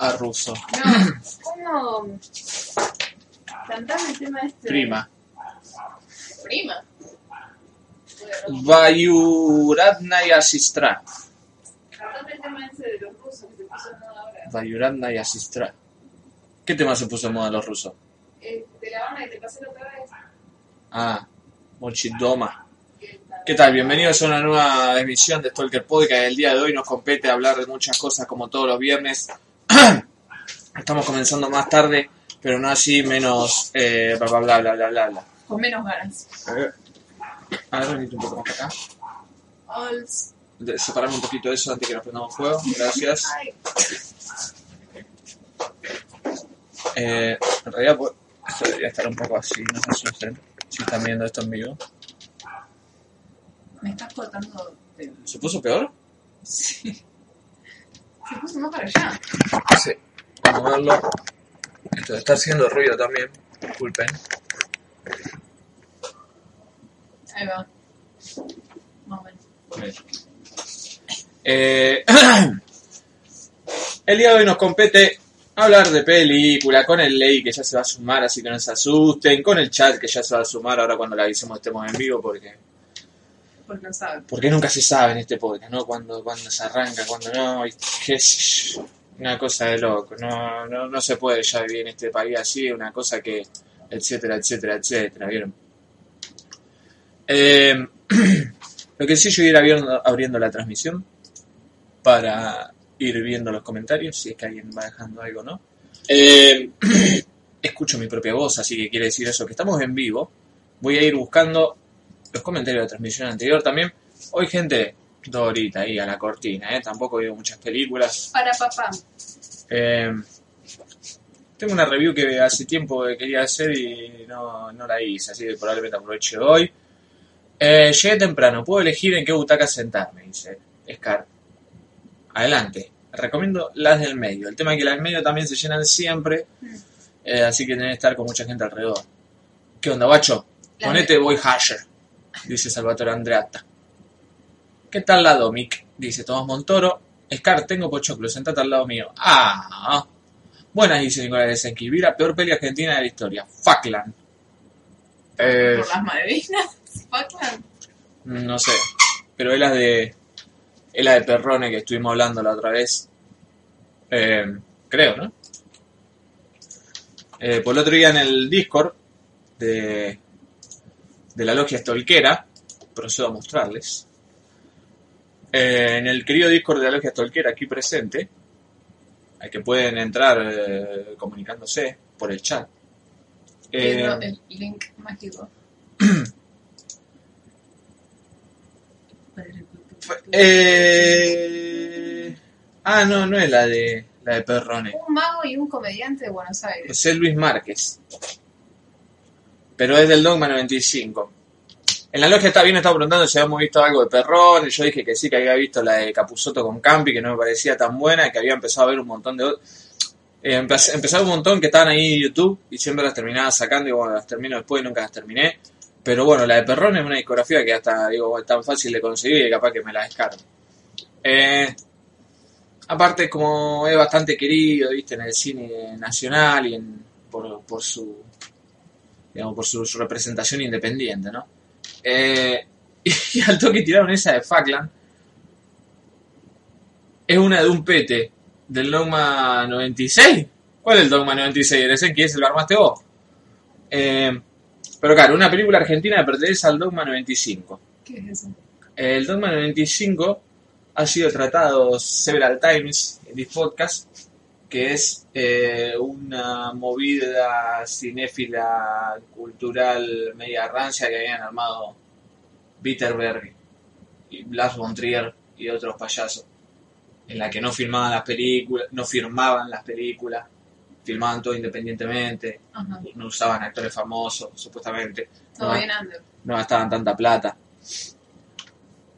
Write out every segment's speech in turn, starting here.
a ruso. No, ¿cómo? Cantame el tema este. Prima. Prima. Vayuradnaya sistra. Cantame el tema ese de los rusos que se puso en moda ahora. Vayuradnaya sistra. ¿Qué tema se puso en moda los rusos? Eh, de la banda que te pasé la otra vez. Ah, Mochidoma. ¿Qué tal? Bienvenidos a una nueva emisión de Stalker Podcast. El día de hoy nos compete hablar de muchas cosas como todos los viernes. Estamos comenzando más tarde, pero no así menos eh, bla bla bla bla bla bla. bla. Con menos ganas. A ver, venite un poco más para acá. Alls. De- Separame un poquito eso antes que nos prendamos fuego. Gracias. Eh, en realidad, pues, esto debería estar un poco así, no se asusten si están viendo esto en vivo. me estás cortando. ¿Se puso peor? Sí. Se puso más para allá. Sí. Vamos a verlo. Esto está haciendo ruido también. Disculpen. Ahí va. Menos. Eh, el día de hoy nos compete hablar de película con el ley que ya se va a sumar, así que no se asusten, con el chat que ya se va a sumar ahora cuando la avisemos estemos en vivo, porque Porque no sabe. porque nunca se sabe en este podcast, ¿no? Cuando, cuando se arranca, cuando no, y qué sé yo, una cosa de loco, no, no, no se puede ya vivir en este país así, una cosa que, etcétera, etcétera, etcétera, ¿vieron? Eh, lo que sí yo ir abriendo, abriendo la transmisión para ir viendo los comentarios, si es que alguien va dejando algo, ¿no? Eh, escucho mi propia voz, así que quiere decir eso, que estamos en vivo. Voy a ir buscando los comentarios de la transmisión anterior también. Hoy, gente, dos horitas ahí a la cortina, ¿eh? Tampoco veo muchas películas. Para papá. Eh, tengo una review que hace tiempo que quería hacer y no, no la hice, así que probablemente aproveche hoy. Eh, llegué temprano, puedo elegir en qué butaca sentarme, dice Scar. Adelante. Recomiendo las del medio. El tema es que las del medio también se llenan siempre, eh, así que tienen que estar con mucha gente alrededor. ¿Qué onda, guacho? Ponete Boy Hasher, dice Salvatore Andreatta. ¿Qué tal la Domic? Dice Tomás Montoro. Scar, tengo pochoclo, sentate al lado mío. Ah. Buenas, dice Nicolás de Senki. Vi la peor peli argentina de la historia. Fuckland. Eh, Por las Malvinas. Falkland. no sé. Pero es la de. Es la de Perrone que estuvimos hablando la otra vez. Eh, creo, ¿no? Eh, por el otro día en el Discord de, de la logia Stolquera, procedo a mostrarles. Eh, en el querido Discord de la logia Stolquera aquí presente, al que pueden entrar eh, comunicándose por el chat. Eh, el link mágico. Eh... Ah, no, no es la de la de Perrone. Un mago y un comediante de Buenos Aires. Es el Luis Márquez. Pero es del Dogma 95. En la logia está bien, estaba preguntando si habíamos visto algo de Perrone. Yo dije que sí, que había visto la de Capuzotto con Campi, que no me parecía tan buena, y que había empezado a ver un montón de. Eh, empe- empezaba un montón que estaban ahí en YouTube y siempre las terminaba sacando y bueno, las termino después y nunca las terminé. Pero bueno, la de Perrón es una discografía que hasta digo, es tan fácil de conseguir y capaz que me la descargo. Eh, aparte, como es bastante querido, viste, en el cine nacional y en, por, por su digamos, por su, su representación independiente, ¿no? Eh, y al toque tiraron esa de Falkland. Es una de un pete del Dogma 96. ¿Cuál es el Dogma 96? ¿Eres que ese lo armaste vos? Eh, pero claro, una película argentina que pertenece al Dogma 95. ¿Qué es eso? El Dogma 95 ha sido tratado several times en this podcast, que es eh, una movida cinéfila, cultural, media rancia que habían armado Bitterberg y Blas von Trier y otros payasos, en la que no filmaban las películas, no firmaban las películas, filmaban todo independientemente, Ajá. no usaban actores famosos, supuestamente, Todo No. bien no gastaban tanta plata.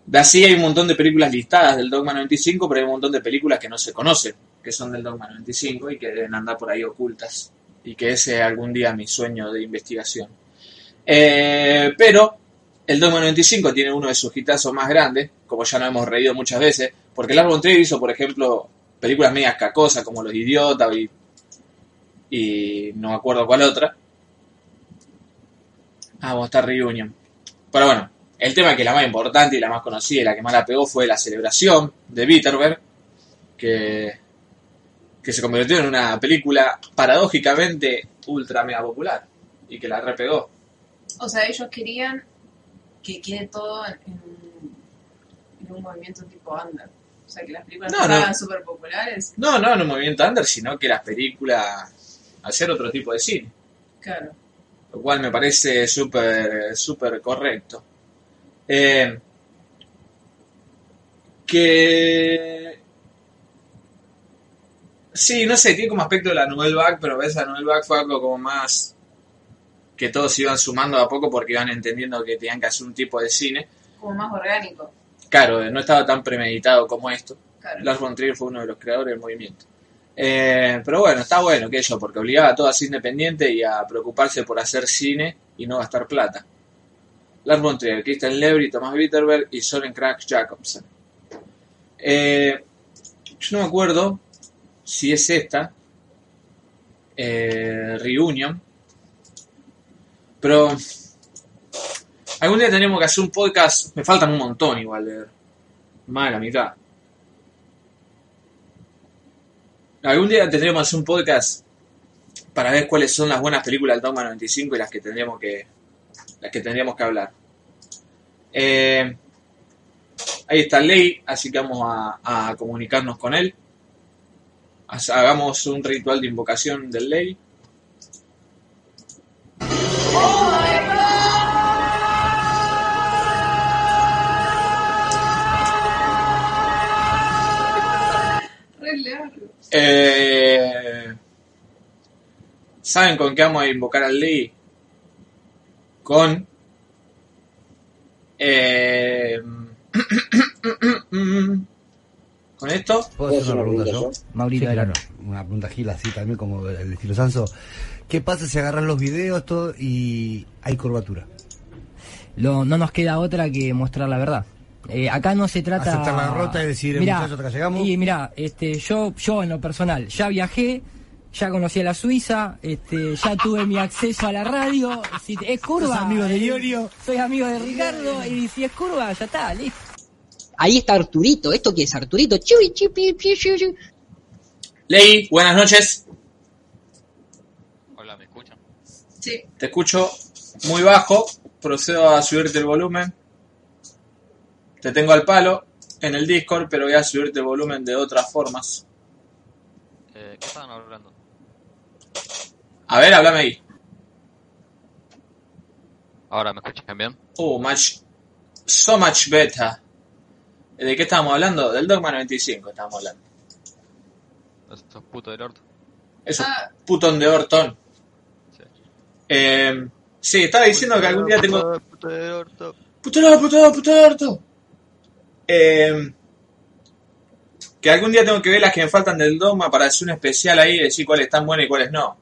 De así hay un montón de películas listadas del Dogma 95, pero hay un montón de películas que no se conocen, que son del Dogma 95 y que deben andar por ahí ocultas. Y que ese es algún día mi sueño de investigación. Eh, pero el Dogma 95 tiene uno de sus hitazos más grandes, como ya nos hemos reído muchas veces, porque Lars von Trier hizo, por ejemplo, películas medias cacosas como Los Idiotas y, y no me acuerdo cuál otra. Ah, vamos a Reunion. Pero bueno, el tema que la más importante y la más conocida y la que más la pegó fue la celebración de Bitterberg, que, que se convirtió en una película paradójicamente ultra mega popular y que la repegó. O sea, ellos querían que quede todo en, en un movimiento tipo under. O sea, que las películas No, no, no. súper populares. No, no en un movimiento under, sino que las películas hacer otro tipo de cine. Claro. lo cual me parece súper súper correcto. Eh, que sí, no sé, tiene como aspecto de la Nouvelle Vague, pero ves la Nouvelle Vague fue algo como más que todos iban sumando a poco porque iban entendiendo que tenían que hacer un tipo de cine. Como más orgánico. Claro, no estaba tan premeditado como esto. Claro. Lars von Trier fue uno de los creadores del movimiento. Eh, pero bueno, está bueno que eso, porque obligaba a todo a ser independiente y a preocuparse por hacer cine y no gastar plata. Lars von Trier, Kristen Levy, Thomas Witterberg y Soren Krag Jacobsen. Eh, yo no me acuerdo si es esta, eh, Reunion, pero algún día tendremos que hacer un podcast, me faltan un montón igual de más de la mitad. Algún día tendremos que hacer un podcast para ver cuáles son las buenas películas del Dogma 95 y las que tendríamos que las que tendríamos que hablar. Eh, ahí está Ley, así que vamos a comunicarnos con él. Hagamos un ritual de invocación del Ley. Eh, ¿Saben con qué vamos a invocar al Ley? Con. eh, con esto. ¿Puedo hacer una pregunta yo? Maurito, Sí, claro. Una pregunta gila así también como el estilo Sanso. ¿Qué pasa si agarran los videos todo y hay curvatura? Lo- no nos queda otra que mostrar la verdad. Eh, acá no se trata Aceptar la derrota y decir, Mirá, muchachos, acá llegamos. Y mira, este, yo, yo en lo personal, ya viajé, ya conocí a la Suiza, este, ya tuve mi acceso a la radio. Si es curva, ¿Sos amigo de eh, Iorio? soy amigo de Ricardo y si es curva, ya está, listo. Ahí está Arturito. ¿Esto qué es Arturito? Chuy, chupi, pi, chu, chu. Ley, buenas noches. Hola, ¿me escuchan? Sí. Te escucho muy bajo. Procedo a subirte el volumen. Te tengo al palo en el Discord, pero voy a subirte el volumen de otras formas. Eh, ¿Qué estaban hablando? A ver, háblame ahí. Ahora, ¿me escuchan bien? Oh, much, so much better. ¿De qué estábamos hablando? Del Dogma 95 estábamos hablando. Estos putos del orto. Eso, Ah. putón de Orton. Sí. Eh, sí, estaba diciendo que algún día tengo... Puto orto. ¡Puto de puto de puto de orto! Eh, que algún día tengo que ver las que me faltan del Dogma para hacer un especial ahí y decir cuáles están buenas y cuáles no.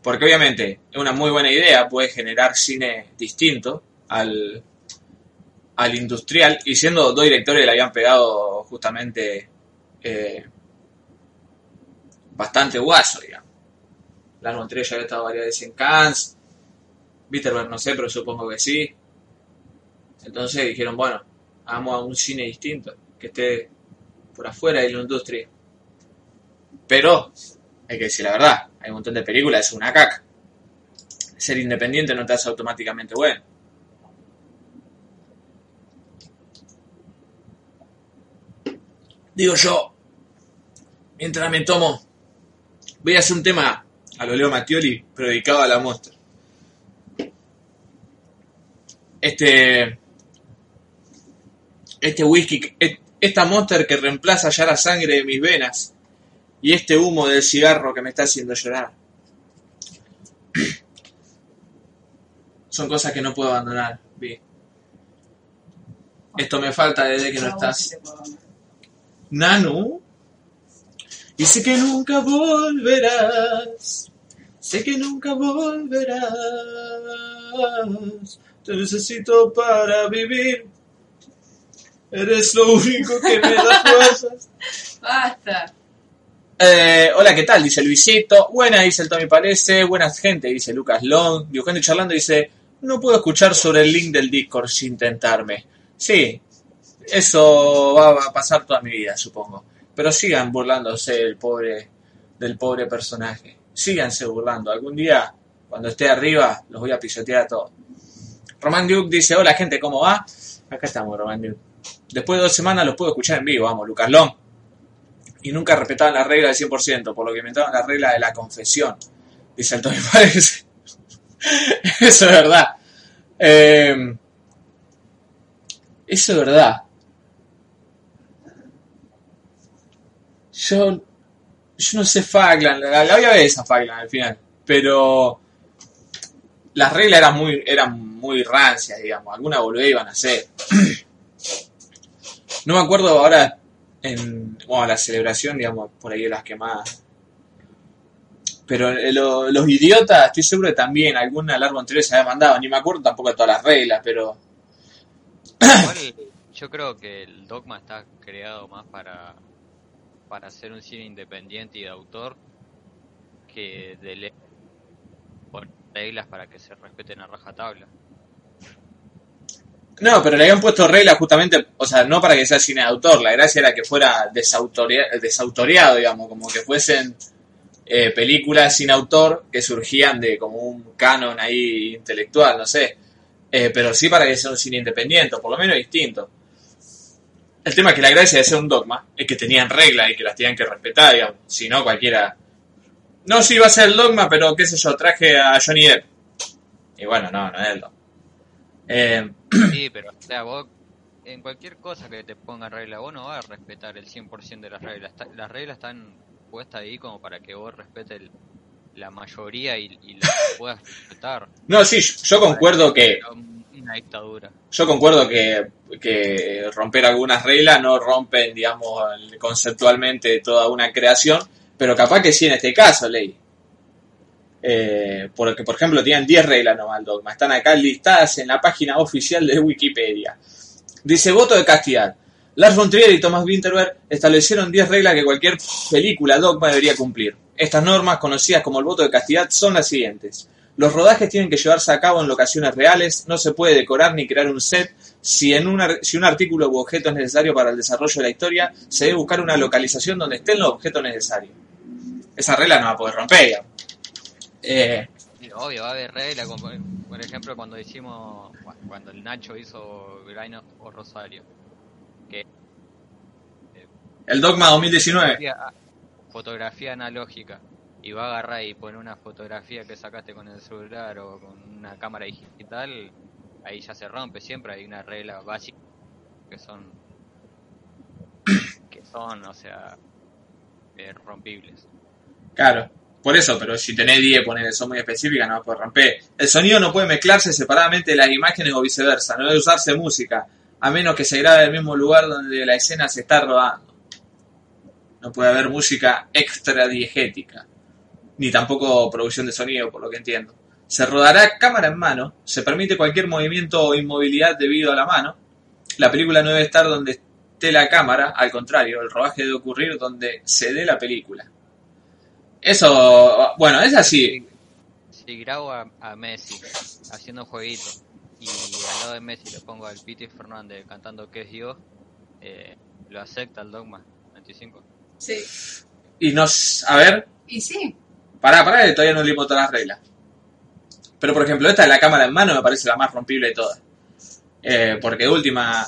Porque obviamente es una muy buena idea, puede generar cine distinto al, al industrial. Y siendo dos directores le habían pegado justamente eh, bastante guaso, digamos. Lars von ya había estado varias veces en Cannes. Bitterberg no sé, pero supongo que sí. Entonces dijeron, bueno, hagamos un cine distinto, que esté por afuera de la industria. Pero, hay que decir la verdad, hay un montón de películas, es una caca. Ser independiente no te hace automáticamente bueno. Digo yo, mientras me tomo, voy a hacer un tema a lo Leo Mattioli, pero dedicado a la Monster. Este, este whisky, esta Monster que reemplaza ya la sangre de mis venas y este humo del cigarro que me está haciendo llorar. Son cosas que no puedo abandonar, Vi. Esto me falta desde que no estás. Nanu. Y sé que nunca volverás. Sé que nunca volverás. Te necesito para vivir. Eres lo único que me da fuerzas. Basta. Eh, hola, ¿qué tal? Dice Luisito. Buena, dice el Tommy Parece. Buenas gente, dice Lucas Long. Dibujando y charlando dice, no puedo escuchar sobre el link del Discord sin tentarme. Sí, eso va a pasar toda mi vida, supongo. Pero sigan burlándose del pobre, del pobre personaje. Síganse burlando. Algún día, cuando esté arriba, los voy a pisotear a todos. Roman Duke dice, hola gente, ¿cómo va? Acá estamos, Roman Duke. Después de dos semanas los puedo escuchar en vivo, vamos, Lucas Long y nunca respetaban la regla del 100%, por lo que inventaron la regla de la confesión. Dice el Tony Parece. Eso es verdad. Eh, eso es verdad. Yo, yo no sé Falkland, la, la voy ver esa Falkland al final, pero las reglas eran muy, eran muy rancias, digamos, alguna boludez iban a hacer. No me acuerdo ahora en bueno, la celebración, digamos, por ahí de las que más. Pero eh, lo- los idiotas, estoy seguro que también algún alarma anterior se había mandado, ni me acuerdo tampoco de todas las reglas, pero Igual, yo creo que el dogma está creado más para, para hacer un cine independiente y de autor que de reglas para que se respeten a rajatabla. No, pero le habían puesto reglas justamente, o sea, no para que sea cine de autor, la gracia era que fuera desautoria- desautoreado, digamos, como que fuesen eh, películas sin autor que surgían de como un canon ahí intelectual, no sé. Eh, pero sí para que sea un cine independiente, o por lo menos distinto. El tema es que la gracia de ser un dogma es que tenían reglas y que las tenían que respetar, digamos. Si no, cualquiera. No, sí iba a ser el dogma, pero qué sé yo, traje a Johnny Depp. Y bueno, no, no es el dogma. Eh, Sí, pero o sea, vos en cualquier cosa que te pongan regla, vos no vas a respetar el 100% de las reglas. Las reglas están puestas ahí como para que vos respetes el- la mayoría y, y las puedas respetar. no, sí, yo concuerdo que Yo concuerdo que, romper algunas reglas no rompen, digamos, conceptualmente toda una creación, pero capaz que sí en este caso, Ley. Eh, porque, por ejemplo, tienen 10 reglas nomás el dogma. Están acá listadas en la página oficial de Wikipedia. Dice voto de castidad. Lars von Trier y Thomas Winterberg establecieron 10 reglas que cualquier película dogma debería cumplir. Estas normas, conocidas como el voto de castidad, son las siguientes. Los rodajes tienen que llevarse a cabo en locaciones reales, no se puede decorar ni crear un set. Si, en un si un artículo u objeto es necesario para el desarrollo de la historia, se debe buscar una localización donde estén los objetos necesarios. Esa regla no va a poder romper, digamos. Eh, obvio, va a haber reglas, como por ejemplo cuando hicimos, cuando el Nacho hizo Grino o Rosario. Que el Dogma 2019. fotografía, ah, fotografía analógica y va a agarrar y poner una fotografía que sacaste con el celular o con una cámara digital, ahí ya se rompe, siempre hay una regla básica que son que son, o sea, rompibles. Claro, por eso, pero si tenés 10, poner son muy específicas, no poder romper. El sonido no puede mezclarse separadamente de las imágenes o viceversa, no debe usarse música, a menos que se grabe en el mismo lugar donde la escena se está rodando. No puede haber música extradiegética, ni tampoco producción de sonido, por lo que entiendo. Se rodará cámara en mano, se permite cualquier movimiento o inmovilidad debido a la mano. La película no debe estar donde esté la cámara, al contrario, el rodaje debe ocurrir donde se dé la película. Eso, bueno, es así. Si grabo a, a Messi haciendo un jueguito y al lado de Messi le pongo al Piti Fernández cantando que es Dios, eh, lo acepta el dogma 25. Sí. Y nos, a ver, Y sí. Pará, pará, todavía no leímos todas las reglas. Pero por ejemplo, esta de la cámara en mano me parece la más rompible de todas. Eh, porque última,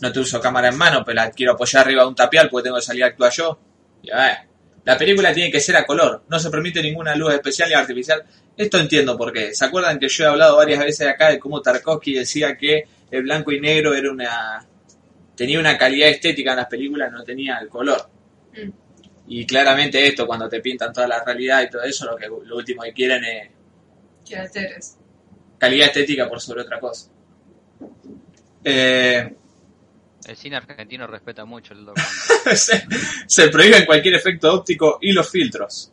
no te uso cámara en mano, pero la quiero apoyar arriba de un tapial porque tengo que salir a actuar yo. La película tiene que ser a color, no se permite ninguna luz especial ni artificial. Esto entiendo por qué. ¿Se acuerdan que yo he hablado varias veces acá de cómo Tarkovsky decía que el blanco y negro era una tenía una calidad estética en las películas, no tenía el color? Mm. Y claramente esto, cuando te pintan toda la realidad y todo eso, lo, que, lo último que quieren es Que alteres. calidad estética por sobre otra cosa. Eh, El cine argentino respeta mucho el dogma. se, se prohíben cualquier efecto óptico y los filtros.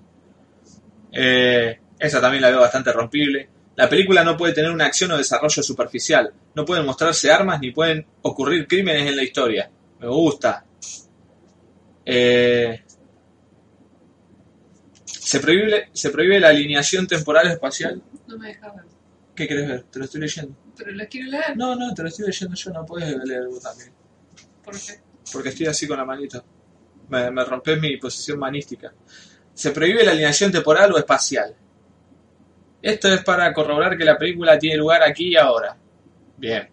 Eh, esa también la veo bastante rompible. La película no puede tener una acción o desarrollo superficial. No pueden mostrarse armas ni pueden ocurrir crímenes en la historia. Me gusta. Eh, se, prohíbe, se prohíbe la alineación temporal espacial. No me dejas ver. ¿Qué querés ver? Te lo estoy leyendo. Pero la quiero leer. No, no, te lo estoy leyendo yo. No puedes leer vos también. ¿Por qué? porque estoy así con la manito. Me, me mi posición manística. Se prohíbe la alineación temporal o espacial. Esto es para corroborar que la película tiene lugar aquí y ahora. Bien.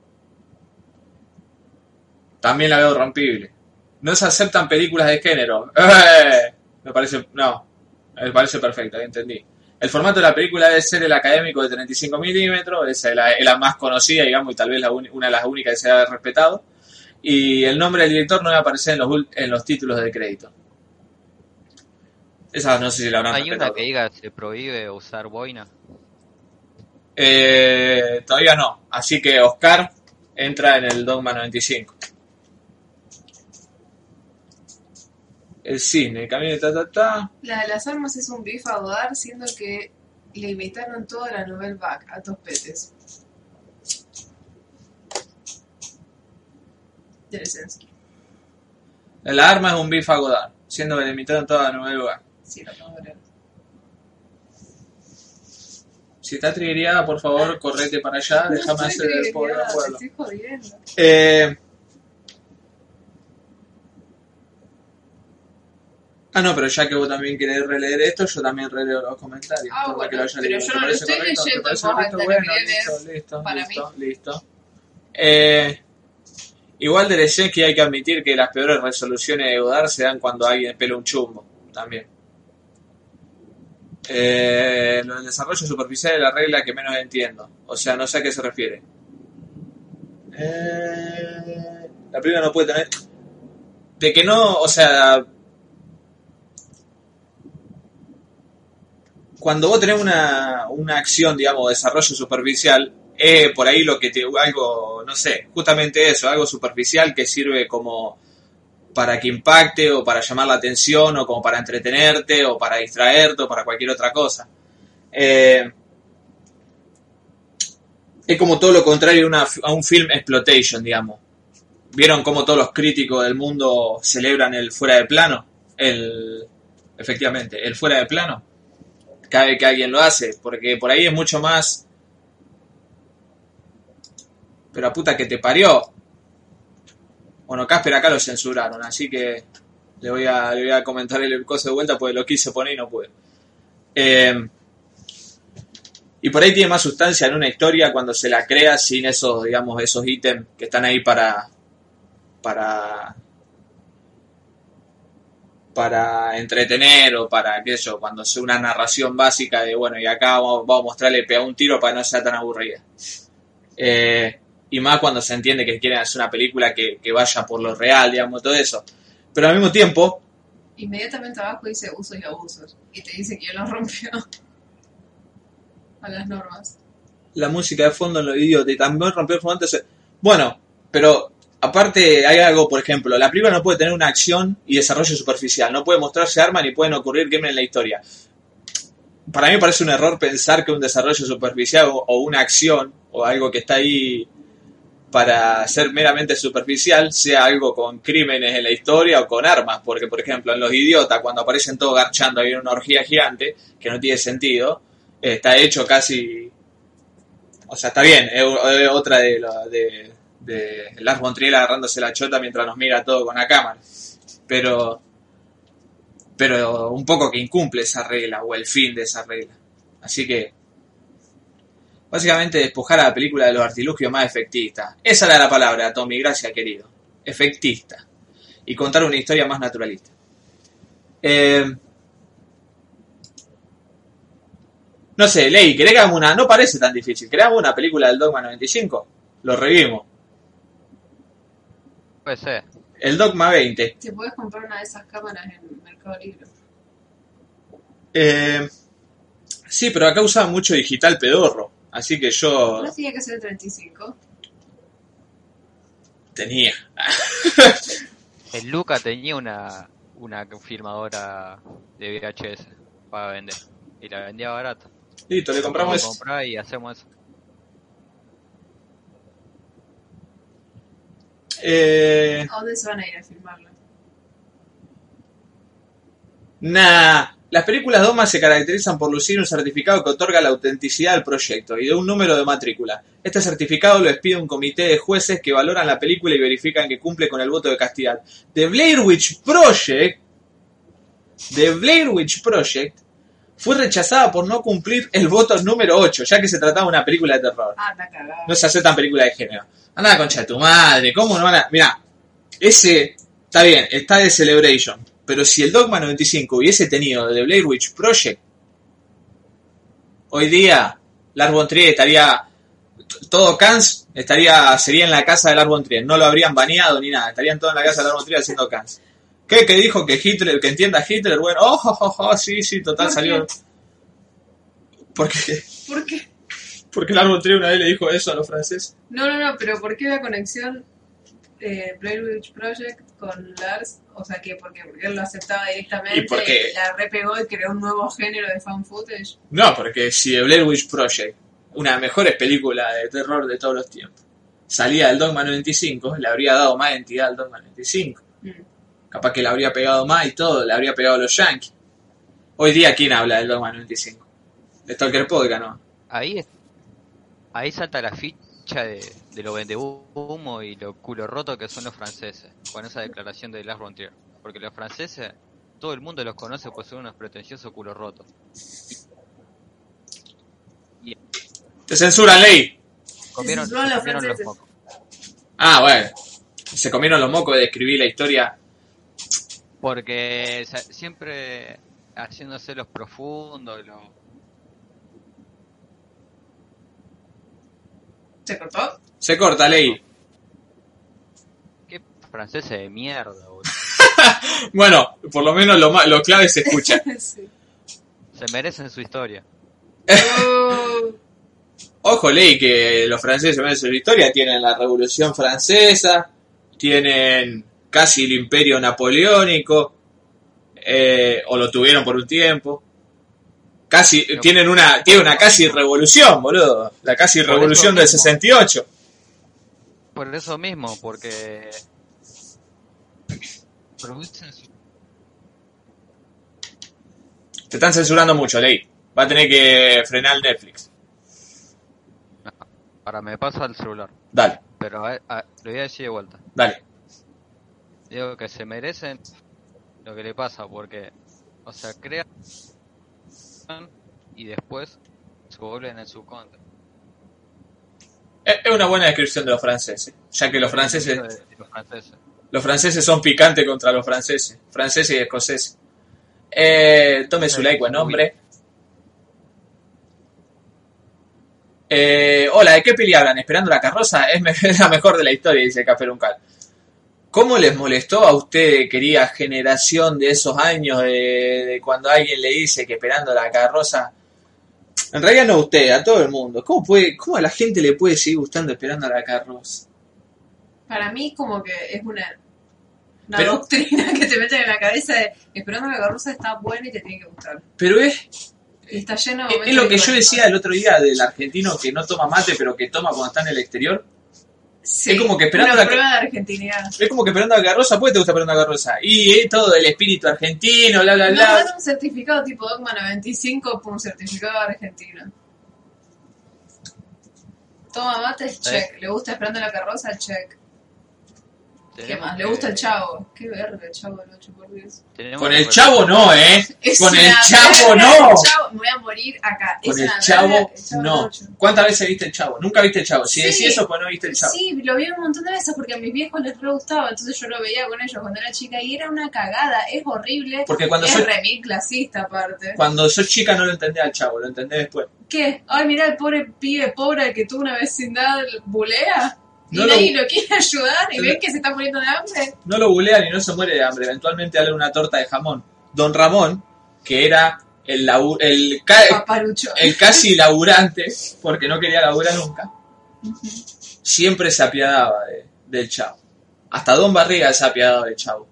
También la veo rompible. No se aceptan películas de género. ¡Eh! Me parece. No. Me parece perfecto, entendí. El formato de la película debe ser el académico de 35 milímetros, esa es la, más conocida, digamos, y tal vez la una de las únicas que se ha respetado. Y el nombre del director no debe aparecer en los, en los títulos de crédito. Esa no sé si la habrán Hay una respetado. que diga se prohíbe usar boina. Eh, todavía no. Así que Oscar entra en el Dogma 95. El cine, el camino de ta ta ta. La de las armas es un bife a dudar, siendo que le imitaron toda la novel back a Tospetes. Teresensky. La arma es un bife a Godard, siendo que le imitaron toda la nueva lugar. Sí, lo. Si está triggerada, por favor, correte para allá, déjame hacer el triggerada, acuerdo. Eh... Ah, no, pero ya que vos también querés releer esto, yo también releo los comentarios. Ah, que lo haya pero yo ¿Te no lo estoy leyendo Bueno, que listo, listo, para listo, listo. Eh, igual de que hay que admitir que las peores resoluciones de Godard se dan cuando alguien pela un chumbo, también. Eh, lo del desarrollo superficial es la regla que menos entiendo. O sea, no sé a qué se refiere. Eh, la película no puede tener... De que no, o sea... Cuando vos tenés una, una acción, digamos, desarrollo superficial, es por ahí lo que te... Algo, no sé, justamente eso, algo superficial que sirve como para que impacte o para llamar la atención o como para entretenerte o para distraerte o para cualquier otra cosa. Eh, es como todo lo contrario a, una- a un film exploitation, digamos. ¿Vieron cómo todos los críticos del mundo celebran el fuera de plano? El, efectivamente, el fuera de plano. Cada vez que alguien lo hace, porque por ahí es mucho más... Pero a puta que te parió. Bueno, Casper acá lo censuraron, así que le voy a, le voy a comentar el coso de vuelta porque lo quise poner y no pude. Eh, y por ahí tiene más sustancia en una historia cuando se la crea sin esos, digamos, esos ítems que están ahí para, para, para entretener o para, qué sé yo, cuando sea una narración básica de, bueno, y acá vamos, vamos a mostrarle pegar un tiro para que no sea tan aburrida. Eh, y más cuando se entiende que quieren hacer una película que, que vaya por lo real, digamos, todo eso. Pero al mismo tiempo, Inmediatamente abajo dice usos y abusos. Y te dice que lo rompió. A las normas. la música de fondo en los idiotas y también rompió el formato. Bueno, pero aparte hay algo, por ejemplo, la película no puede tener una acción y desarrollo superficial, no puede mostrarse armas ni pueden ocurrir crímenes en la historia. Para mí me parece un error pensar que un desarrollo superficial o, una acción o algo que está ahí para ser meramente superficial sea algo con crímenes en la historia o con armas, porque por ejemplo en Los Idiotas cuando aparecen todos garchando en una orgía gigante, que no tiene sentido, está hecho casi o sea, está bien, es, otra de, de, de Lars von agarrándose la chota mientras nos mira todo con la cámara. Pero, pero un poco que incumple esa regla o el fin de esa regla. Así que, básicamente despojar a la película de los artilugios más efectistas. Esa era la palabra, Tommy, gracias querido. Efectista. Y contar una historia más naturalista. Eh, no sé, Ley, ¿querés que una? No parece tan difícil. ¿Querés una película del Dogma 95? Lo revivimos. Puede ser. El Dogma 20. Te puedes comprar una de esas cámaras en Mercado Libre. Eh, sí, pero acá usaba mucho digital pedorro. Así que yo ¿No tenía que ser el 35? tenía. El Luca tenía una, una filmadora de VHS para vender. Y la vendía barata. Listo, le compramos comprar y hacemos eso. Eh, ¿A dónde se van a ir a filmarlo? nah. Las películas Dogma se caracterizan por lucir un certificado que otorga la autenticidad del proyecto y de un número de matrícula. Este certificado lo expide un comité de jueces que valoran la película y verifican que cumple con el voto de castidad. The Blair Witch Project, The Blair Witch Project, fue rechazada por no cumplir el voto número 8, ya que se trataba de una película de terror. Ah, no se aceptan películas de género. Anda la concha de tu madre, ¿cómo no van a...? Mira, ese está bien, está de Celebration, pero si el Dogma 95 hubiese tenido The Blair Witch Project, hoy día Lars von Trier estaría... Todo Cans estaría, sería en la casa de Lars von Trier, no lo habrían baneado ni nada, estarían todos en la casa de Lars von Trier haciendo Cans. ¿Qué? ¿Que dijo que Hitler, que entienda Hitler? Bueno, oh, oh, oh, oh, sí, sí, total ¿Por salió... qué? Porque, ¿Por qué? Porque Lars von Trier una vez le dijo eso a los franceses. No, no, no, pero ¿por qué la conexión eh, Blair Witch Project con Lars? O sea, que porque, porque él lo aceptaba directamente Y porque- la repegó y creó un nuevo género de fan footage. No, porque si The Blair Witch Project, una de las mejores películas de terror de todos los tiempos, salía del Dogma 95, le habría dado más entidad al Dogma 95. Mm. Capaz que le habría pegado más y todo, le habría pegado a los Yankees. Hoy día, ¿quién habla del Dogma 95? De Stalker Podcast, ¿no? Ahí, es- ahí salta la ficha de, de lo vende humo y lo culo roto que son los franceses, con esa declaración de Lars von Trier. Porque los franceses, todo el mundo los conoce por ser unos pretenciosos culo rotos. Te censuran, ley. Comieron, se los comieron los mocos. Ah, bueno. Se comieron los mocos de escribir la historia. Porque siempre haciéndose los profundos, los... ¿Se cortó? Se corta, ley. ¿Qué franceses de mierda, boludo? Bueno, por lo menos lo, lo clave se escucha. sí. Se merecen su historia. Oh, Ojo, ley, que los franceses en su historia tienen la Revolución Francesa, tienen casi el Imperio Napoleónico, eh, o lo tuvieron por un tiempo. Casi, No. tienen una, tiene una casi revolución, boludo. La casi revolución del mismo. 68. Por eso mismo, porque... Te están censurando mucho, ley. Va a tener que frenar Netflix. Ahora me pasa el celular. Dale, Pero a- a- lo voy a decir de vuelta. dale. Digo que se merecen lo que le pasa, porque, o sea, y después se vuelven en su contra. Es una buena descripción de los franceses, ya que los franceses, De- los franceses. los franceses son picantes contra los franceses, franceses y escoceses. Eh, tome su like, buen hombre. Eh, hola, ¿de qué peli hablan? ¿Esperando la carroza? Es, la mejor de la historia, dice Café Uncal. ¿Cómo les molestó a usted, querida generación de esos años, de, de cuando alguien le dice que esperando la carroza? En realidad no a usted, a todo el mundo. ¿Cómo, puede, ¿Cómo a la gente le puede seguir gustando esperando la carroza? para mí como que es una, una Pero- doctrina que te meten en la cabeza de esperando la carroza está buena y te tiene que gustar. Pero es, Y está lleno de es, lo que yo decía el otro día del argentino que no toma mate, pero que toma cuando está en el exterior. Sí, es como que esperando una la- prueba de argentinidad. Es como que esperando la carroza, ¿por qué te gusta esperando la carroza? Y es todo el espíritu argentino, bla, bla, bla. dan un certificado tipo Dogma 95 por un certificado argentino. Toma mates, check. ¿Le gusta esperando la carroza? Check. ¿Qué más? ¿Le gusta el chavo? Qué verga el chavo del 8 por Dios. tenemos Con que el chavo no, ¿eh? Es Con el chavo verga no. el chavo. Me voy a morir acá. Con el chavo verga el chavo del no. ¿Cuántas veces viste el chavo? Nunca viste el chavo. Si Sí. decís eso, pues no viste el chavo. Sí, lo vi un montón de veces porque a mis viejos les re gustaba, entonces yo lo veía con ellos cuando era chica y era una cagada, es horrible, Porque cuando es soy- remil clasista aparte. Cuando sos chica no lo entendés al chavo, lo entendés después. ¿Qué? Ay, mira el pobre pibe pobre que tú una vecindad bulea. Y No lo, nadie lo quiere ayudar y ven que se está muriendo de hambre. no lo bulean y no se muere de hambre. Eventualmente dale una torta de jamón. Don Ramón, que era el, labu- el, ca- Paparucho. el casi laburante, porque no quería laburar nunca, siempre se apiadaba de- del chavo. Hasta Don Barriga se ha apiadado del chavo.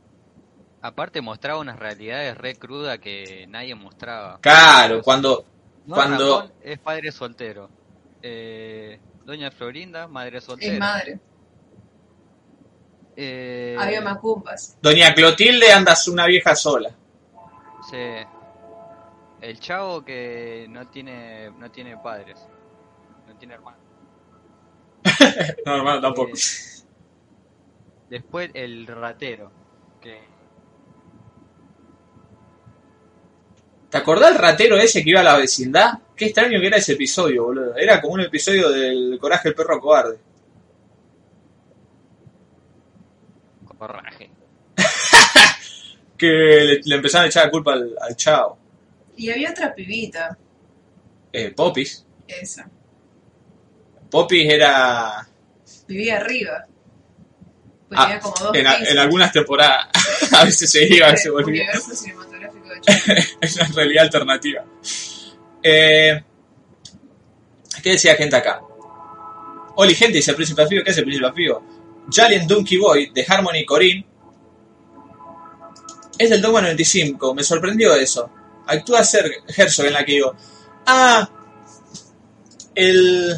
Aparte mostraba unas realidades re crudas que nadie mostraba. Claro, cuando... Don cuando- Ramón es padre soltero. Eh, Doña Florinda, madre soltera. Es madre. Eh, Había macumbas. Doña Clotilde anda una vieja sola. sí. El chavo que no tiene no tiene padres. No tiene hermanos. No, hermano, tampoco. Eh, después el ratero. Que ¿Te acordás el ratero ese que iba a la vecindad? Qué extraño que era ese episodio, boludo. Era como un episodio del Coraje del Perro Cobarde. corraje. Que le, le empezaron a echar la culpa al, al chavo. Y había otra pibita. Eh, Popis. Esa. Popis era... Vivía arriba. Pues ah, tenía como dos en, a- en algunas temporadas. a veces se iba, Sí, volvía. Universo cinematográfico de Chile. es una realidad alternativa. Eh, ¿Qué decía gente acá? Oli, gente, dice el Príncipe Figo. ¿Qué hace el Príncipe Figo? Jalien Donkey Boy de Harmony Corinne es del Dogma 95. Me sorprendió eso. Actúa Ser Herzog en la que digo, ah, el...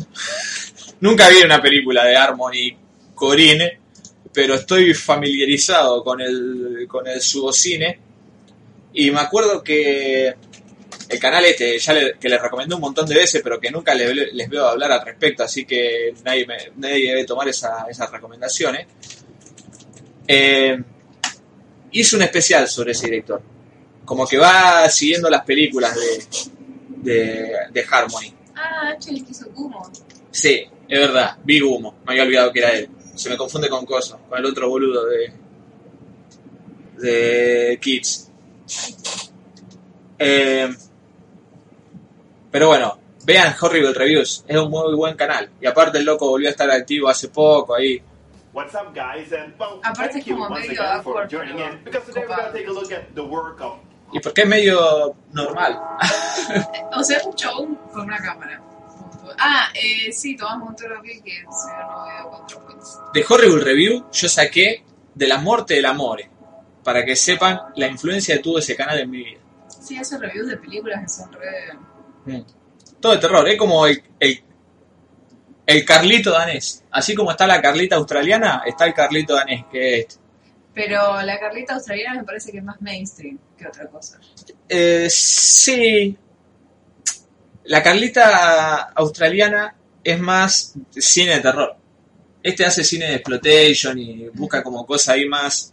Nunca vi una película de Harmony Corinne, pero estoy familiarizado con el, con el subocine. Y me acuerdo que el canal este, ya le- que les recomendé un montón de veces, pero que nunca le- les veo hablar al respecto, así que nadie, me- nadie debe tomar esa- esas recomendaciones. Eh, hizo un especial sobre ese director. Como que va siguiendo las películas de, de, de Harmony. Ah, H le quiso Kumo. Sí, es verdad, vi humo, me había olvidado que era él. Se me confunde con Coso, con el otro boludo de. de Kids. Eh, pero bueno, vean Horrible Reviews, es un muy buen canal. Y aparte el loco volvió a estar activo hace poco ahí. What's up, guys? And well, Aparte thank es you como once medio again for awkward, joining pero in because today we're copado. gonna take a look at the work of Y porque es medio normal. O sea, es un chabón con una cámara. Ah, eh, sí, tomamos un toro aquí que se no veo contra Points. De Horrible Review yo saqué de la muerte del amore. Para que sepan la influencia que tuvo ese canal en mi vida. Sí, hace reviews de películas que son re... Todo de terror, es como el, el, el Carlito danés. Así como está la Carlita australiana, está el Carlito danés, que es este. Pero la Carlita australiana me parece que es más mainstream que otra cosa. Eh, sí. La Carlita australiana es más cine de terror. Este hace cine de exploitation y busca como cosa ahí más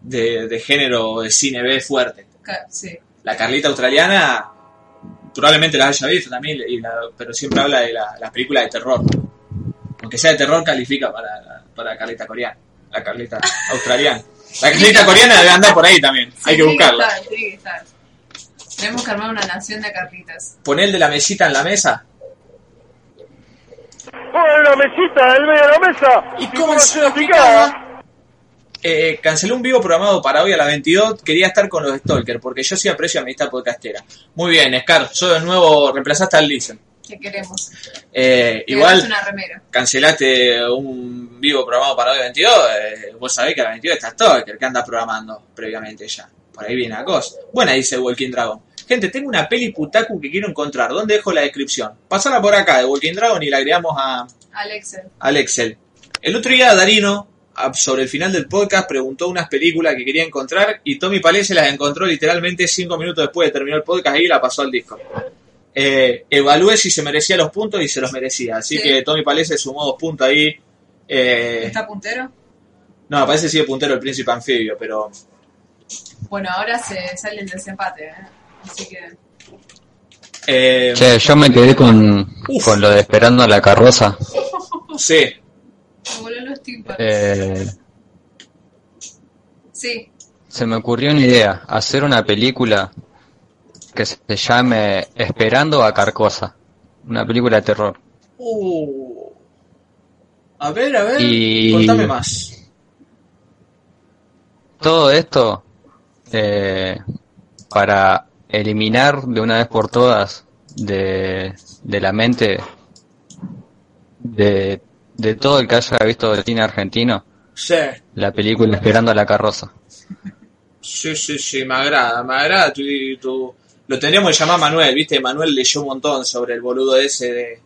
de, de género de cine B fuerte. Sí. La Carlita australiana probablemente la haya visto también, y la- pero siempre habla de la, la película de terror. Aunque sea de terror, califica para, para la Carlita coreana. La Carlita australiana. La Carlita coreana debe andar por ahí también. Sí, Hay que buscarla. estar, tiene que estar. Tenemos que armar una nación de Carlitas. Poner el de la mesita en la mesa. ¡Pon la mesita en el medio de la mesa! ¿Y cómo se lo Eh, cancelé un vivo programado para hoy a las 22. Quería estar con los Stalker porque yo sí aprecio amistad podcastera. Muy bien, Scar. Yo de nuevo reemplazaste al Listen. ¿Qué queremos? Eh, Te igual una remera. cancelaste un vivo programado para hoy 22. eh, vos sabés que a las 22 está Stalker que anda programando previamente ya. Por ahí viene la cosa. Buena, dice Walking Dragon. Gente, tengo una peli putaku que quiero encontrar. ¿Dónde dejo la descripción? Pasala por acá de Walking Dragon y la agregamos a, Alexa. al Excel. El otro día Darino, a- sobre el final del podcast, preguntó unas películas que quería encontrar y Tommy Palese las encontró literalmente cinco minutos después de terminar el podcast y la pasó al disco. Eh, evalué si se merecía los puntos y se los merecía. Así Sí. que Tommy Palese sumó dos puntos ahí. Eh, ¿Está puntero? no, parece sigue puntero el príncipe anfibio, pero Bueno, ahora se sale el desempate, ¿eh? Así que... eh, Che, yo me quedé con, Uf. con lo de esperando a la carroza. sí, Los tímpanos. Eh, Sí, se me ocurrió una idea, hacer una película que se llame Esperando a Carcosa. Una película de terror. Uh. A ver, a ver, Y- contame más. Todo esto eh, para eliminar de una vez por todas de, de la mente de, de todo el que haya visto el cine argentino Sí, la película Esperando a la carroza. sí, sí, sí, me agrada, me agrada tu, tu- Lo tendríamos que llamar Manuel, viste, Manuel leyó un montón sobre el boludo ese de,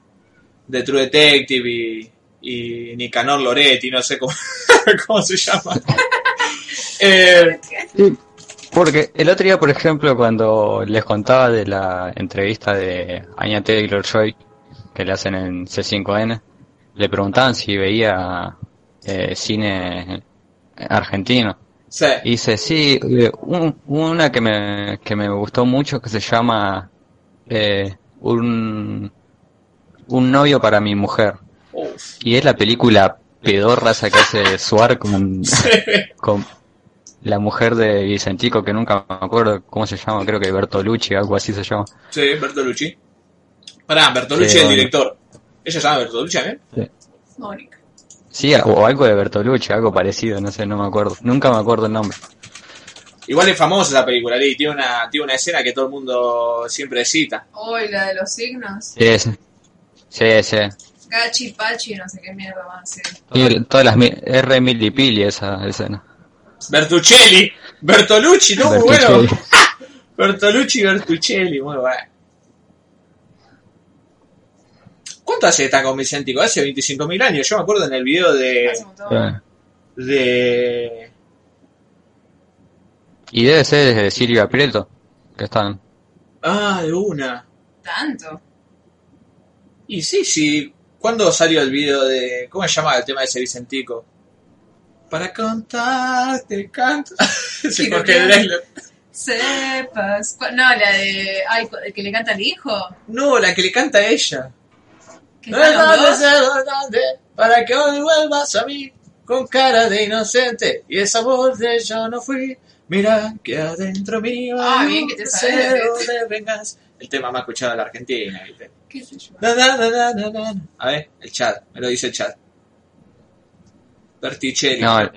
de True Detective y, y Nicanor Loretti, no sé cómo, cómo se llama. Eh, Porque el otro día, por ejemplo, cuando les contaba de la entrevista de Anya Taylor-Joy que le hacen en C5N, le preguntaban si veía eh, cine argentino. sí, Y dice, sí, eh, un- una que me, que me gustó mucho que se llama eh, un, un novio para mi mujer. Uf. Y es la película pedorra esa que hace Suar con, con la mujer de Vicentico, que nunca me acuerdo cómo se llama, creo que Bertolucci, algo así se llama. Sí, Bertolucci. Pará, Bertolucci Sí, es el director. Ella se llama Bertolucci, ¿eh? Mónica. Sí, o algo de Bertolucci, algo parecido, no sé, no me acuerdo. Nunca me acuerdo el nombre. Igual es famosa esa película, Lee. Tiene una, tiene una escena que todo el mundo siempre cita. Hoy la de los signos. Sí, sí. Sí, sí. Gachi, Pachi, no sé qué mierda van a ser. Y todas las mi- R mil y pili esa escena. Bertuccelli. Bertolucci, ¿no? Muy bueno. Bertuccelli. Bertolucci y Bertuccelli, muy bueno. ¿Cuánto hace está con Vicentico? Hace 25.000 años. Yo me acuerdo en el video de... Hace un montón. De Y debe ser de Silvia Prieto, que están. ah, de una. Tanto. Y sí, sí. ¿Cuándo salió el video de... ¿Cómo se llama el tema de ese Vicentico? Para contarte canto. Ese Quiero Jorge que- Drexler. Sepas. No, la de. Ay, el que le canta al hijo. No, la que le canta a ella. Que están los dos. Para que hoy vuelvas a mí con cara de inocente y esa voz de yo no fui. Mira que adentro mío Ah, hay bien un que te deseo de venganza. El tema más escuchado de la Argentina, ¿viste? ¿Qué sé yo? Na, na, na, na, na, na. A ver, el chat, me lo dice el chat. Berticelli. No, el,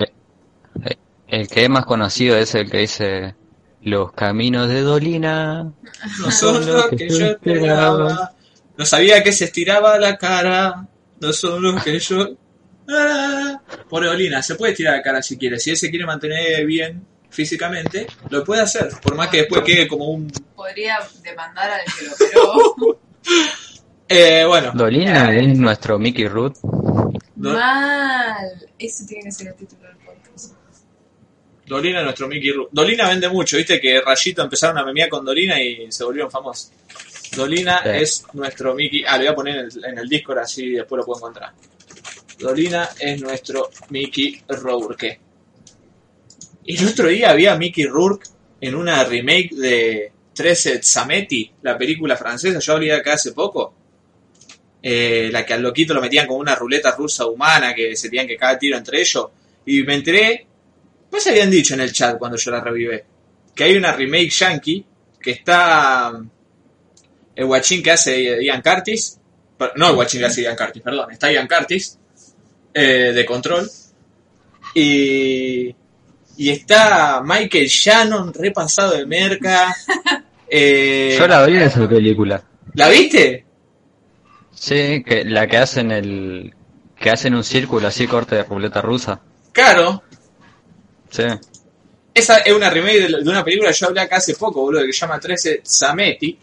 el- que es más conocido es el que dice Los caminos de Dolina. no son lo que yo esperaba. No sabía que se estiraba la cara. No son lo que yo. Ah. Pobre Olina, se puede estirar la cara si quiere. Si él se quiere mantener bien físicamente, lo puede hacer. Por más que después quede como un. Podría demandar al que lo operó. Eh, bueno, Dolina es nuestro Mickey Root. Do- Mal. Eso tiene que ser el título del podcast. Dolina es nuestro Mickey Rourke. Dolina vende mucho, viste que Rayito empezaron a memear con Dolina y se volvieron famosos. Dolina Sí. es nuestro Mickey. Ah, lo voy a poner en el, en el Discord así después lo puedo encontrar. Dolina es nuestro Mickey Rourke. Y el otro día había Mickey Rourke en una remake de 13 Zametti, la película francesa. Yo hablé acá hace poco. Eh, la que al loquito lo metían con una ruleta rusa humana que se tenían que cada tiro entre ellos. Y me enteré pues habían dicho en el chat cuando yo la revivé que hay una remake yankee que está el guachín que hace Ian Curtis, no el guachín que hace Ian Curtis, perdón, está Ian Curtis eh, de Control y y está Michael Shannon repasado de merca. eh, Yo la vi en esa película. ¿La viste? Sí, que la que hacen el que hacen un círculo así corte de ruleta rusa. Claro. Sí. Esa es una remake de, de una película que yo hablé acá hace poco, boludo, que se llama 13 Zametti,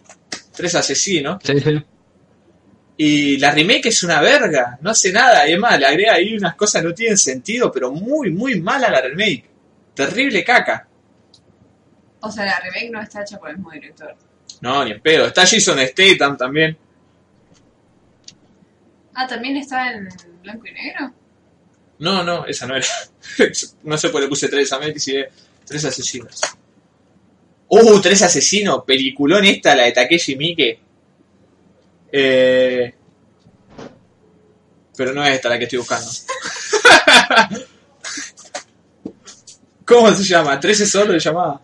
Tres Asesinos. Sí, sí. Y la remake es una verga, no hace nada. Y es más, le agrega ahí unas cosas que no tienen sentido, pero muy, muy mala la remake. Terrible caca. O sea, la remake no está hecha por el mismo director. No, ni en pedo. Está Jason Statham también. Ah, también está en blanco y negro. No, no, esa no era. no sé por qué le puse tres a Messi y tres asesinos. Uh, tres asesinos. Peliculón esta, la de Takeshi Miike. Eh... Pero no es esta la que estoy buscando. ¿Cómo se llama? ¿13 solo se llamaba?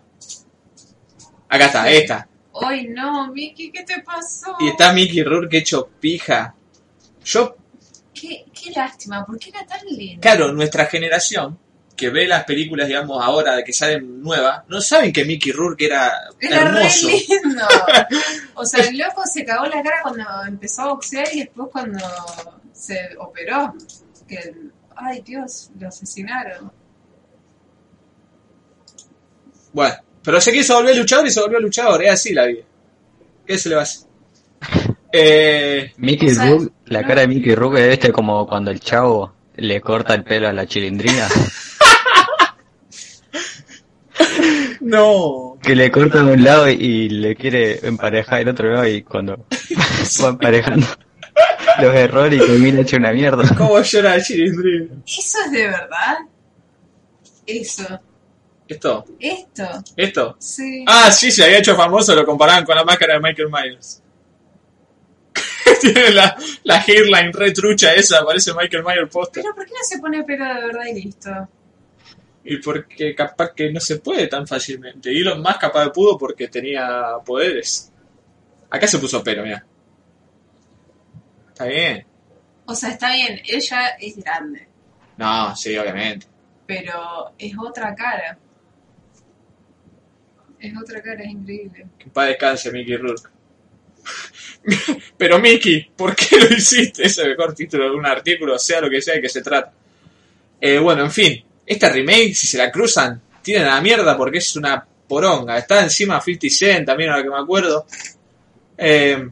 Acá está, esta. Ay, no, Miki, ¿qué te pasó? Y está Mickey Rourke hecho pija. Yo Qué, qué lástima, ¿por qué era tan lindo? Claro, nuestra generación, que ve las películas, digamos, ahora de que salen nuevas, no saben que Mickey Rourke era, Era hermoso. re lindo. O sea, el loco se cagó la cara cuando empezó a boxear y después cuando se operó. Que, ay Dios, lo asesinaron. Bueno, pero se quiso volver luchador y se volvió luchador, es así la vida. ¿Qué se le va a hacer? Eh, Mickey O sea, Rourke, la no. cara de Mickey Rourke es este como cuando el chavo le corta el pelo a la chilindrina. no. que le corta de un lado y le quiere emparejar el otro lado y cuando va emparejando los errores y termina hecho una mierda. ¿Cómo llora chilindrino? ¿Eso es de verdad? Eso. ¿Esto? Esto. ¿Esto? Sí. Ah, sí, se había hecho famoso, lo comparaban con la máscara de Michael Myers. Tiene la, la hairline re trucha esa, parece Michael Myers poster. Pero ¿por qué no se pone pelo de verdad y listo? Y porque capaz que no se puede tan fácilmente. Y Elon Musk capaz pudo porque tenía poderes. Acá se puso pelo, mira. Está bien. O sea, está bien, ella es grande, No, sí, obviamente. pero es otra cara. Es otra cara, es increíble. Que paz descanse Mickey Rourke. Pero Mickey, ¿por qué lo hiciste? Ese es el mejor título de un artículo, sea lo que sea de que se trata. Eh, bueno, en fin. Esta remake, si se la cruzan, tienen a la mierda porque es una poronga. Está encima 50 Cent, también a lo que me acuerdo. Eh,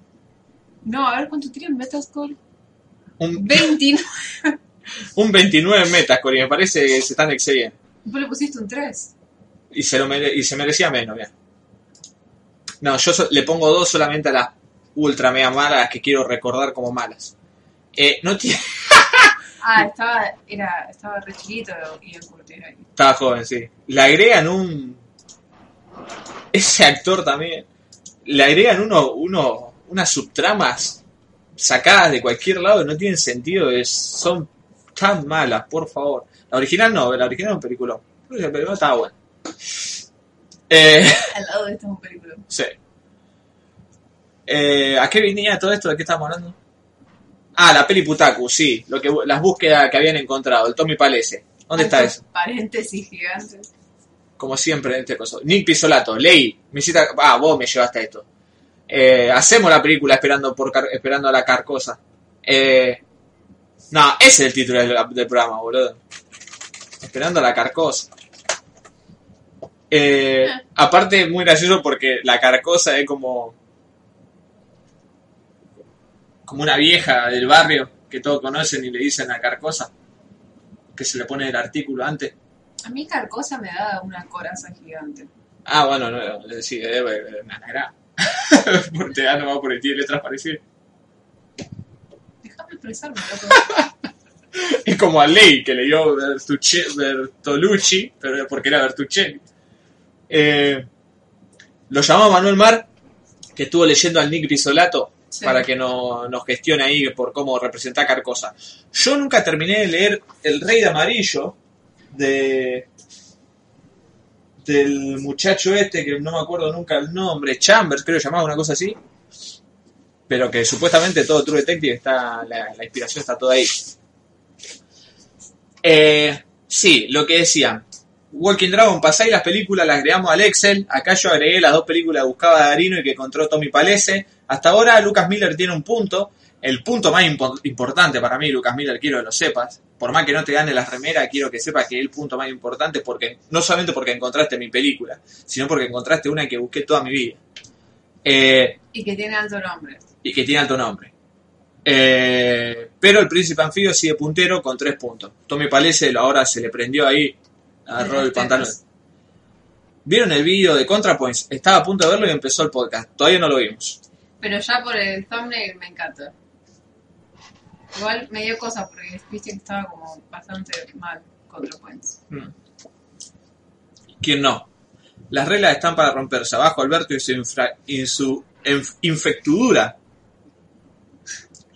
No, a ver cuánto tiene en Metascore. un, 29. un 29 en Metascore y me parece que se están excediendo. Vos le pusiste un 3. Y se, lo mere- y se merecía menos, mira. No, yo so- le pongo dos solamente a las ultra mega malas, las que quiero recordar como malas. Eh, no tiene... Ah, estaba, era, estaba re chiquito y el Curtis ahí. Estaba joven, sí. Le agregan un... Ese actor también. Le agregan uno, uno, unas subtramas sacadas de cualquier lado no tienen sentido. Es, son tan malas, por favor. La original no, la original es un película. La película estaba buena. Eh, Al lado de esta es un película. sí. Eh, ¿A qué venía todo esto? ¿De qué estamos hablando? Ah, la peli Putaku, sí. Lo que, las búsquedas que habían encontrado. El Tommy Palese. ¿Dónde está eso? Paréntesis gigante. como siempre en este caso. Nick Pisolato, leí, me hiciste, ah, vos me llevaste a esto. Eh, hacemos la película esperando por esperando a la carcosa. Eh, no, ese es el título del, del programa, boludo. Esperando a la carcosa. Eh, aparte, muy gracioso porque la carcosa es como. Como una vieja del barrio que todos conocen y le dicen la carcosa. Que se le pone el artículo antes. A mí Carcosa me da una coraza gigante. Ah, bueno, no, no, sí, un anagrama. Porque ya no va por el tío de letras parecidas. Déjame expresarme, loco. Es como a Ley, que leyó Bertucci, Bertolucci, pero porque era Bertuccelli. Eh, lo llamó Manuel Mar, que estuvo leyendo al Nick Risolato Para que no, nos gestione ahí por cómo representa Carcosa. Yo nunca terminé de leer El Rey de Amarillo de del muchacho este que no me acuerdo nunca el nombre, Chambers creo llamaba una cosa así, pero que supuestamente todo True Detective está, la, la inspiración está toda ahí. Eh, sí, lo que decían. Walking Dragon, pasáis las películas, las agregamos al Excel. Acá yo agregué las dos películas que buscaba Darino y que encontró Tommy Palese. Hasta ahora Lucas Miller tiene un punto. El punto más impo- importante para mí, Lucas Miller, quiero que lo sepas. Por más que no te gane las remeras, quiero que sepas que es el punto más importante porque no solamente porque encontraste mi película, sino porque encontraste una que busqué toda mi vida. Eh, Y que tiene alto nombre. y que tiene alto nombre. Eh, pero el príncipe anfibio sigue puntero con tres puntos. Tommy Palese ahora se le prendió ahí, agarró el pantalón. ¿Vieron el vídeo de ContraPoints? Estaba a punto de verlo y empezó el podcast. Todavía no lo vimos. Pero ya por el thumbnail me encanta. Igual me dio cosa porque viste que estaba como bastante mal contra Points. Mm. ¿Quién no? Las reglas están para romperse. Abajo Alberto y su, infra- y su infectudura.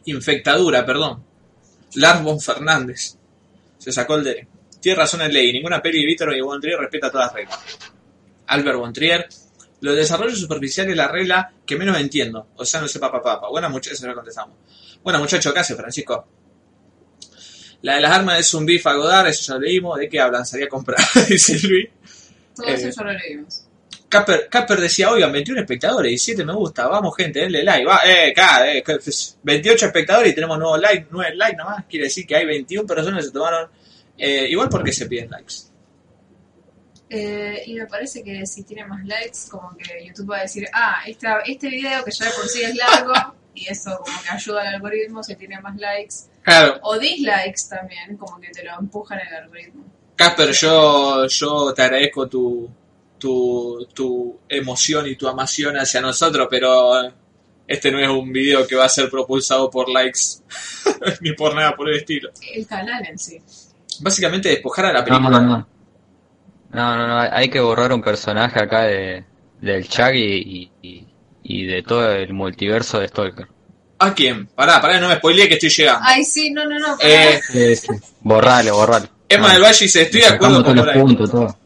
Infectadura, perdón. Lars von Fernández. Se sacó el de. Tiene razón el ley. Ninguna peli de Víctor y Bontrier respeta todas las reglas. Albert Bontrier. Los desarrollos superficiales es la regla que menos entiendo. O sea, no sé papá papá. Buenas muchachos, ya contestamos. Buenas muchachos, ¿qué hace Francisco? La de las armas es un beef a Godard, eso ya lo leímos. ¿De qué hablan? Salía a comprar, dice Luis. Todo Eh. eso ya lo leímos. Casper, Casper decía, oigan, 21 espectadores y 7 me gusta, vamos gente, denle like, va, eh, eh, 28 espectadores y tenemos nuevos like, 9 likes nomás, quiere decir que hay 21 personas que se tomaron, eh, igual porque se piden likes. Eh, y me parece que si tiene más likes, como que YouTube va a decir, ah, esta, este video que ya de por sí es largo, y eso como que ayuda al algoritmo si tiene más likes. Claro, O dislikes también, como que te lo empujan el algoritmo. Casper, yo, yo te agradezco tu, tu, tu emoción y tu amación hacia nosotros, pero este no es un video que va a ser propulsado por likes, ni por nada por el estilo. El canal en sí. Básicamente despojar a la película. no, no. No, no, no, hay que borrar un personaje acá de, del Chaggy y, y, y de todo el multiverso de Stalker. ¿A quién? Pará, pará, no me spoileé que estoy llegando. Ay, sí, no, no, no. Eh, Sí, sí. Borralo, borralo. Emma del Valle dice, estoy de acuerdo con los puntos, todo.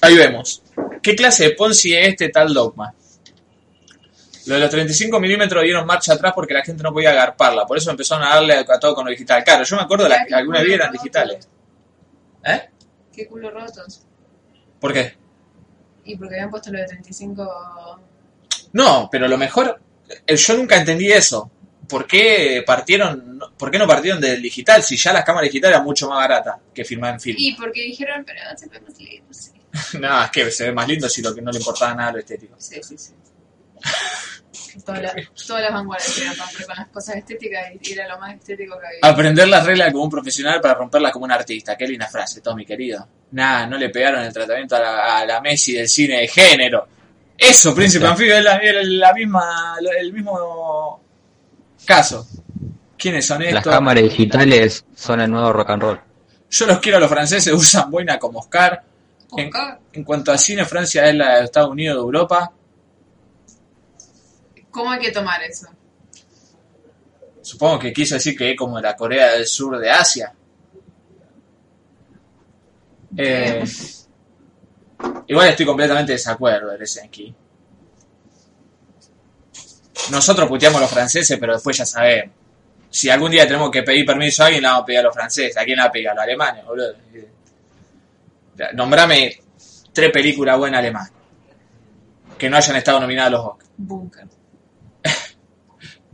Ahí vemos. ¿Qué clase de Ponzi es este tal dogma? Lo de los 35 milímetros dieron marcha atrás porque la gente no podía agarparla. Por eso empezaron a darle a todo con lo digital. Claro, yo me acuerdo de las que alguna vez eran digitales. ¿Eh? Qué culo rotos. ¿Por qué? Y porque habían puesto lo de 35... No, pero lo mejor, eh, yo nunca entendí eso. ¿Por qué partieron, no- por qué no partieron del digital si ya las cámaras digitales eran mucho más baratas que filmar en film? Y porque dijeron, pero se ve más lindo, sí. no, es que se ve más lindo si lo que no le importaba nada lo estético. Sí, sí, sí. Todas las, todas las vanguardias que compré con las cosas estéticas y era lo más estético que había. Aprender las reglas como un profesional para romperlas como un artista. Qué linda frase, Tommy, querido. Nada, no le pegaron el tratamiento a la, a la Messi del cine de género. Eso, Príncipe Anfibio, es la, misma, el mismo caso. ¿Quiénes son Las estos? cámaras digitales son el nuevo rock and roll. Yo los quiero a los franceses, usan buena como Oscar. En, Oscar. en cuanto a cine, Francia es la de Estados Unidos de Europa. ¿Cómo hay que tomar eso? Supongo que quiso decir que es como la Corea del Sur de Asia. Eh, igual estoy completamente de desacuerdo de Helsinki. Nosotros puteamos a los franceses, pero después ya sabemos. Si algún día tenemos que pedir permiso a alguien, le vamos a pedir a los franceses. ¿A quién le va a pedir? A los alemanes, boludo. Ya, Nombrame tres películas buenas alemanas que no hayan estado nominadas a los Oscars. Bunker.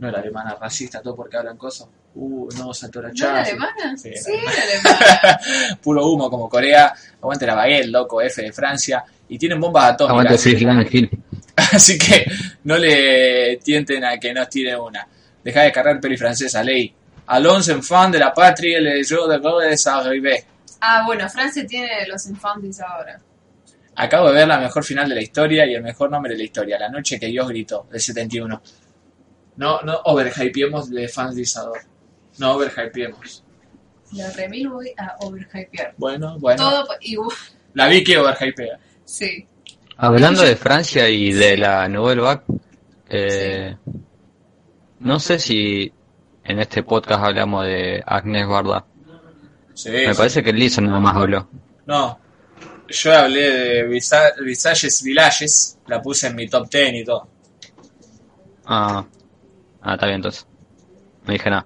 No era alemana racista, todo porque hablan cosas. Uh, no, saltó la ¿No era chava. alemana? Sí, Sí, era alemana. Puro humo como Corea. Aguante la baguette, loco, F de Francia. Y tienen bombas Aguante atómicas. Friedland Hill. Así que no le tienten a que nos tiren una. Deja de cargar peli francesa, ley. Alonso en fan de la patria, le yo de Godes arribé. Ah, bueno, Francia tiene los infantis ahora. Acabo de ver la mejor final de la historia y el mejor nombre de la historia, La noche que Dios gritó, del 71. No, no overhypeemos de fans de Isador. No overhypeemos. La remil voy a overhypear. Bueno, bueno. Todo igual. La vi que overhypea. Sí. Hablando de Francia y de la Nouvelle Vague, eh, no sé si en este podcast hablamos de Agnès Varda. Sí, Me sí. parece que Lisa nada más habló. No. Yo hablé de Visa- Visages Villages, la puse en mi top 10 y todo. Ah, ah, está bien entonces. No dije nada.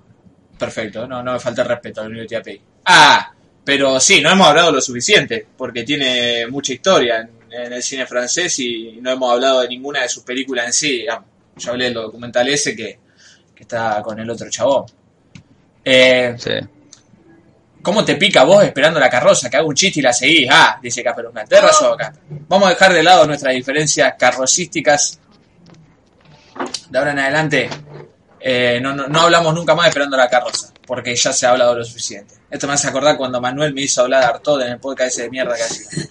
Perfecto, no, no me falta el respeto al te pedí. Ah, pero sí, no hemos hablado lo suficiente, porque tiene mucha historia en, en el cine francés y no hemos hablado de ninguna de sus películas en sí, digamos. Yo hablé del documental ese que, que está con el otro chabón. Eh, Sí. ¿Cómo te pica vos esperando la carroza? Que haga un chiste y la seguís. Ah, dice Casper. Tenés razón, Casper. Vamos a dejar de lado nuestras diferencias carrocísticas. De ahora en adelante, eh, no, no, no hablamos nunca más esperando la carroza, porque ya se ha hablado lo suficiente. Esto me hace acordar cuando Manuel me hizo hablar de Artaud en el podcast ese de mierda que hacía.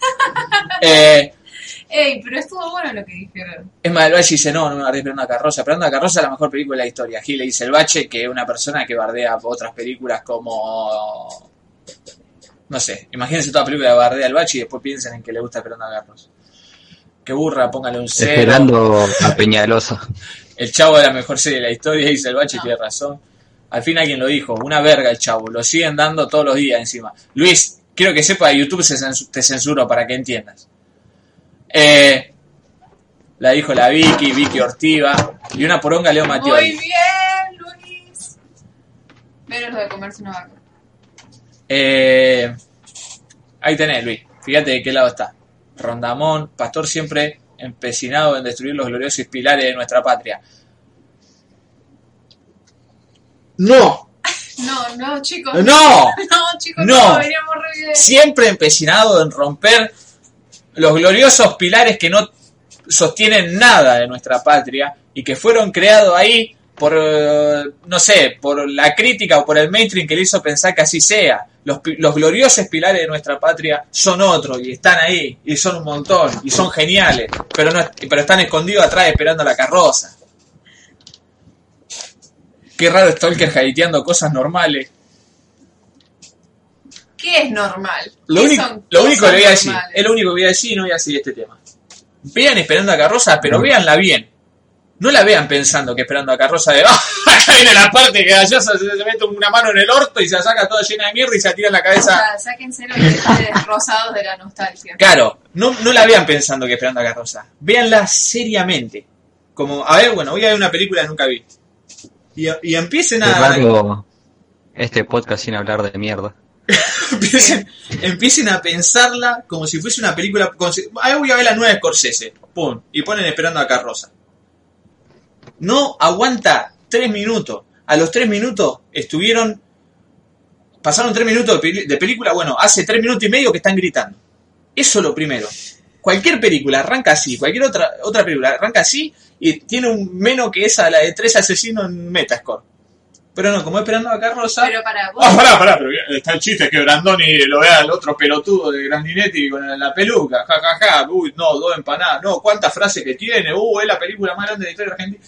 Eh, Ey, pero estuvo bueno lo que dijeron. es más, el Valle dice, no, no me una carroza. Esperando una carroza es la mejor película de la historia. Gil le dice el Bache que es una persona que bardea otras películas como... No sé, imagínense toda película de bardea el Bache y después piensen en que le gusta esperando a carroza. Que burra, póngale un cero. Esperando a Peñalosa. El chavo es la mejor serie de la historia, dice el Bache, y tiene razón. Al fin alguien lo dijo, una verga el chavo, lo siguen dando todos los días encima. Luis, quiero que sepa, YouTube se te censuró para que entiendas. Eh, la dijo la Vicky, Vicky Ortiva, y una poronga Leo Muy Mattioli. bien, Luis. Menos lo de comerse una vaca. Eh, ahí tenés, Luis. Fíjate de qué lado está. Rondamón, pastor siempre empecinado en destruir los gloriosos pilares de nuestra patria. No, No, no, chicos. no, No, chicos, No. no, siempre empecinado en romper los gloriosos pilares que no sostienen nada de nuestra patria y que fueron creados ahí por, eh, no sé, por la crítica o por el mainstream que le hizo pensar que así sea. Los, los gloriosos pilares de nuestra patria son otros y están ahí y son un montón y son geniales, pero, no, pero están escondidos atrás esperando la carroza. Qué raro Stalker hateando cosas normales. ¿Qué es normal? Lo ¿Qué único, son lo único que voy a decir, es lo único que voy a decir y no voy a seguir este tema. Vean esperando a Carroza, pero véanla bien. No la vean pensando que esperando a Carroza de ¡Ah! acá viene la parte que allá se, se mete una mano en el orto y se la saca toda llena de mierda y se la tira en la O cabeza. sea, sáquense los rosados de la nostalgia. Claro, no, no la vean pensando que esperando a Carroza. Véanla seriamente. Como, a ver, bueno, voy a ver una película que nunca vi. Y, y empiecen a, este podcast sin hablar de mierda. empiecen, empiecen a pensarla como si fuese una película. como si- ah, voy a ver la nueva Scorsese. Pum. Y ponen esperando a Carroza. No aguanta tres minutos. A los tres minutos estuvieron. Pasaron tres minutos de, película. Bueno, hace tres minutos y medio que están gritando. Eso lo primero. Cualquier película arranca así. Cualquier otra, otra película arranca así. Y tiene un menos que esa, la de tres asesinos en Metascore. Pero no, como esperando a Carroza. Pero para vos, Ah, pará, pará, pero está el chiste que Brandoni lo vea al otro pelotudo de Grandinetti con la peluca, ja, ja, ja, uy, no, dos empanadas, no, cuántas frases que tiene, uh, es la película más grande de la historia argentina.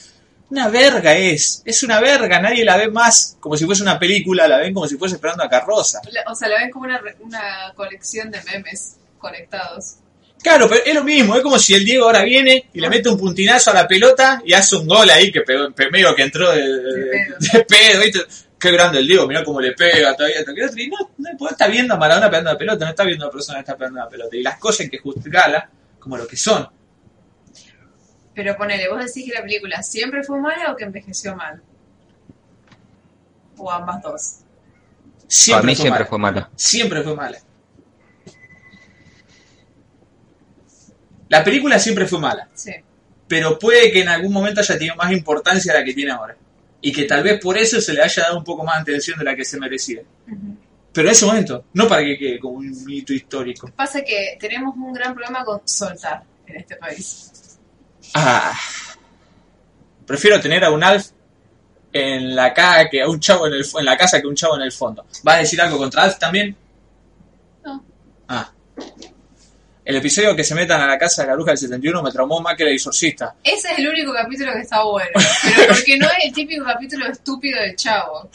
Una verga es, es una verga, nadie la ve más como si fuese una película, la ven como si fuese esperando a Carroza. la- o sea, la ven como una, una colección de memes conectados. Claro, pero es lo mismo, es como si el Diego ahora viene y le mete un puntinazo a la pelota y hace un gol ahí que pegó, pe- medio que entró de, de- de pedo, ¿viste? Qué grande el Diego, mirá cómo le pega todavía. otro. Y no, no está viendo a Maradona pegando la pelota, no está viendo a una persona que está pegando la pelota. Y las cosas hay que juzgarla como lo que son. Pero ponele, vos decís que la película siempre fue mala o que envejeció mal. O ambas dos. Siempre Para mí fue siempre mala. fue mala. Siempre fue mala. La película siempre fue mala. Sí. pero puede que en algún momento haya tenido más importancia de la que tiene ahora. Y que tal vez por eso se le haya dado un poco más de atención de la que se merecía. Pero en ese momento, no para que quede como un mito histórico. Pasa que tenemos un gran problema con soltar en este país. Ah, prefiero tener a un Alf en la ca que a un chavo en, el, en la casa que un chavo en el fondo. ¿Vas a decir algo contra Alf también? No. Ah. El episodio que se metan a la casa de la bruja del 71 me traumó más que el exorcista. Ese es el único capítulo que está bueno. Pero porque no es el típico capítulo estúpido del chavo.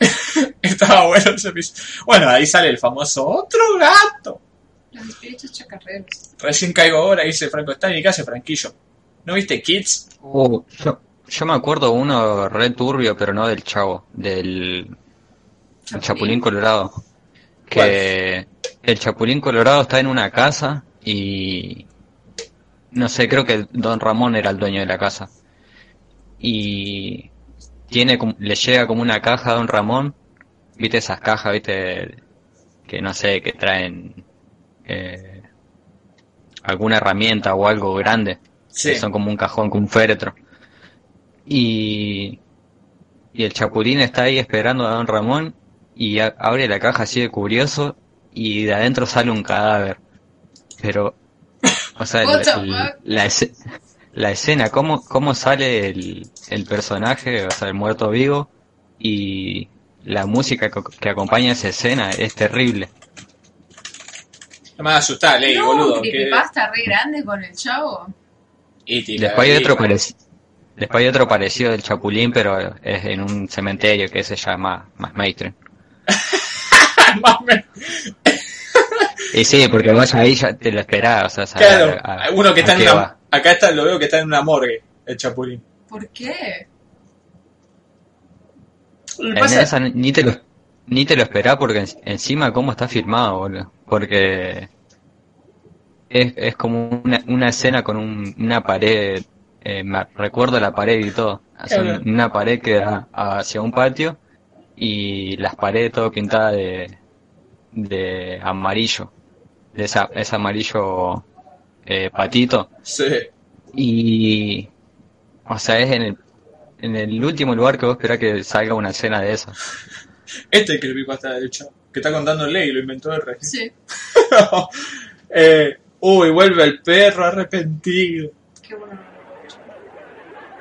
Estaba bueno ese episodio. Bueno, ahí sale el famoso otro gato. Los espíritus chacarreros. Recién caigo ahora, dice Franco, está en mi casa, Franquillo. ¿No viste Kids? Uh, yo, yo me acuerdo uno re turbio, pero no del chavo, del el Chapulín Colorado. Que el Chapulín Colorado está en una casa y no sé, creo que Don Ramón era el dueño de la casa. Y tiene como- le llega como una caja a Don Ramón, viste esas cajas, viste que no sé, que traen eh, alguna herramienta o algo grande Sí. que son como un cajón con un féretro. Y, y el Chapulín está ahí esperando a Don Ramón y a- abre la caja así de curioso y de adentro sale un cadáver. Pero, o sea, el- el- la, la escena, cómo, cómo sale el, el personaje, o sea, el muerto vivo y la música que, que acompaña esa escena es terrible. No me vas a asustar, Ley, no, boludo. que- creepypasta re grande con el chavo. Después hay otro parecido. Después hay otro parecido del Chapulín, pero es en un cementerio que se llama más mainstream. Más o menos. Y sí, porque vos ahí ya te lo esperás, o sea, Claro, a- a- uno que está en una... va. Acá está, lo veo que está en una morgue, el Chapulín. ¿Por qué? En esa ni te lo, ni te lo esperás porque en- encima cómo está filmado, boludo. Porque es, es como una, una escena con un- una pared, eh, me recuerdo la pared y todo. Una pared que da hacia un patio y las paredes todo pintadas de, de amarillo. De esa, ese amarillo eh, patito. Sí. Y. O sea, es en el, en el último lugar que vos esperás que salga una escena de esa. Este es el que le pico hasta la derecha. Que está contando ley, lo inventó el rey. Sí, eh, uy, vuelve el perro arrepentido. qué bueno.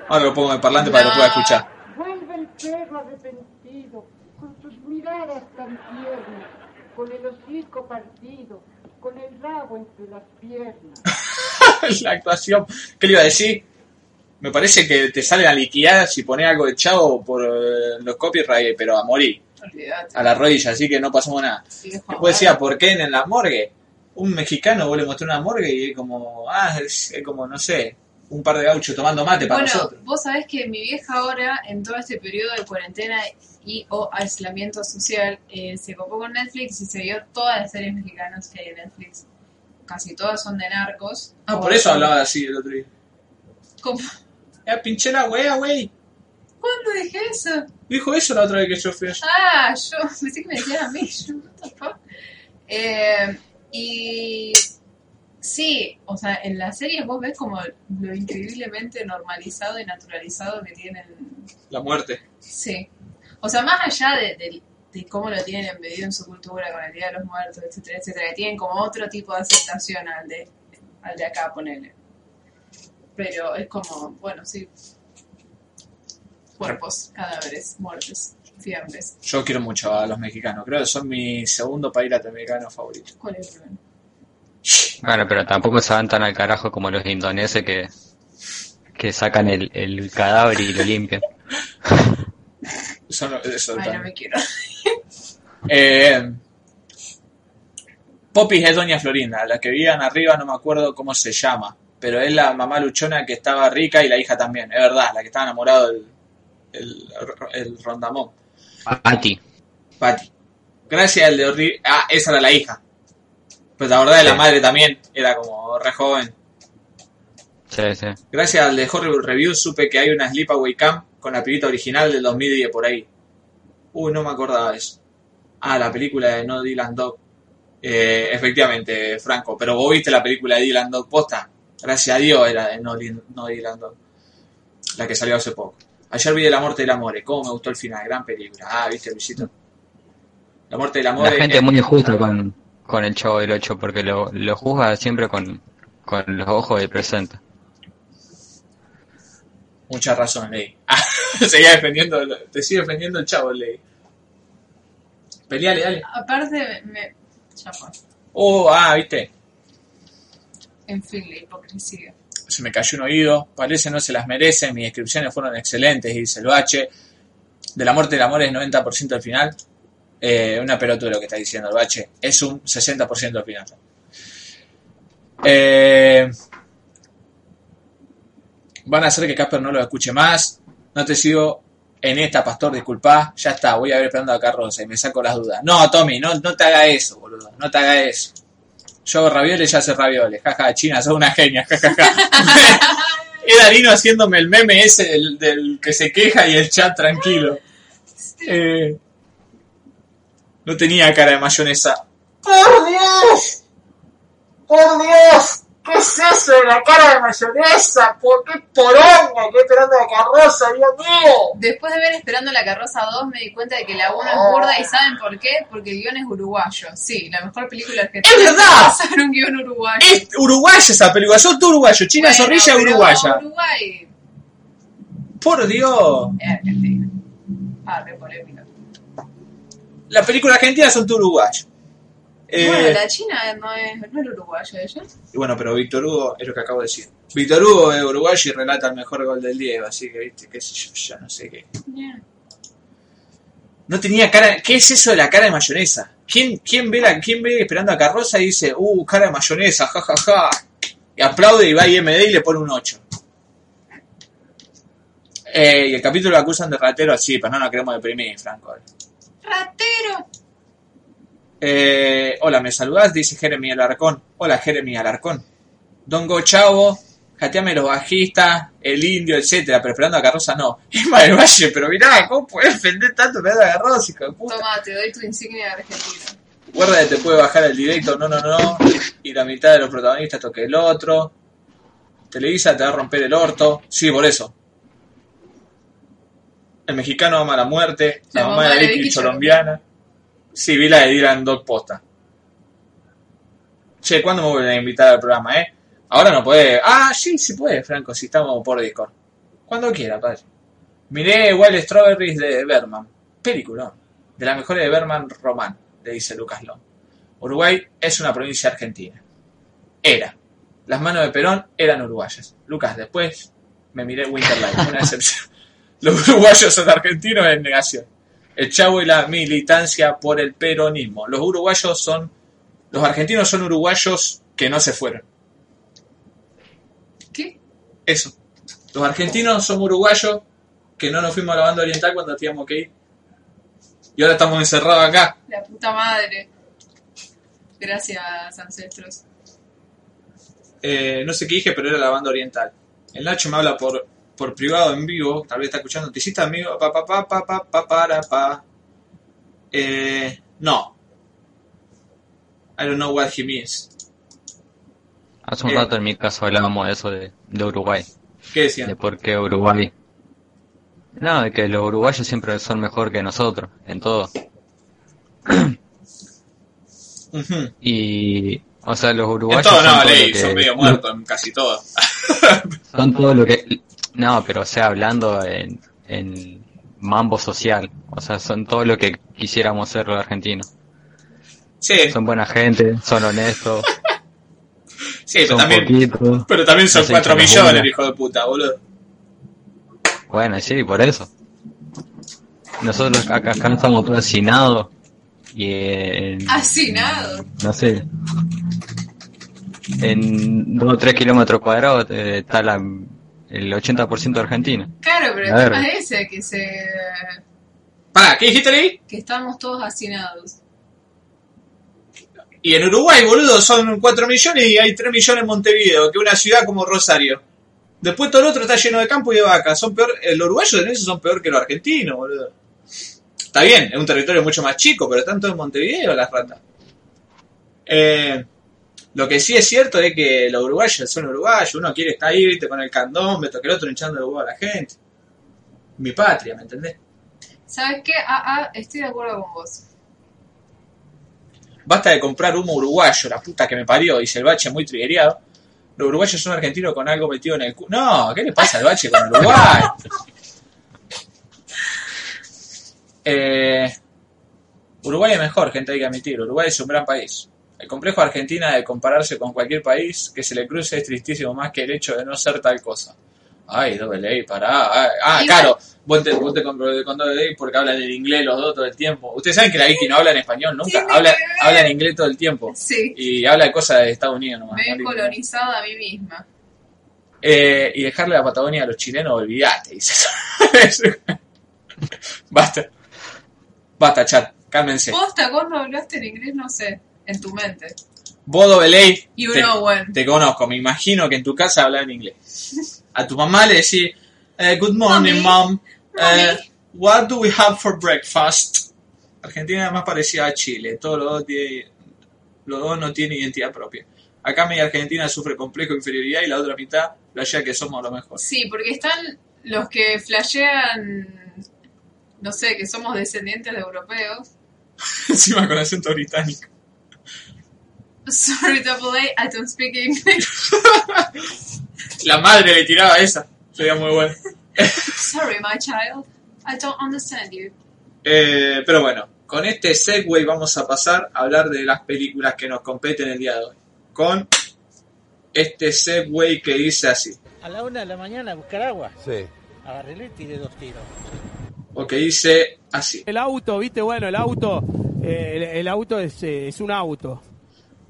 Ahora lo pongo en el parlante para que lo pueda escuchar. Vuelve el perro arrepentido, con sus miradas tan tiernas, con el hocico partido, con el rabo entre las piernas. la actuación. ¿Qué le iba a decir? Me parece que te salen a liquidar si pones algo de chavo por eh, los copyright, pero a morir, Olvídate. a la rodilla, así que no pasamos nada. Viejo, Después decía, ¿por qué en la morgue? Un mexicano vos le mostró una morgue y es como, ah, es, es como, no sé, un par de gauchos tomando mate para Bueno, nosotros. vos sabés que mi vieja ahora, en todo este periodo de cuarentena y o aislamiento social, eh, se copó con Netflix y se vio todas las series mexicanas que hay en Netflix. Casi todas son de narcos. Ah, por eso son- hablaba así el otro día. ¿Cómo? Eh, pinché la wea, wey. ¿Cuándo dije eso? Dijo eso la otra vez que yo fui allá. Ah, yo pensé que me decían a mí. Yo? Eh, y sí, o sea, en las series vos ves como lo increíblemente normalizado y naturalizado que tienen. La muerte. Sí. O sea, más allá de, de- de cómo lo tienen embedido en su cultura con el Día de los Muertos, etcétera, etcétera, que tienen como otro tipo de aceptación al de, al de acá, ponele. Pero es como, bueno, sí. Cuerpos, cadáveres, muertes, fiambres. Yo quiero mucho a los mexicanos. Creo que son mi segundo país latinoamericano favorito. ¿Cuál es el problema? Bueno, pero tampoco se van tan al carajo como los indoneses que, que sacan el, el cadáver y lo limpian. Son, eso Ay, no me quiero. Eh, Popis es Doña Florinda, la que vivían arriba no me acuerdo cómo se llama, pero es la mamá luchona que estaba rica y la hija también, es verdad, la que estaba enamorado del el, el rondamón, Pati. Pati. Gracias al de horri- Ah, esa era la hija. Pues la verdad de la madre también, era como re joven. Sí, sí. Gracias al de Horrible Review supe que hay una Sleepaway Camp con la película original del 2010 por ahí. Uy, no me acordaba de eso. Ah, la película de No Dylan Dog. Eh, efectivamente, Franco. Pero vos viste la película de Dylan Dog posta. Gracias a Dios era de No, no Dylan Dog. La que salió hace poco. Ayer vi de La Muerte del Amor. ¿Cómo me gustó el final? Gran película. Ah, viste, Luisito. La Muerte del Amor. La gente es- es muy injusta con, con el Chavo del 8 porque lo, lo juzga siempre con, con los ojos del presente. Mucha razón, Ley. Ah, seguía defendiendo, te sigue defendiendo el chavo, Ley. Peleale, dale. Aparte, me. Ya fue. Oh, ah, viste. En fin, la hipocresía. Se me cayó un oído. Parece no se las merece. Mis descripciones fueron excelentes, dice el bache. De la muerte del amor es 90% al final. Eh, una pelotuda lo que está diciendo el bache. Es un 60% al final. Eh, van a hacer que Casper no lo escuche más. No te sigo en esta, pastor, disculpa. Ya está, voy a ver esperando a Carroza y me saco las dudas. No, Tommy, no, no te haga eso, boludo. No te haga eso. Yo hago ravioles, ya hace ravioles. Jaja, China, sos una genia. Jajaja. Era Dino haciéndome el meme ese del, del que se queja y el chat tranquilo. Eh, no tenía cara de mayonesa. ¡Por Dios! ¡Por Dios! ¿Qué es eso de la cara de mayonesa? ¿Por qué poronga? ¿Qué esperando la carroza, Dios mío? Después de ver Esperando la Carroza 2 me di cuenta de que la 1 es burda y ¿saben por qué? Porque el guion es uruguayo. Sí, la mejor película argentina. ¡Es verdad! Usar un guion uruguayo. Es uruguaya esa película, son tú uruguayo, China Bueno, Zorrilla uruguaya. Uruguay Por Dios. es Argentina. Ah, qué polémica. La película argentina son tú uruguayo. Eh, Bueno, la China no es, no es uruguaya ella. Y bueno, pero Víctor Hugo es lo que acabo de decir. Víctor Hugo es uruguayo y relata el mejor gol del Diego, así que, viste, qué sé yo, ya no sé qué. Yeah. No tenía cara. ¿Qué es eso de la cara de mayonesa? ¿Quién, quién, ve, la, quién ve esperando a Carroza y dice, uh, cara de mayonesa, jajaja? Y aplaude y va a IMD y le pone un 8. Eh, y el capítulo lo acusan de ratero así, pero no nos queremos deprimir, Franco. ¡Ratero! Eh, hola, ¿me saludás? Dice Jeremy Alarcón. Hola, Jeremy Alarcón. Dongo Chavo, jateame los bajistas, el indio, etcétera, pero esperando a Carroza no. Emma del Valle, pero mirá, ¿cómo puedes defender tanto esperando a Carroza, hijo de puta? Toma, te doy tu insignia de argentina. Guarda que te puede bajar el directo, no, no, no. Y la mitad de los protagonistas toque el otro. Televisa te va a romper el orto. Sí, por eso. El mexicano ama la muerte. La, mamá, de la Vicky colombiana. Sí, vi la de Dylan Dog Posta. Che, ¿cuándo me vuelven a invitar al programa, eh? Ahora no puede. Ah, sí, sí puede, Franco, si estamos por Discord. Cuando quiera, padre. Miré Wild Strawberries de Berman. Película. De las mejores de Berman Román, le dice Lucas Long. Uruguay es una provincia argentina. Era. Las manos de Perón eran uruguayas. Lucas, después me miré Winterlight, una excepción. Los uruguayos son argentinos en negación. El chavo y la militancia por el peronismo. Los uruguayos son. Los argentinos son uruguayos que no se fueron. ¿Qué? Eso. Los argentinos son uruguayos que no nos fuimos a la banda oriental cuando teníamos que ir. Y ahora estamos encerrados acá. La puta madre. Gracias, ancestros. Eh, no sé qué dije, pero era la banda oriental. El Nacho me habla por, por privado en vivo, tal vez está escuchando. ¿Te hiciste amigo? Pa, pa, pa, pa, pa, pa, para, pa. Eh, no. I don't know what he means. Hace un Eh. rato en mi caso hablábamos de eso de, de Uruguay. ¿Qué decían? De por qué Uruguay. No, de que los uruguayos siempre son mejor que nosotros, en todo. Y, o sea, los En uruguayos todo son, no, todo lo ley, que- son medio muertos en casi todo. son todo lo que... No, pero o sea, hablando en, en mambo social. O sea, son todo lo que quisiéramos ser los argentinos. Sí, Son buena gente, son honestos, sí, pero son también, poquitos. pero también son No se 4 echan las millones, hijo de puta, boludo. Bueno, sí, por eso. Nosotros acá, acá estamos todos hacinados. Y en, Hacinado. no sé, en 2 o 3 kilómetros cuadrados eh, está la, el 80% de Argentina. Claro, pero el tema es ese, que se... Pará, ¿qué dijiste, Ley? que estamos todos hacinados. Y en Uruguay, boludo, son 4 millones y hay 3 millones en Montevideo, que es una ciudad como Rosario. Después todo el otro está lleno de campo y de vacas. Son peor, los uruguayos en eso son peor que los argentinos, boludo. Está bien, es un territorio mucho más chico, pero están todos en Montevideo las ratas. Eh, lo que sí es cierto es que los uruguayos son uruguayos, uno quiere estar ahí, viste, con el candón, me toca el otro hinchando el huevo a la gente. Mi patria, ¿me entendés? ¿Sabes qué? Ah, ah, estoy de acuerdo con vos. Basta de comprar humo uruguayo, la puta que me parió, dice el bache muy triguereado. Los uruguayos son argentinos con algo metido en el cu... No, ¿qué le pasa al bache con Uruguay? Eh, Uruguay es mejor, gente, hay que admitir. Uruguay es un gran país. El complejo Argentina de compararse con cualquier país que se le cruce es tristísimo más que el hecho de no ser tal cosa. Ay, doble ley, pará. Ay, Ah, claro, vos te, vos te compro con doble ley porque hablan en inglés los dos todo el tiempo. Ustedes saben que la Vicky no habla en español nunca, habla, habla en inglés todo el tiempo. Sí, Y habla de cosas de Estados Unidos nomás. me he colonizado a mí misma. Eh, y dejarle la Patagonia a los chilenos, olvídate, dice. Basta. Basta, chat. Cálmense. Posta, vos no hablaste en inglés, no sé, en tu mente. Bodo Belay, You te, know when. te conozco. Me imagino que en tu casa hablan inglés. A tu mamá le decís, eh, Good morning, Mommy. mom. Eh, what do we have for breakfast? Argentina es más parecida a Chile. Todos los dos, tiene- los dos no tienen identidad propia. Acá media Argentina sufre complejo de inferioridad y la otra mitad flashea que somos lo mejor. Sí, porque están los que flashean, no sé, que somos descendientes de europeos. Encima con acento británico. Sorry, double A, I don't speak English. La madre le tiraba esa. Sería muy bueno. Sorry, my child, I don't understand you. Eh, pero bueno, con este segue vamos a pasar a hablar de las películas que nos competen el día de hoy. Con este segue que dice así. A la una de la mañana a buscar agua. Sí. Agarré y tiré dos tiros. O que dice así. El auto, viste, bueno, el auto, eh, el, el auto es, eh, es un auto.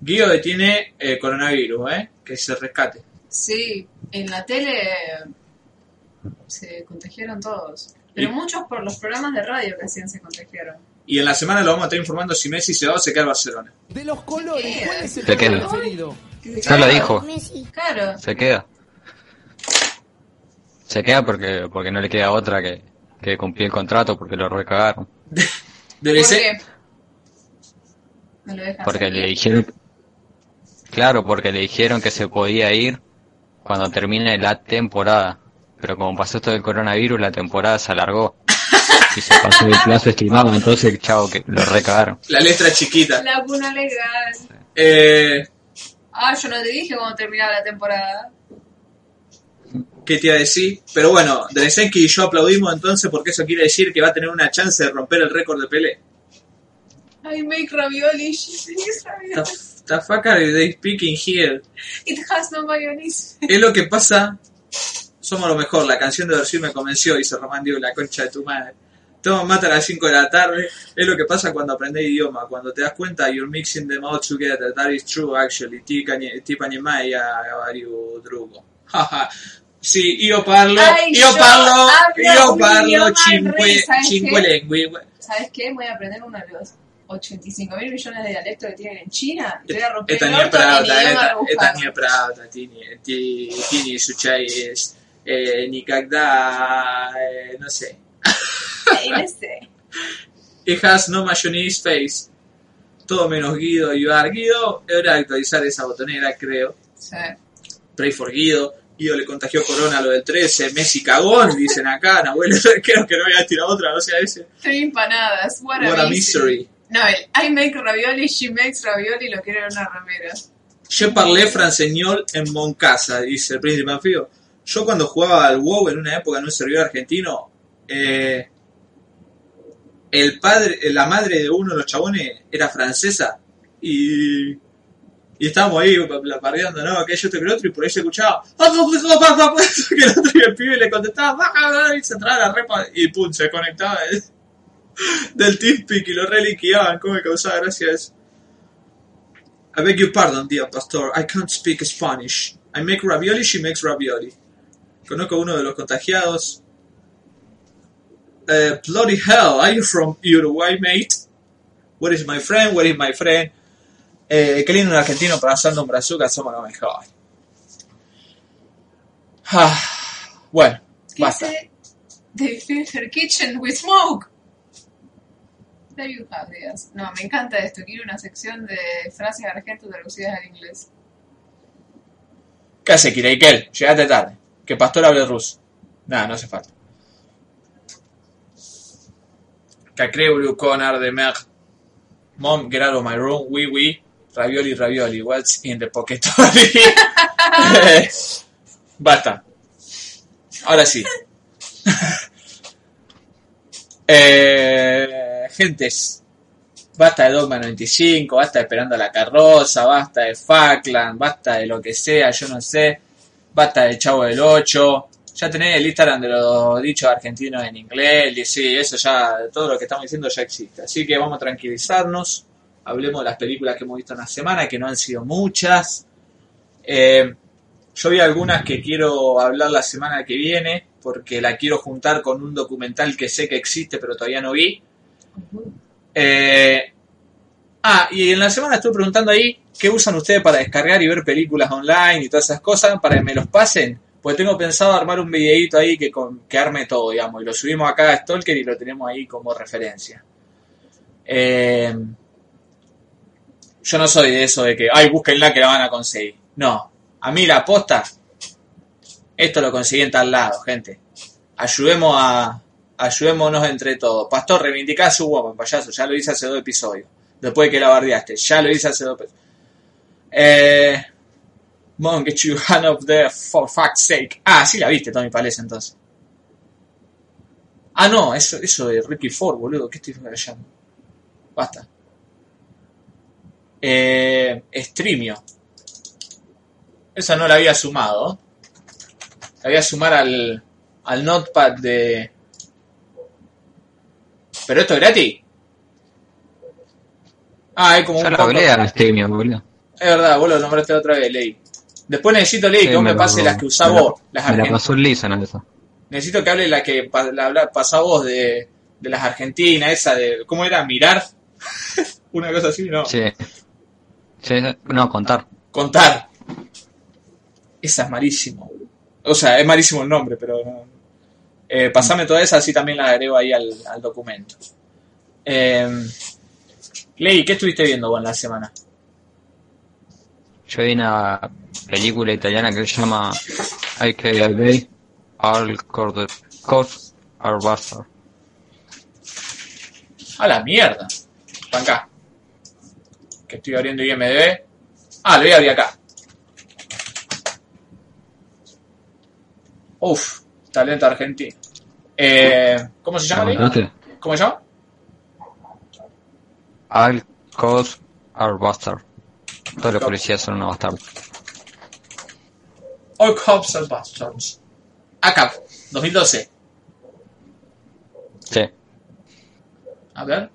Guido detiene eh, coronavirus, ¿eh? Que se rescate. Sí, en la tele se contagiaron todos. Pero Y- muchos por los programas de radio que hacían se contagiaron. Y en la semana lo vamos a estar informando si Messi se va o se queda en Barcelona. De los colores, ¿cuál es el Se queda. preferido? Ya lo dijo, Claro, se queda. Se queda porque porque no le queda otra que, que cumplir el contrato porque lo recagaron. Debe ¿por ser, qué? No lo dejan Porque salir. le dijeron, claro, porque le dijeron que se podía ir cuando termine la temporada. Pero como pasó esto del coronavirus, la temporada se alargó. Y se pasó el plazo estimado, entonces, chavo, que lo recagaron. La letra chiquita. La cuna legal. Eh, Ah, yo no te dije cuando terminaba la temporada. ¿Qué te iba a decir? Pero bueno, Dresenki y yo aplaudimos entonces porque eso quiere decir que va a tener una chance de romper el récord de Pelé. I make ravioli, she makes ravioli. The fuck are they speaking here? It has no mayonnaise. Es lo que pasa. Somos lo mejor. La canción de versión me convenció, dice Román Diego, la concha de tu madre. Toma mata a las 5 de la tarde. Es lo que pasa cuando aprendes idioma. Cuando te das cuenta, you're mixing them all together. That is true, actually. Tipani Maya, Avario Drugo. Sì, io parlo, Ay, io yo parlo, io parlo cinque, re, ¿sabes cinque qué? lingue. ¿Sabes qué? Voy a aprender uno de los 85 mil millones de dialectos que tienen en China. Y voy a romper el orto en pravda, idioma eta, eta rebuscado. nije pravda, ti, nije- ti, ti nisu čajez, eh, nikada, eh, no sé. Y no sé. It has no mayonnaise face. Todo menos Guido y Bar. Guido, es hora de actualizar esa botonera, creo. Sí. Pray for Guido. Guido le contagió corona a lo del 13. Messi cagón, dicen acá. Nahuel, creo que no voy a tirar otra, no sea ese. Tres empanadas. What a, What a misery. misery. No, el I make ravioli, she makes ravioli, lo quiero una ramera. Je parlé franceñol en Moncasa, dice el príncipe anfibio. Yo cuando jugaba al WoW en una época en un servidor argentino, eh, el padre, la madre de uno de los chabones era francesa y, y estábamos ahí pardeando, ¿no? Que yo te que otro y por ahí se escuchaba que el otro y el pibe le contestaba "Baja", y se entraba la repa y pum, se conectaba del, TeamSpeak y lo reliquiaban, cómo me causaba gracia eso. I beg your pardon, dear pastor. I can't speak Spanish. I make ravioli, she makes ravioli. Conozco a uno de los contagiados. Eh, bloody hell, are you from Uruguay, mate? Where is my friend? Where is my friend? Eh, qué lindo un argentino pasando un brazuca, somos lo mejor. Ah, bueno, ¿Qué basta. They fill her kitchen with smoke. No, me encanta esto. Quiero una sección de frases argentas traducidas al inglés. ¿Qué hace, Kireikel? Llegaste tarde. Que Pastor hable ruso. Nada, no hace falta. Cacrebru, Conar, de Mer. Mom, get out of my room. Oui, oui. Ravioli, ravioli. What's in the pocket? Basta. Ahora sí. eh, gentes. Basta de Dogma 95, basta de Esperando la Carroza, basta de Falkland, basta de lo que sea, yo no sé. Basta del Chavo del 8. Ya tenés el Instagram de los dichos argentinos en inglés. Y sí, eso ya, todo lo que estamos diciendo ya existe. Así que vamos a tranquilizarnos. Hablemos de las películas que hemos visto en la semana, que no han sido muchas. Eh, yo vi algunas que quiero hablar la semana que viene, porque la quiero juntar con un documental que sé que existe, pero todavía no vi. Eh, ah, y en la semana estuve preguntando ahí qué usan ustedes para descargar y ver películas online y todas esas cosas, para que me los pasen. Pues tengo pensado armar un videíto ahí que, con, que arme todo, digamos, y lo subimos acá a Stalker y lo tenemos ahí como referencia. Eh, yo no soy de eso de que, ay, búsquenla que la van a conseguir. No, a mí la posta, esto lo conseguí en tal lado, gente. Ayudemos a, ayudémonos entre todos. Pastor, reivindicá su woman, payaso, ya lo hice hace dos episodios. Después de que la bardeaste, ya lo hice hace dos episodios. Eh, Mom, get of there for fuck's sake. Ah, sí la viste, Tommy Pales, entonces. Ah, no, eso, eso de Ricky Ford, boludo, ¿qué estoy fallando? Basta. Eh, Streamio. Esa no la había sumado. La voy a sumar al, al notepad de... ¿Pero esto es gratis? Ah, es como Ya un lo poco- hablé a boludo. Es verdad, vos lo nombraste otra vez, Ley. Después necesito, Ley, Sí, que vos me lo- pases las que usás la- vos, las Me la argentinas. pasó Lisa, ¿no? Eso. Necesito que hable la que la habla- pasá vos de, de las argentinas, esa de... ¿Cómo era? ¿Mirar? Una cosa así, ¿no? Sí. Sí, no, contar. Contar. Esa es malísimo. boludo. O sea, es malísimo el nombre, pero... no. Eh, pasame toda esa, así también la agrego ahí al, al documento. Eh, Ley, ¿qué estuviste viendo vos en la semana? Yo vi una película italiana que se llama All Courts Are Bastard. A la mierda. Acá. Que estoy abriendo IMDB. Ah, lo voy a abrir acá. Uf, talento argentino. Eh, ¿Cómo se llama? ¿Cómo se llama? All Courts Are Bastard. Todos los policías son unos bastardos. All Cops are Bastards. ACAP, 2012. Sí. A ver.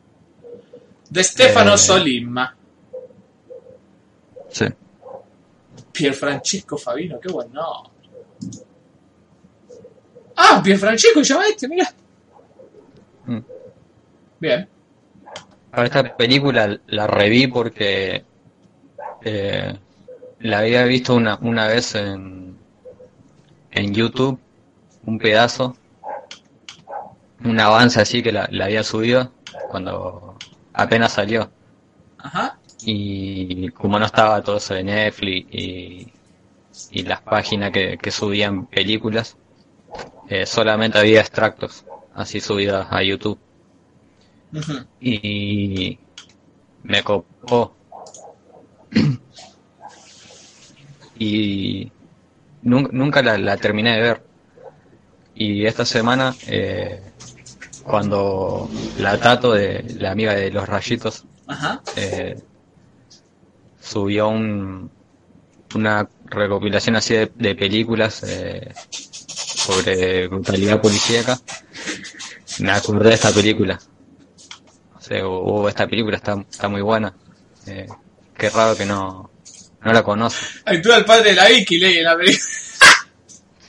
De Stefano Eh. Solimma. Sí. Pierfrancesco Favino, qué buen nombre. Ah, Pierfrancesco llama este, mira. Mm. Bien. Ahora esta película la reví porque eh, la había visto una, una vez en, en YouTube, un pedazo, un avance así que la, la había subido cuando apenas salió. Ajá. Y como no estaba todo eso de Netflix y, y las páginas que, que subían películas, eh, solamente había extractos así subidas a YouTube. Y me copó. y nun- nunca la, la terminé de ver. Y esta semana, eh, cuando la Tato, de, la amiga de los rayitos, Ajá. eh, subió un, una recopilación así de, de películas eh, sobre brutalidad policíaca, me acordé de esta película. O sea, oh, esta película está, está muy buena. Eh, qué raro que no, no la conoce. Actúa el padre de la Vicky, Ley, en la película.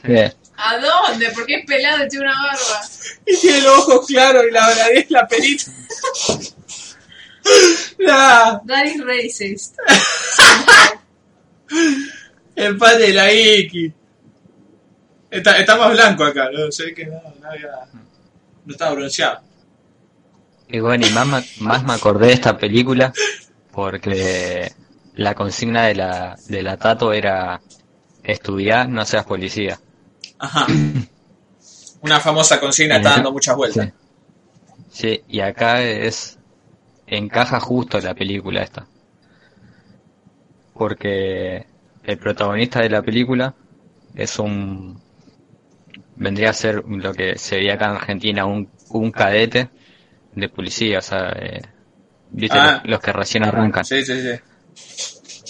¿A dónde? Porque es pelado y tiene una barba. Y tiene los ojos claros y la nariz, la pelita. Nah, That is racist. el padre de la Vicky. Está, está más blanco acá, no sé que no, no había. No estaba bronceado. y bueno, y más, me- más me acordé de esta película porque la consigna de la, de la Tato era estudiar, no seas policía. Ajá. Una famosa consigna está dando muchas vueltas. Sí, y acá es encaja justo la película esta. Porque el protagonista de la película es un vendría a ser lo que se veía acá en Argentina un, un cadete de policía, o sea, eh, viste Ah. los, los que recién arrancan. Sí, sí, sí.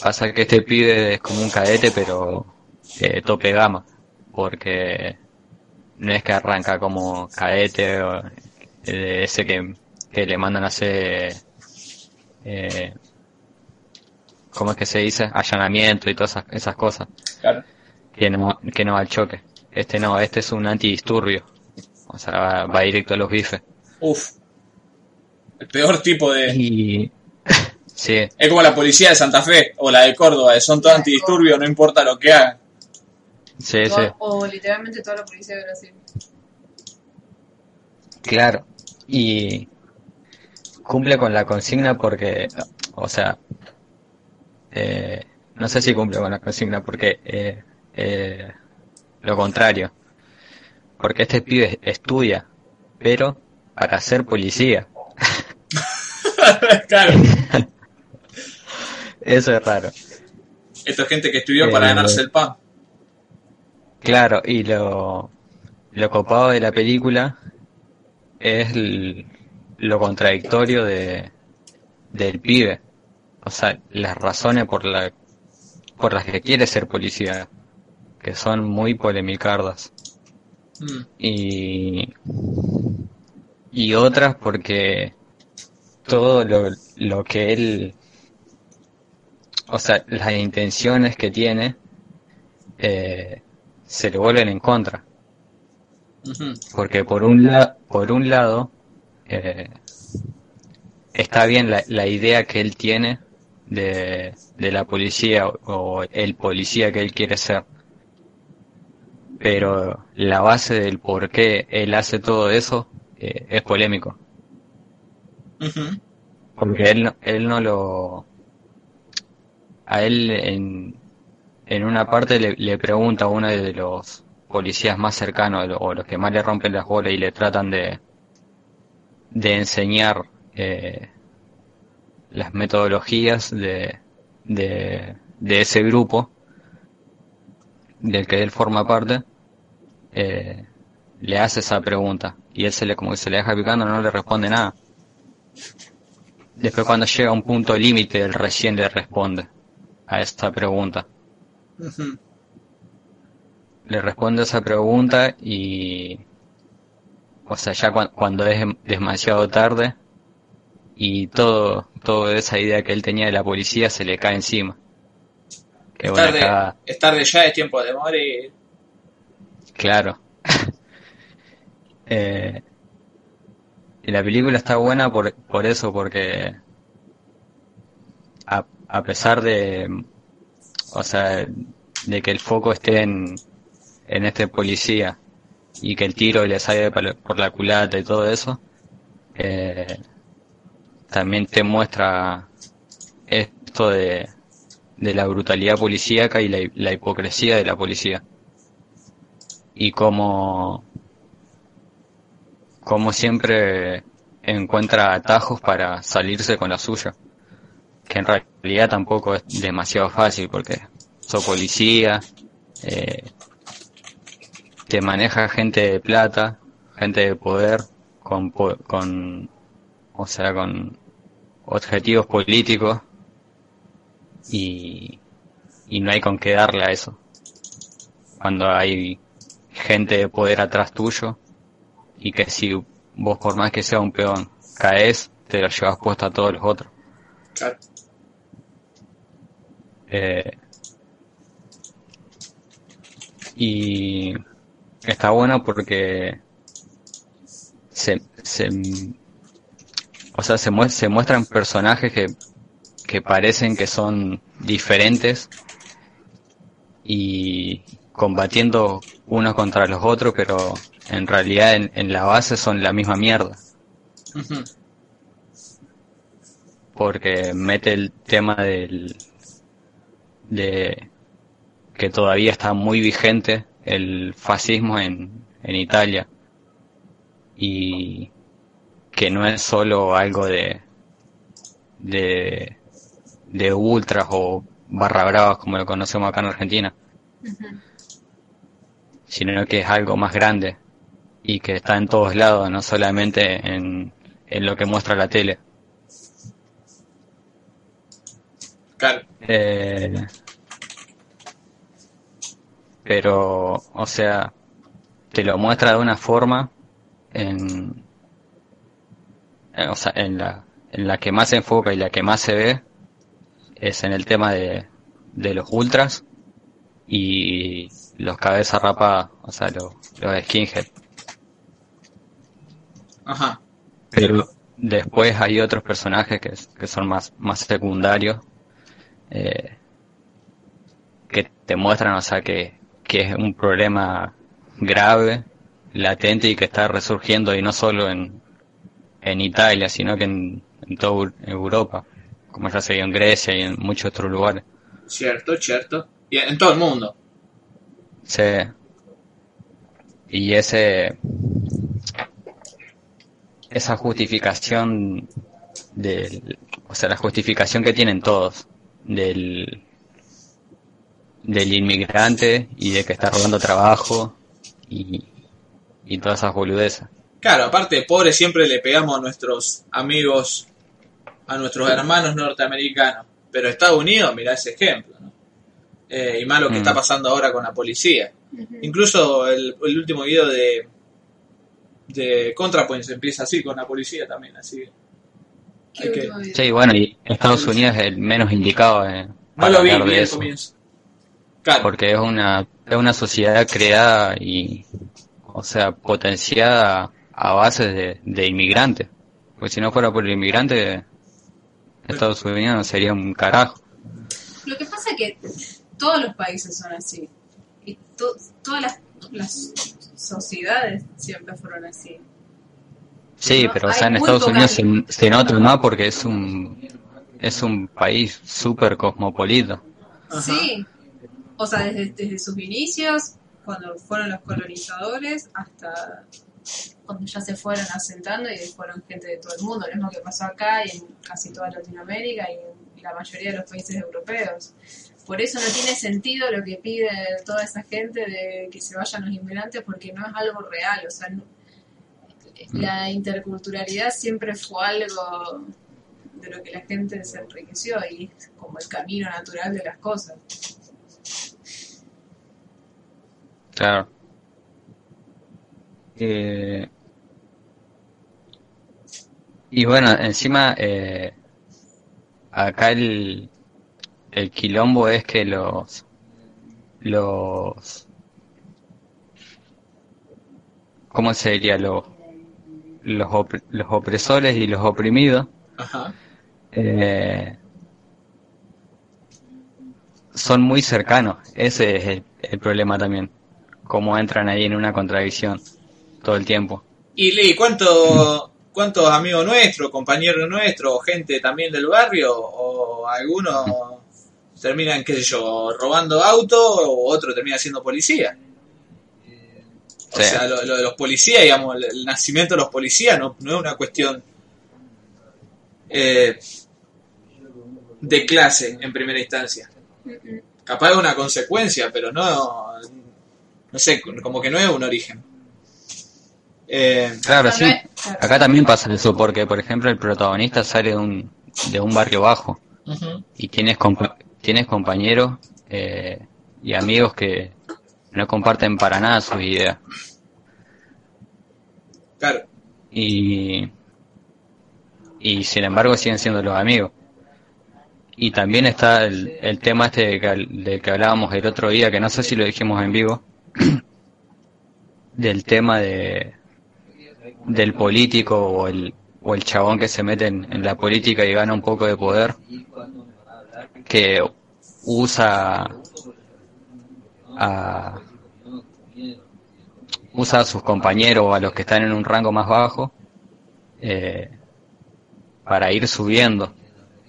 Pasa que este pibe es como un cadete, pero eh, tope gama, porque no es que arranca como cadete o eh, ese que, que le mandan a hacer, eh, ¿cómo es que se dice? Allanamiento y todas esas, esas cosas, Claro. que no, que no va al choque. Este no, este es un antidisturbio, o sea, va, va directo a los bifes. Uf. El peor tipo de. Y, sí, Es como la policía de Santa Fe o la de Córdoba, son todos antidisturbios, no importa lo que hagan. sí, sí. O, o literalmente toda la policía de Brasil. Claro, y cumple con la consigna porque, o sea, eh, no sé si cumple con la consigna porque eh, eh, lo contrario, porque este pibe estudia, pero para ser policía, claro. eso es raro. Esto es gente que estudió para Eh, ganarse el pan. Claro, y lo, lo copado de la película es el- lo contradictorio de, del pibe. O sea, las razones por, la, por las que quiere ser policía, que son muy polemicardas. Mm. Y, y otras porque todo lo, lo que él, o sea, las intenciones que tiene, eh, se le vuelven en contra. Porque por un, la- por un lado, eh, está bien la, la idea que él tiene de, de la policía o, o el policía que él quiere ser. Pero la base del por qué él hace todo eso eh, es polémico. Porque él, no- él no lo... A él en, en una parte le, le pregunta a uno de los policías más cercanos o los que más le rompen las bolas y le tratan de, de enseñar eh, las metodologías de, de, de ese grupo del que él forma parte, eh, le hace esa pregunta y él se le como que se le deja picando, no le responde nada. Después cuando llega a un punto límite, él recién le responde a esta pregunta. Le responde esa pregunta y, o sea, ya cuan- cuando es dem- demasiado tarde y todo, toda esa idea que él tenía de la policía se le cae encima. Es tarde, es tarde ya, es tiempo de morir. Claro. Eh, y la película está buena por, por eso, porque a, a pesar de, o sea, de que el foco esté en, en este policía y que el tiro le sale por la- por la culata y todo eso, eh, también te muestra esto de, de la brutalidad policíaca y la, la hipocresía de la policía y cómo, cómo siempre encuentra atajos para salirse con la suya. Que en realidad tampoco es demasiado fácil porque sos policía, eh, te maneja gente de plata, gente de poder, con, con, o sea, con objetivos políticos y, y no hay con qué darle a eso. Cuando hay gente de poder atrás tuyo y que si vos por más que sea un peón caes, te lo llevas puesto a todos los otros. Claro. Eh, y está bueno porque se, se, o sea, se, mue- se muestran personajes que, que parecen que son diferentes y combatiendo unos contra los otros, pero en realidad en, en la base son la misma mierda. Porque mete el tema del de que todavía está muy vigente el fascismo en, en Italia y que no es solo algo de de de ultras o barra bravas como lo conocemos acá en Argentina sino que es algo más grande y que está en todos lados no solamente en, en lo que muestra la tele Claro. Eh, pero, o sea, te lo muestra de una forma en, eh, o sea, en la, en la que más se enfoca y la que más se ve es en el tema de, de los ultras y los cabezas rapadas, o sea, los, los skinhead. Ajá. Pero después hay otros personajes que, que son más, más secundarios, eh, que te muestran, o sea, que, que es un problema grave, latente y que está resurgiendo y no solo en, en Italia, sino que en, en toda Eu- Europa, como ya se vio en Grecia y en muchos otros lugares. Cierto, cierto. Y en todo el mundo. Sí. Y ese esa justificación del o sea la justificación que tienen todos del del inmigrante y de que está robando trabajo y, y todas esas boludeces. Claro, aparte pobre siempre le pegamos a nuestros amigos, a nuestros hermanos norteamericanos. Pero Estados Unidos, mira ese ejemplo, ¿no? Eh, y más lo que Mm. está pasando ahora con la policía. Incluso el, el último video de de ContraPoints empieza así con la policía también, así. que- hay que- Sí, bueno, y Estados Unidos es el menos indicado eh, no para lo vi, de eso. comienzo. Claro, porque es una es una sociedad creada y o sea potenciada a base de, de inmigrantes porque si no fuera por el inmigrante Estados Unidos sería un carajo Lo que pasa es que todos los países son así. Y to- todas las, las sociedades siempre fueron así. Sí, ¿no? pero o sea, en Estados Unidos se, se nota más porque es un es un país súper cosmopolita. Sí, o sea, desde, desde sus inicios, cuando fueron los colonizadores, hasta cuando ya se fueron asentando y fueron gente de todo el mundo, lo mismo que pasó acá y en casi toda Latinoamérica y en la mayoría de los países europeos. Por eso no tiene sentido lo que pide toda esa gente de que se vayan los inmigrantes porque no es algo real, o sea, no- la interculturalidad siempre fue algo de lo que la gente se enriqueció y es como el camino natural de las cosas. Claro. Eh, y bueno, encima eh, acá el, el quilombo es que los los ¿cómo se diría? Los los, op- los opresores y los oprimidos Ajá. eh, son muy cercanos. Ese es el, el problema también. Cómo entran ahí en una contradicción todo el tiempo. ¿Y Lee, cuánto, cuántos amigos nuestros, compañeros nuestros, o gente también del barrio, o algunos terminan, qué sé yo, robando auto, o otro termina siendo policía? O Sí. sea, lo, lo de los policías, digamos, el, el nacimiento de los policías no, no es una cuestión eh, de clase en primera instancia. Capaz es una consecuencia, pero no, no sé, como que no es un origen. Eh, Claro, sí. Acá también pasa eso, porque por ejemplo el protagonista sale de un, de un barrio bajo y tienes, compa- tienes compañeros eh, y amigos que no comparten para nada sus ideas. Claro. Y, y sin embargo siguen siendo los amigos. Y también está el, el tema este de que, del que hablábamos el otro día, que no sé si lo dijimos en vivo, del tema de del político o el, o el chabón que se mete en, en la política y gana un poco de poder, que usa a usa a sus compañeros o a los que están en un rango más bajo eh, para ir subiendo,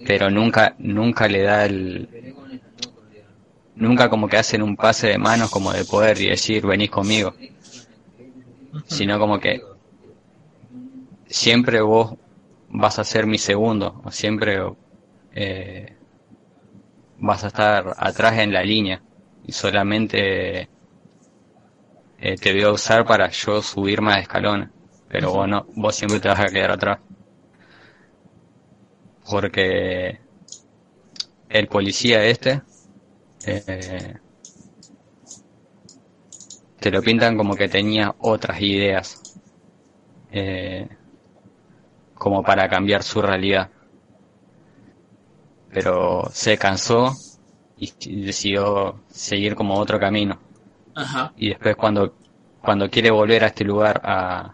pero nunca nunca le da el nunca como que hacen un pase de manos como de poder y decir venís conmigo, sino como que siempre vos vas a ser mi segundo, o siempre eh, vas a estar atrás en la línea y solamente eh, te voy a usar para yo subir más escalones, pero vos no, vos siempre te vas a quedar atrás. Porque el policía este eh, te lo pintan como que tenía otras ideas. Eh, como para cambiar su realidad. Pero se cansó y decidió seguir como otro camino. Ajá. Y después cuando, cuando quiere volver a este lugar a,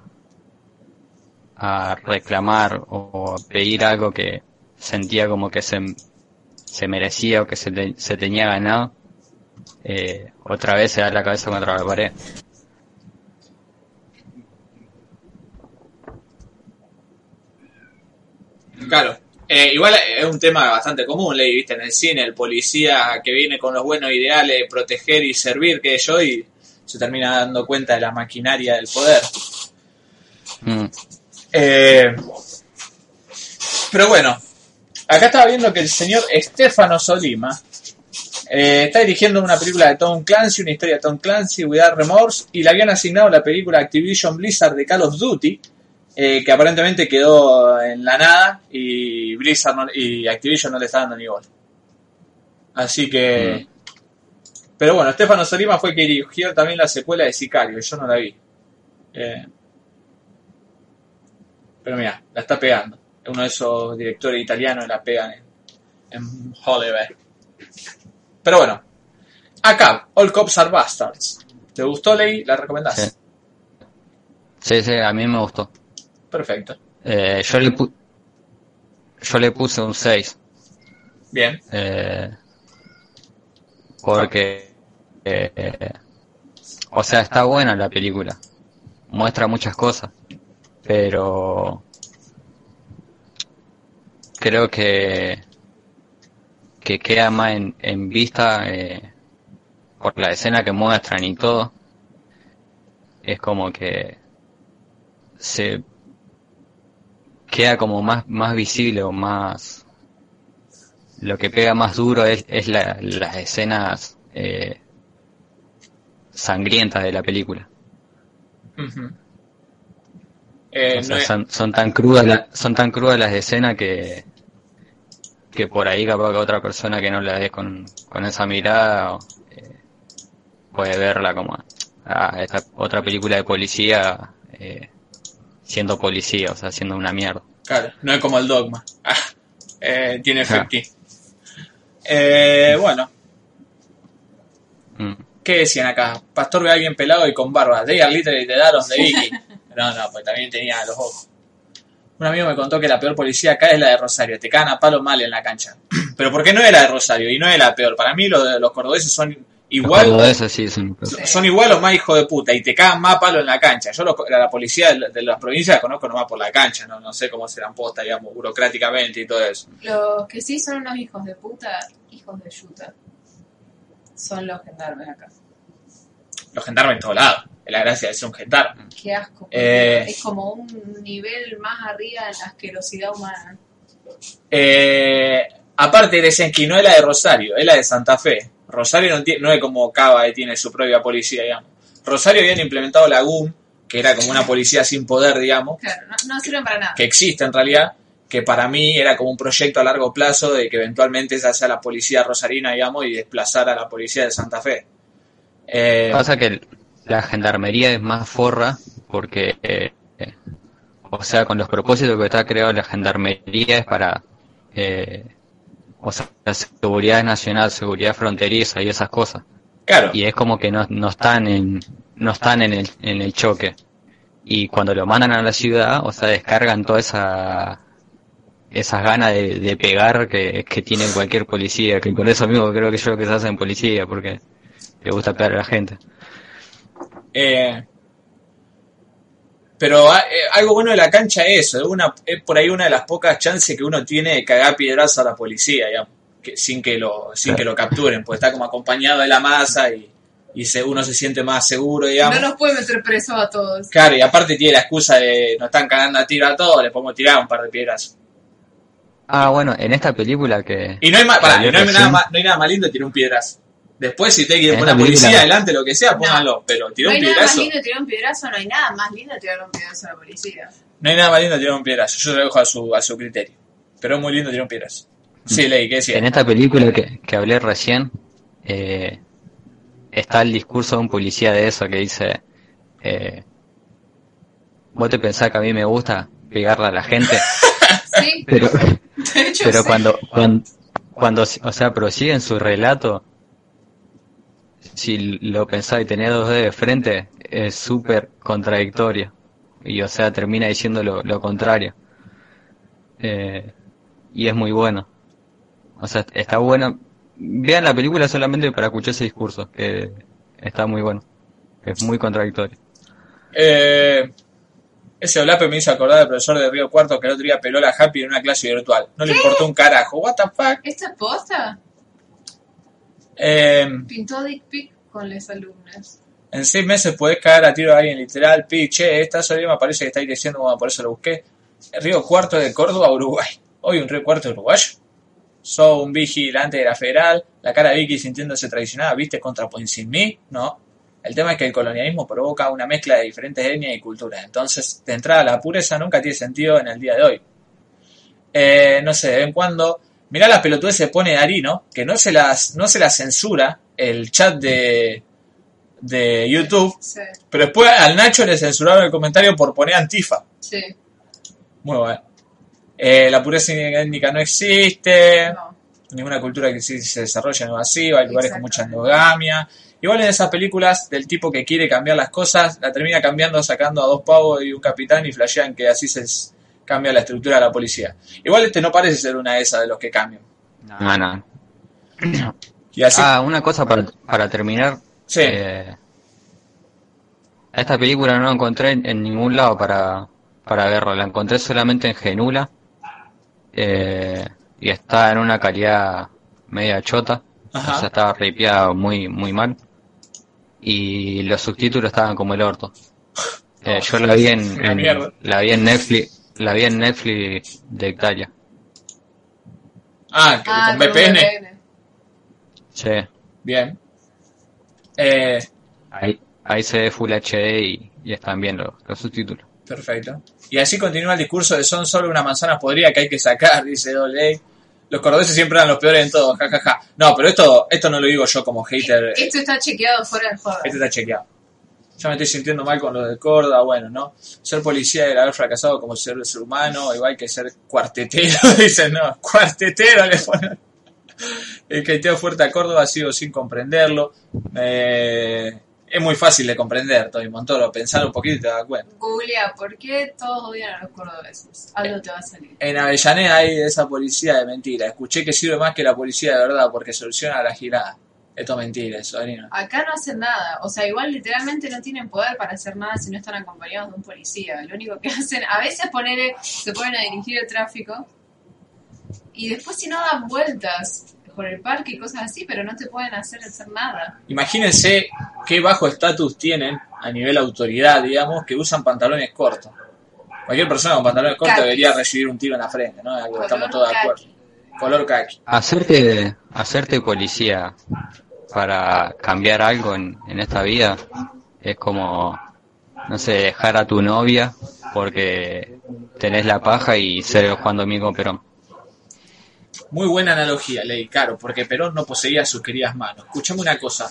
a reclamar o pedir algo que sentía como que se, se merecía o que se, te- se tenía ganado, eh, otra vez se da la cabeza contra la pared. Claro. Eh, igual es un tema bastante común, Ley, viste, en el cine, el policía que viene con los buenos ideales, proteger y servir, que yo, y se termina dando cuenta de la maquinaria del poder. Mm. Eh, pero bueno, acá estaba viendo que el señor Stefano Solima eh, está dirigiendo una película de Tom Clancy, una historia de Tom Clancy, Without Remorse, y le habían asignado la película Activision Blizzard de Call of Duty, eh, que aparentemente quedó en la nada y Blizzard no- y Activision no le está dando ni bola. Así que... Pero bueno, Stefano Solima fue que dirigió también la secuela de Sicario, yo no la vi. Eh, pero mira, la está pegando. Es uno de esos directores italianos que la pegan en, en Hollywood. Pero bueno, acá, All Cops Are Bastards. ¿Te gustó, Ley? ¿La recomendás? Sí. Sí, sí, a mí me gustó. Perfecto. Eh, yo, le pu- yo le puse un 6. Bien. Eh, porque, eh, o sea, está buena la película. Muestra muchas cosas. pero creo que que queda más en, en vista por la escena que muestran y todo es como que se queda como más más visible o más lo que pega más duro es, es la- las escenas eh, sangrientas de la película. Eh, o sea, no es- son, son tan crudas la- son tan crudas las escenas que que por ahí capaz que otra persona que no la ve con, con esa mirada eh, puede verla como ah, esta otra película de policía eh, siendo policía, o sea, siendo una mierda. Claro, no es como el dogma. Ah, eh, tiene efecti. Eh, bueno, Mm. ¿qué decían acá? Pastor ve a alguien pelado y con barba. They are literally the Daros de Vicky. No, no, pues también tenía los ojos. Un amigo me contó que la peor policía acá es la de Rosario. Te cagan a palo mal en la cancha. Pero ¿por qué no es la de Rosario? Y no es la peor. Para mí los, de- los cordobeses son igual. Todo eso sí son- Son igual o más hijos de puta y te cagan más palo en la cancha. Yo los- la, la policía de, de las provincias la conozco nomás por la cancha, no, no sé cómo serán posta, digamos, burocráticamente y todo eso. Los que sí son unos hijos de puta, hijos de yuta, son los gendarmes acá. Los gendarmes en todos lados. Es la gracia de ser un gendarme. Qué asco. Eh. Es como un nivel más arriba en la asquerosidad humana. Eh, aparte decían que no es la de Rosario, es la de Santa Fe. Rosario no, tiene, no es como Cava que tiene su propia policía, digamos. Rosario habían implementado la GUM, que era como una policía sin poder, digamos, Claro, no, no sirven para nada. que existe en realidad, que para mí era como un proyecto a largo plazo de que eventualmente esa sea la policía rosarina, digamos, y desplazar a la policía de Santa Fe. Eh, Pasa que la gendarmería es más forra porque, eh, eh, o sea, con los propósitos que está creado la gendarmería es para, eh, o sea, seguridad nacional, seguridad fronteriza y esas cosas. Claro. Y es como que no, no están en, no están en el, en el choque. Y cuando lo mandan a la ciudad, o sea, descargan toda esa, esas ganas de, de pegar que, que tiene cualquier policía, que por eso mismo creo que yo que se hace en policía, porque le gusta pegar a la gente. Eh, pero ah, eh, algo bueno de la cancha es eso, es, una, es por ahí una de las pocas chances que uno tiene de cagar piedrazo a la policía, digamos, que, sin, que lo, sin que lo capturen, pues está como acompañado de la masa y, y se, uno se siente más seguro, digamos. No nos puede meter presos a todos. Claro, y aparte tiene la excusa de nos están cagando a tiro a todos, le podemos tirar un par de piedras. Ah, bueno, en esta película que... Y no hay, ma- que pará, no hay, nada, más, no hay nada más lindo que tirar un piedrazo. Después, si te quiere poner esta policía adelante, lo que sea, pónganlo. Pero No tirar hay un nada más piedrazo. lindo de tirar un piedrazo, no hay nada más lindo tirar un piedrazo a la policía. No hay nada más lindo tirar un piedrazo. Yo lo dejo a su, a su criterio. Pero es muy lindo tirar un piedrazo. Sí, Ley, ¿qué decía? En esta película que, que hablé recién, eh, está el discurso de un policía de eso que dice, eh, ¿vos te pensás que a mí me gusta pegarle a la gente? Sí, Pero, de hecho pero sí. cuando, cuando, cuando, o sea, prosigue en su relato, si lo pensás y tenés dos dedos de frente, es súper contradictorio. Y, o sea, termina diciendo lo, lo contrario. Eh, y es muy bueno. O sea, está bueno. Vean la película solamente para escuchar ese discurso, que está muy bueno. Es muy contradictorio. Eh, ese Olape me hizo acordar del profesor de Río Cuarto que el otro día peló la Happy en una clase virtual. No le importó un carajo. What the fuck? ¿Esta es posta? Eh, Pintó Dick Pic con las alumnas. en seis meses podés caer a tiro a alguien literal. Pi, che, esta sola me parece que estáis diciendo, bueno, por eso lo busqué. Río Cuarto de Córdoba, Uruguay. Hoy un Río Cuarto uruguayo. Soy un vigilante de la federal. La cara de Vicky sintiéndose traicionada, ¿viste? Contra sin mí. No. El tema es que el colonialismo provoca una mezcla de diferentes etnias y culturas. Entonces, de entrada, la pureza nunca tiene sentido en el día de hoy. Eh, no sé, de vez en cuando. Mirá la pelotudez se pone Ari, ¿no? Que no se las, no se la censura el chat de, de YouTube. Sí, Pero después al Nacho le censuraron el comentario por poner antifa. sí. Muy bueno. Eh, la pureza étnica no existe. No. Ninguna cultura que sí se desarrolla no masiva. Hay lugares con mucha endogamia. Igual en esas películas del tipo que quiere cambiar las cosas, la termina cambiando sacando a dos pavos y un capitán y flashean que así se cambia la estructura de la policía. Igual este no parece ser una de esas de los que cambian. No, no. Y así, Ah, una cosa para, para terminar. Sí. Eh, esta película no la encontré en, ningún lado para, para verlo. La encontré solamente en Genula. eh, y está en una calidad media chota. Ajá. O sea, estaba ripeada muy, muy mal. Y los subtítulos estaban como el orto. Eh, yo la vi en, la vi en Netflix, la vi en Netflix de Italia. Ah, Ah, con VPN. Sí. Bien. Eh, Ahí, ahí se ve Full HD y, y están bien los, los subtítulos. perfecto. Y así continúa el discurso de son solo una manzana podrida que hay que sacar, dice Doley. Los cordobeses siempre eran los peores en todo, jajaja. No, pero esto, esto no lo digo yo como hater. Esto está chequeado fuera del juego. Este está chequeado. Ya me estoy sintiendo mal con lo de Córdoba, bueno, ¿no? Ser policía era haber fracasado como ser, ser humano, igual que ser cuartetero, dicen, no, cuartetero le ponen. El caiteo fuerte a Córdoba sigo sin comprenderlo. Eh, es muy fácil de comprender, Toby Montoro, pensar un poquito y te das cuenta. Googlea, ¿por qué todos odian a los cordobeses? Algo te va a salir. En Avellaneda hay esa policía de mentira. Escuché que sirve más que la policía de verdad porque soluciona la girada. Esto es mentira, sobrino. Acá no hacen nada. O sea, igual literalmente no tienen poder para hacer nada si no están acompañados de un policía. Lo único que hacen, a veces poner, se ponen a dirigir el tráfico y después si no dan vueltas por el parque y cosas así, pero no te pueden hacer hacer nada. Imagínense qué bajo estatus tienen a nivel autoridad, digamos, que usan pantalones cortos. Cualquier persona con pantalones cortos debería recibir un tiro en la frente, ¿no? Algo estamos todos de acuerdo. Color kaki. Hacerte, hacerte policía para cambiar algo en, en esta vida es como, no sé, dejar a tu novia porque tenés la paja y ser Juan Domingo Perón. Muy buena analogía, Ley, claro, porque Perón no poseía sus queridas manos. Escuchame una cosa.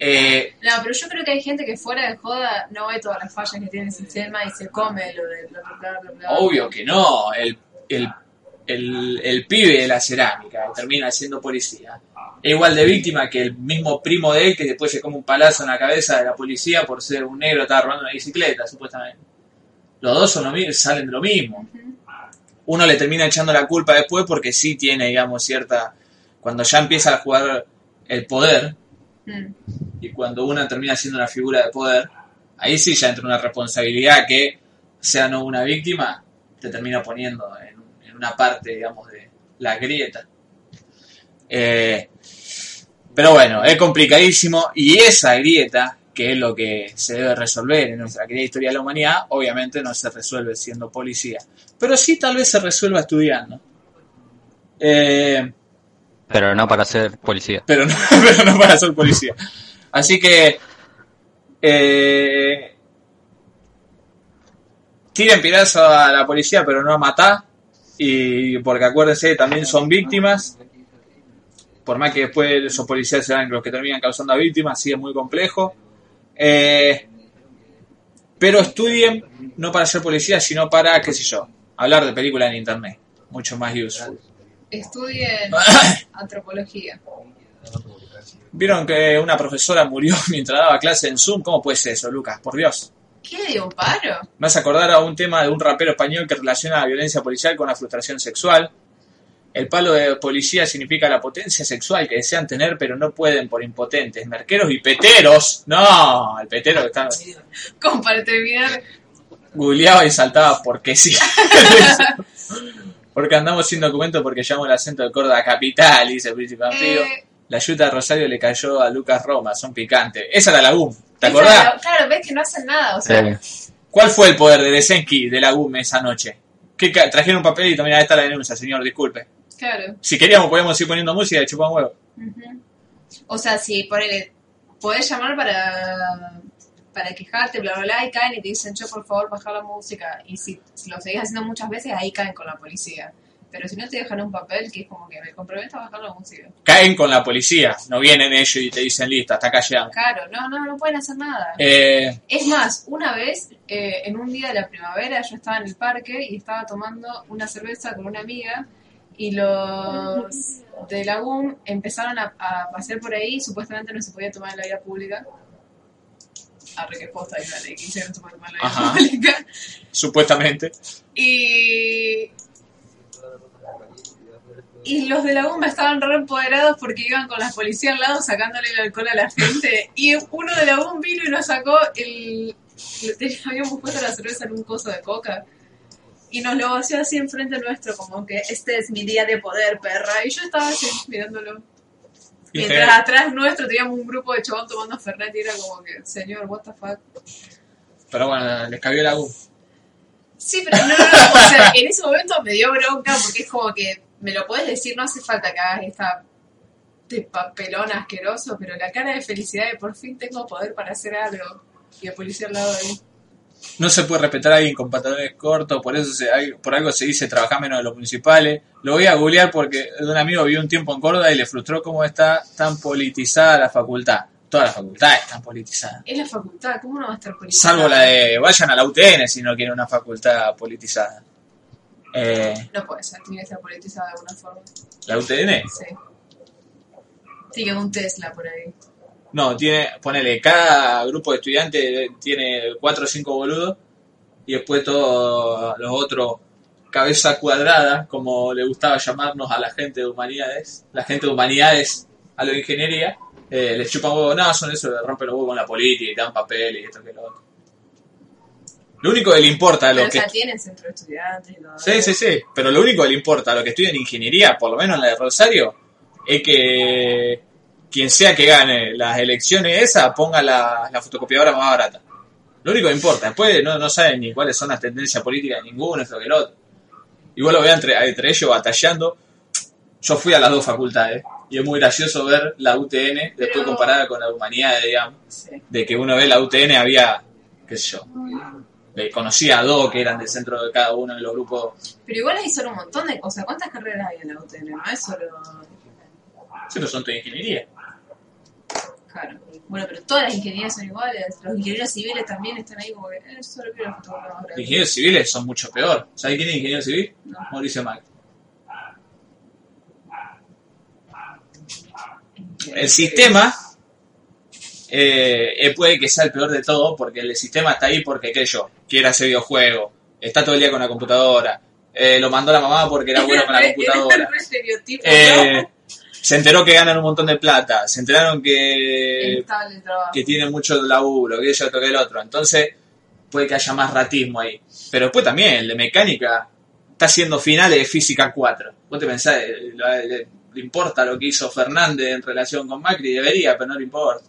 Eh, No, pero yo creo que hay gente que fuera de joda no ve todas las fallas que tiene el sistema y se come lo de bla, bla, bla, bla, bla. obvio que no. El, el, el, el pibe de la cerámica que termina siendo policía es igual de víctima que el mismo primo de él que después se come un palazo en la cabeza de la policía por ser un negro que estaba robando una bicicleta, supuestamente. Los dos son lo salen de lo mismo. Uno le termina echando la culpa después porque sí tiene, digamos, cierta... Cuando ya empieza a jugar el poder, Mm. y cuando una termina siendo una figura de poder, ahí sí ya entra una responsabilidad que, sea no una víctima, te termina poniendo en, en una parte, digamos, de la grieta. Eh, pero bueno, es complicadísimo y esa grieta, que es lo que se debe resolver en nuestra querida historia de la humanidad, obviamente no se resuelve siendo policía, pero sí tal vez se resuelva estudiando. Eh, Pero no para ser policía. pero no, pero no para ser policía. Así que eh, tiren pirazo a la policía, pero no a matar. Y porque acuérdense, también son víctimas. Por más que después esos policías sean los que terminan causando a víctimas, sí es muy complejo. Eh, pero estudien no para ser policía, sino para, qué sé yo, hablar de películas en internet. Mucho más useful. Estudien antropología. Vieron que una profesora murió mientras daba clase en Zoom. ¿Cómo puede ser eso, Lucas? Por Dios. ¿Qué un paro? Me vas a acordar a un tema de un rapero español que relaciona la violencia policial con la frustración sexual. El palo de policía significa la potencia sexual que desean tener pero no pueden por impotentes. Merqueros y peteros. No, el petero que está Como para terminar. googleaba y saltaba porque sí. porque andamos sin documento porque llamo el acento de Córdoba capital, dice el príncipe. Eh, La yuta de Rosario le cayó a Lucas Roma, son picantes. Esa era la GUM, ¿te esa- acordás? Claro, ves que no hacen nada. O sea, Eh, ¿Cuál fue el poder de Desenki de la GUM esa noche? ¿Qué ca- trajeron un papelito, mira, esta es la denuncia, señor, disculpe. claro. Si queríamos podíamos ir poniendo música y chupan huevo. Ujú. O sea, si ponele, podés llamar para, para quejarte, bla, bla, bla, y caen y te dicen, yo, por favor, bajar la música. Y si, si lo seguís haciendo muchas veces, ahí caen con la policía. Pero si no te dejan un papel, que es como que me comprometo a bajar la música. Caen con la policía, no vienen ellos y te dicen, listo, hasta acá. Claro, no, no, no pueden hacer nada. Eh, Es más, una vez, eh, en un día de la primavera, yo estaba en el parque y estaba tomando una cerveza con una amiga y los de la UM empezaron a, a pasear por ahí y supuestamente no se podía tomar en la vía pública. Arre que posta hay una ley que puede tomar en la vía Ajá. pública. supuestamente. Y... Y los de la UMA estaban re empoderados porque iban con las policías al lado sacándole el alcohol a la gente. Y uno de la UM vino y nos sacó el... Habíamos puesto la cerveza en un coso de coca. Y nos lo vació así enfrente nuestro, como que este es mi día de poder, perra. Y yo estaba así, mirándolo. Mientras atrás nuestro teníamos un grupo de chabón tomando Fernet y era como que, señor, what the fuck. Pero bueno, les cabió la U. Sí, pero no, no, no, o sea, en ese momento me dio bronca porque es como que me lo puedes decir, no hace falta que hagas esta de papelón asqueroso, pero la cara de felicidad de por fin tengo poder para hacer algo. Y el policía al lado de. No se puede respetar a alguien con pantalones cortos, por eso se, hay- por algo se dice trabajar menos de los municipales. Lo voy a googlear porque un amigo vivió un tiempo en Córdoba y le frustró cómo está tan politizada la facultad. Todas las facultades están politizadas. Es la facultad, ¿cómo no va a estar politizada? Salvo la de vayan a la UTN si no quieren una facultad politizada. Eh, No puede ser, tiene que estar politizada de alguna forma. ¿La UTN? Sí. Tiene un Tesla por ahí. No, tiene, ponele, cada grupo de estudiantes tiene cuatro o cinco boludos y después todos los otros cabeza cuadrada, como le gustaba llamarnos a la gente de humanidades, la gente de humanidades a lo de ingeniería, eh, les chupan huevo, no, son eso, le rompen los huevos con la política y dan papel y esto que lo otro. Lo único que le importa a Pero los que... ya tienen centro de estudiantes y todo. Sí, sí, sí. Pero lo único que le importa a los que estudian ingeniería, por lo menos en la de Rosario, es que quien sea que gane las elecciones esas ponga la, la fotocopiadora más barata. Lo único que importa. Después no, no saben ni cuáles son las tendencias políticas de ninguno, esto que el otro. Igual lo vean entre, entre ellos batallando. Yo fui a las dos facultades y es muy gracioso ver la UTN después Pero- comparada con la humanidad, digamos. Sí. De que uno ve la UTN había, qué sé yo, eh, conocía a dos que eran del centro de cada uno de los grupos Pero igual hay solo un montón de cosas. ¿Cuántas carreras hay en la UTN? No es solo... Sí, pero son de ingeniería. Claro. Bueno, pero todas las ingenierías son iguales. Los ingenieros civiles también están ahí como que... Eh, solo quiero Los ingenieros civiles son mucho peor. ¿Sabes quién es ingeniero civil? No. Mauricio Macri. El sistema eh, eh, puede que sea el peor de todo porque el sistema está ahí porque, qué yo, quiere hacer videojuegos, está todo el día con la computadora, eh, lo mandó la mamá porque era bueno con la computadora. Eh, se enteró que ganan un montón de plata, se enteraron que que tiene mucho laburo, que eso, que el otro. Entonces, puede que haya más ratismo ahí. Pero después también, el de mecánica está haciendo finales de física 4. Vos te pensás, le, le- le importa lo que hizo Fernández en relación con Macri, debería, pero no le importa.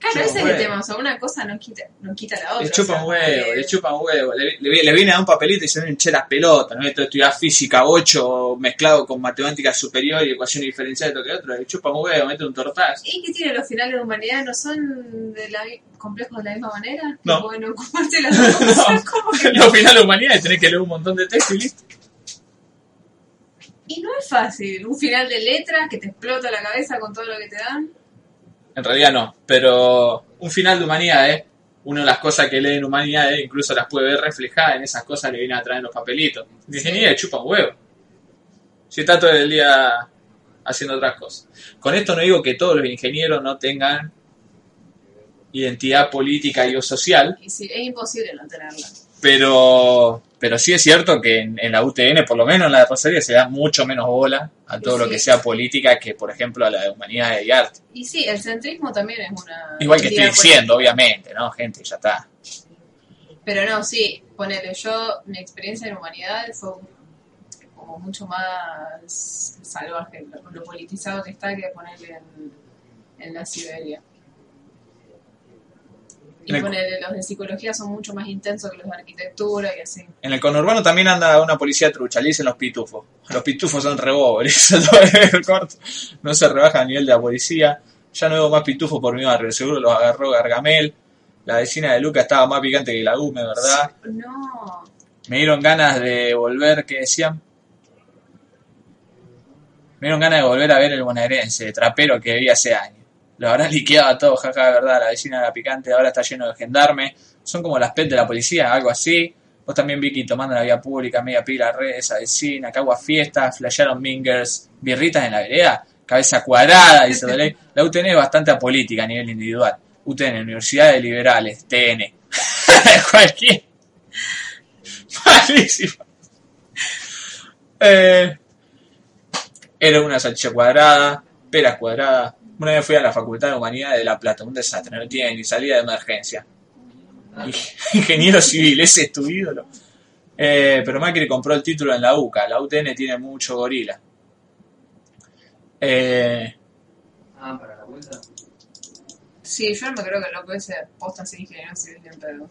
Claro, chupa ese es huevo. el tema. O sea, una cosa no quita, no quita la otra. Le chupa o sea, un huevo, porque- le chupa un huevo. Le, le- le viene a dar un papelito y se ven hinche las pelotas. No esto estudiar física 8 mezclado con matemática superior y ecuaciones diferenciales, esto que otro. Le chupa un huevo, mete un tortazo. ¿Y qué tiene los finales de humanidad? ¿No son de la, complejos de la misma manera? No. Bueno, ocuparte las cosas, ¿cómo que? Los finales de humanidades tenés que leer un montón de texto y listo. Y no es fácil. Un final de letras que te explota la cabeza con todo lo que te dan. En realidad no, pero un final de humanidades, una de las cosas que lee en humanidades, incluso las puede ver reflejadas en esas cosas que vienen a traer en los papelitos. De ingeniería chupa un huevo. Si está todo el día haciendo otras cosas. Con esto no digo que todos los ingenieros no tengan identidad política y o social, Y sí, es imposible no tenerla. Pero pero sí es cierto que en, en la UTN, por lo menos en la de Rosario, se da mucho menos bola a todo Sí. lo que sea política que, por ejemplo, a la de humanidades y arte. Y sí, el centrismo también es una... Igual que estoy diciendo, política. obviamente, ¿no? Gente, ya está. Pero no, sí, ponele, yo, mi experiencia en humanidades fue como mucho más salvaje, lo, lo politizado que está que ponerle en, en la Siberia. Y En el- ponele, los de psicología son mucho más intensos que los de arquitectura y así. En el conurbano también anda una policía trucha, le dicen los pitufos. Los pitufos son el corto. No se rebaja a nivel de la policía. Ya no veo más pitufos por mi barrio, seguro los agarró Gargamel. La vecina de Luca estaba más picante que la UME, ¿verdad? No, Me dieron ganas de volver, ¿qué decían? Me dieron ganas de volver a ver el bonaerense, trapero que vi hace años. Lo habrán liqueado a todos, jaja, de verdad, la vecina de la picante ahora está lleno de gendarme. Son como las pet de la policía, algo así. Vos también, Vicky, tomando la vía pública, media pila, red, esa vecina, cagua fiestas, flashearon mingers, birritas en la vereda, cabeza cuadrada, dice Doley. La UTN es bastante apolítica a nivel individual. UTN, Universidad de Liberales, TN. Cualquier. Malísimo. Eh, era una salchicha cuadrada, peras cuadradas. Una vez fui a la Facultad de Humanidades de La Plata, un desastre, no tiene ni salida de emergencia. Ingeniero civil, ese es tu ídolo. Eh, pero Macri compró el título en la UCA. La UTN tiene mucho gorila. Eh, Ah, para la vuelta. Sí, yo no me creo que no puede ser posta ser ingeniero civil en pedo.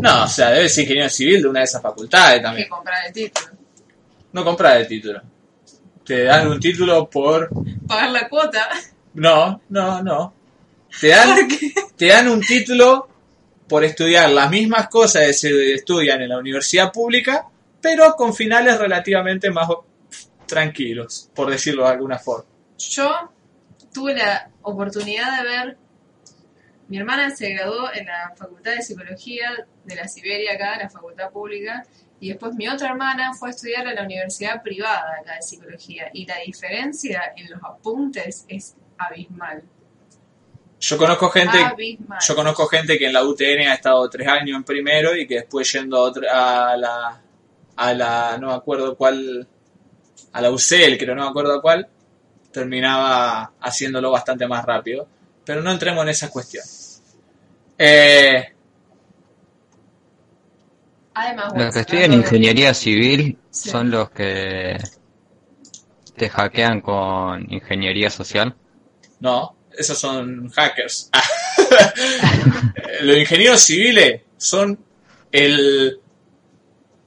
no, o sea, debe ser ingeniero civil de una de esas facultades Hay que también. comprar el título. No comprar el título. Te dan un título por... Pagar la cuota. No, no, no. Te dan, te dan un título por estudiar las mismas cosas que se estudian en la universidad pública, pero con finales relativamente más tranquilos, por decirlo de alguna forma. Yo tuve la oportunidad de ver. Mi hermana se graduó en la Facultad de Psicología de la Siberia, acá, la Facultad Pública, y después mi otra hermana fue a estudiar a la Universidad Privada acá de Psicología, y la diferencia en los apuntes es abismal. Yo conozco gente, Abismal. yo conozco gente que en la UTN ha estado tres años en primero y que después yendo a, otra- a la, a la, no me acuerdo cuál, a la UCEL, creo, no me acuerdo cuál, terminaba haciéndolo bastante más rápido. Pero no entremos en esa cuestión. Eh, Además, Los que estudian ingeniería civil son los que te hackean con ingeniería social. no, esos son hackers. Los ingenieros civiles son el,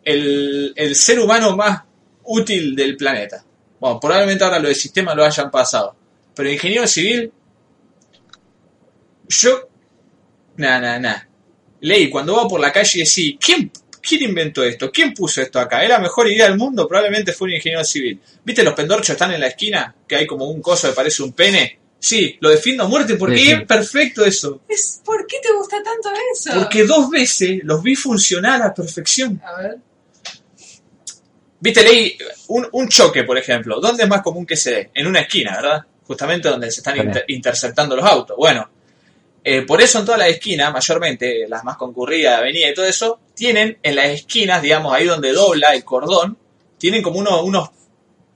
el, el ser humano más útil del planeta. Bueno, probablemente ahora lo de sistema lo hayan pasado. Pero ingeniero civil, yo, nada, nada, nada. Leí, cuando va por la calle y decís, ¿quién, ¿quién inventó esto? ¿Quién puso esto acá? ¿Es la mejor idea del mundo? Probablemente fue un ingeniero civil. ¿Viste los pendorchos están en la esquina? Que hay como un coso que parece un pene. Sí, lo defiendo a muerte porque Sí, sí. es perfecto eso. Es- ¿Por qué te gusta tanto eso? Porque dos veces los vi funcionar a la perfección. A ver. Viste, leí un, un choque, por ejemplo. ¿Dónde es más común que se dé? En una esquina, ¿verdad? Justamente donde se están inter- interceptando los autos. Bueno, eh, por eso en todas las esquinas, mayormente las más concurridas, avenida y todo eso, tienen en las esquinas, digamos, ahí donde dobla el cordón, tienen como uno, unos,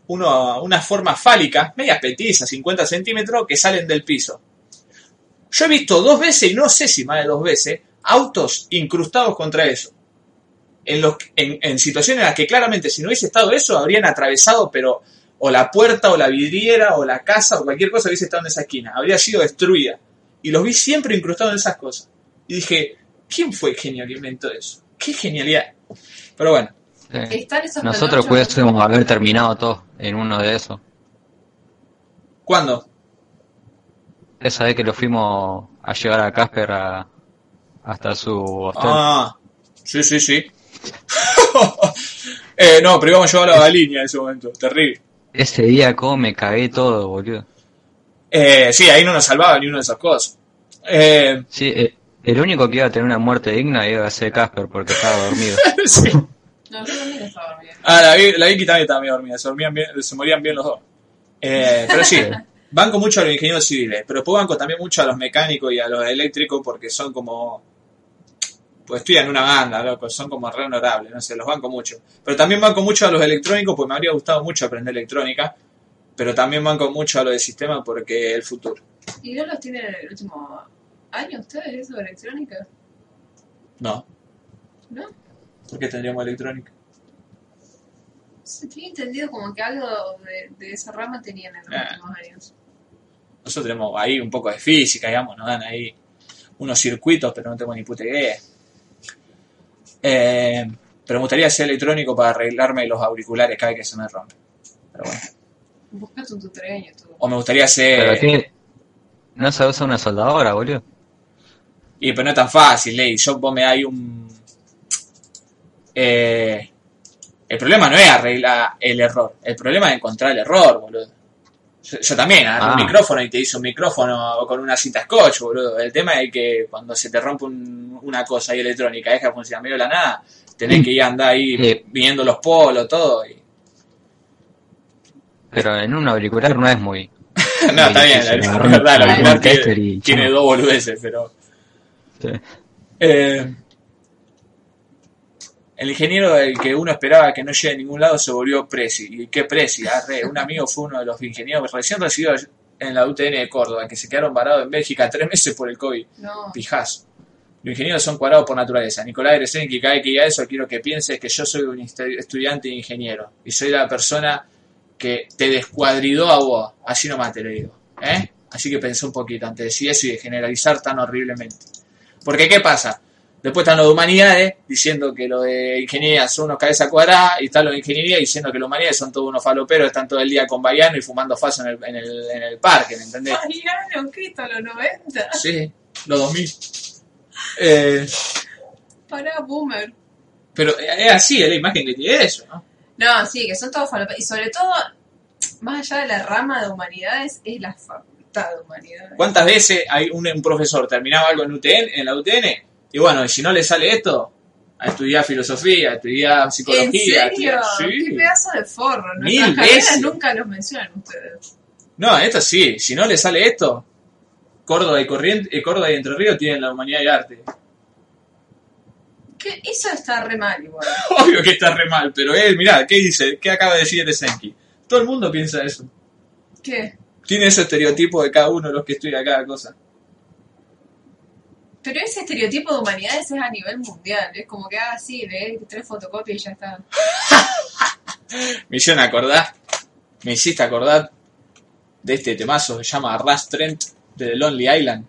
uno, unas formas fálicas, medias petizas, 50 centímetros, que salen del piso. Yo he visto dos veces, y no sé si más de dos veces, autos incrustados contra eso en, los, en, en situaciones en las que claramente si no hubiese estado eso, habrían atravesado, pero o la puerta, o la vidriera, o la casa, o cualquier cosa hubiese estado en esa esquina. Habría sido destruida. Y los vi siempre incrustados en esas cosas. Y dije, ¿quién fue el genio que inventó eso? ¡Qué genialidad! Pero bueno, Sí. Están esos Nosotros pudiésemos haber terminado todos en uno de esos. ¿cuándo? Esa vez que lo fuimos a llevar a Casper a- hasta su hostel. Ah, sí, sí, sí. eh, no, pero íbamos a llevarlo a la línea en ese momento. Terrible. Ese día como me cagué todo, boludo. Eh, sí, ahí no nos salvaba ni una de esas cosas. Eh, Sí, eh, el único que iba a tener una muerte digna iba a ser Casper porque estaba dormido. sí. No, yo también estaba dormida. Ah, la, Vi- la Vicky también estaba medio dormida, se, dormían bien, se morían bien los dos. Eh, pero sí, banco mucho a los ingenieros civiles, pero después banco también mucho a los mecánicos y a los eléctricos porque son como... Pues estudian una banda, loco, son como re honorables, no sé, los banco mucho. Pero también banco mucho a los electrónicos porque me habría gustado mucho aprender electrónica, pero también banco mucho a los de sistema porque es el futuro. ¿Y no los tienen en el último año ustedes, eso de electrónica? No, ¿No? ¿por qué tendríamos electrónica? Se tiene entendido como que algo de, de esa rama tenían en los últimos años. Nosotros tenemos ahí un poco de física, digamos, nos dan ahí unos circuitos, pero no tengo ni puta idea. Eh, pero me gustaría ser electrónico para arreglarme los auriculares cada vez que se me rompen. Pero bueno. Buscate un tutoreño tú. O me gustaría Pero ser... que no se usa una soldadora, boludo. Y pero no es tan fácil, Ley. Yo vos me dais un... Eh, el problema no es arreglar el error. El problema es encontrar el error, boludo. Yo, yo también agarro un Ah. micrófono y te hice un micrófono con una cinta scotch, boludo. El tema es que cuando se te rompe un- una cosa ahí electrónica, deja de funcionar medio de la nada, tenés que ir a andar ahí Sí. viendo los polos, todo. Y... Pero en un auricular no es muy. no, está bien, difícil, la, verdad, la un auricular tiene, y dos boludeces, pero... Sí. Eh, el ingeniero el que uno esperaba que no llegue a ningún lado se volvió Prezi. ¿Y qué Prezi? Ah, re, un amigo fue uno de los ingenieros recién recibidos en la UTN de Córdoba, que se quedaron varados en Bélgica tres meses por el COVID. No. Pijazo. Los ingenieros son cuadrados por naturaleza. Nicolás Gresenki, cada vez que diga eso, quiero que pienses que yo soy un estu- estudiante de ingeniero. Y soy la persona que te descuadridó a vos. Así nomás te lo digo. ¿eh? Así que pensé un poquito antes de decir eso y de generalizar tan horriblemente. Porque, ¿qué pasa? Después están los de humanidades diciendo que los de ingeniería son unos cabeza cuadrada y están los de ingeniería diciendo que los de humanidades son todos unos faloperos, están todo el día con Baiano y fumando faso en el, en el, en el parque, ¿me entendés? Ay, no, Cristo, los 90. Sí, los 2000. Eh, Pará, boomer. pero es así, es la imagen que tiene eso, ¿no? No, sí, que son todos faloperos. Y sobre todo, más allá de la rama de humanidades, es la facultad de humanidades. ¿Cuántas veces hay un, un profesor terminaba algo en UTN, en la UTN? Y bueno, y si no le sale esto, a estudiar filosofía, a estudiar ¿En psicología, a serio? Qué pedazo de forro. Mil veces. nunca los mencionan ustedes. No, esto sí, si no le sale esto, Córdoba y Corriente, eh, Córdoba y Entre Ríos tienen la humanidad y arte. ¿Qué? Eso está re mal igual. Obvio que está re mal, pero él, mirá, ¿qué dice? ¿Qué acaba de decir Tesenki? Todo el mundo piensa eso. ¿Qué? Tiene ese estereotipo de cada uno de los que estudia cada cosa. Pero ese estereotipo de humanidades es a nivel mundial. Es como que, ah, sí, lees tres fotocopias y ya está. Me hicieron acordar, me hiciste acordar de este temazo que se llama Russ Trent de The Lonely Island.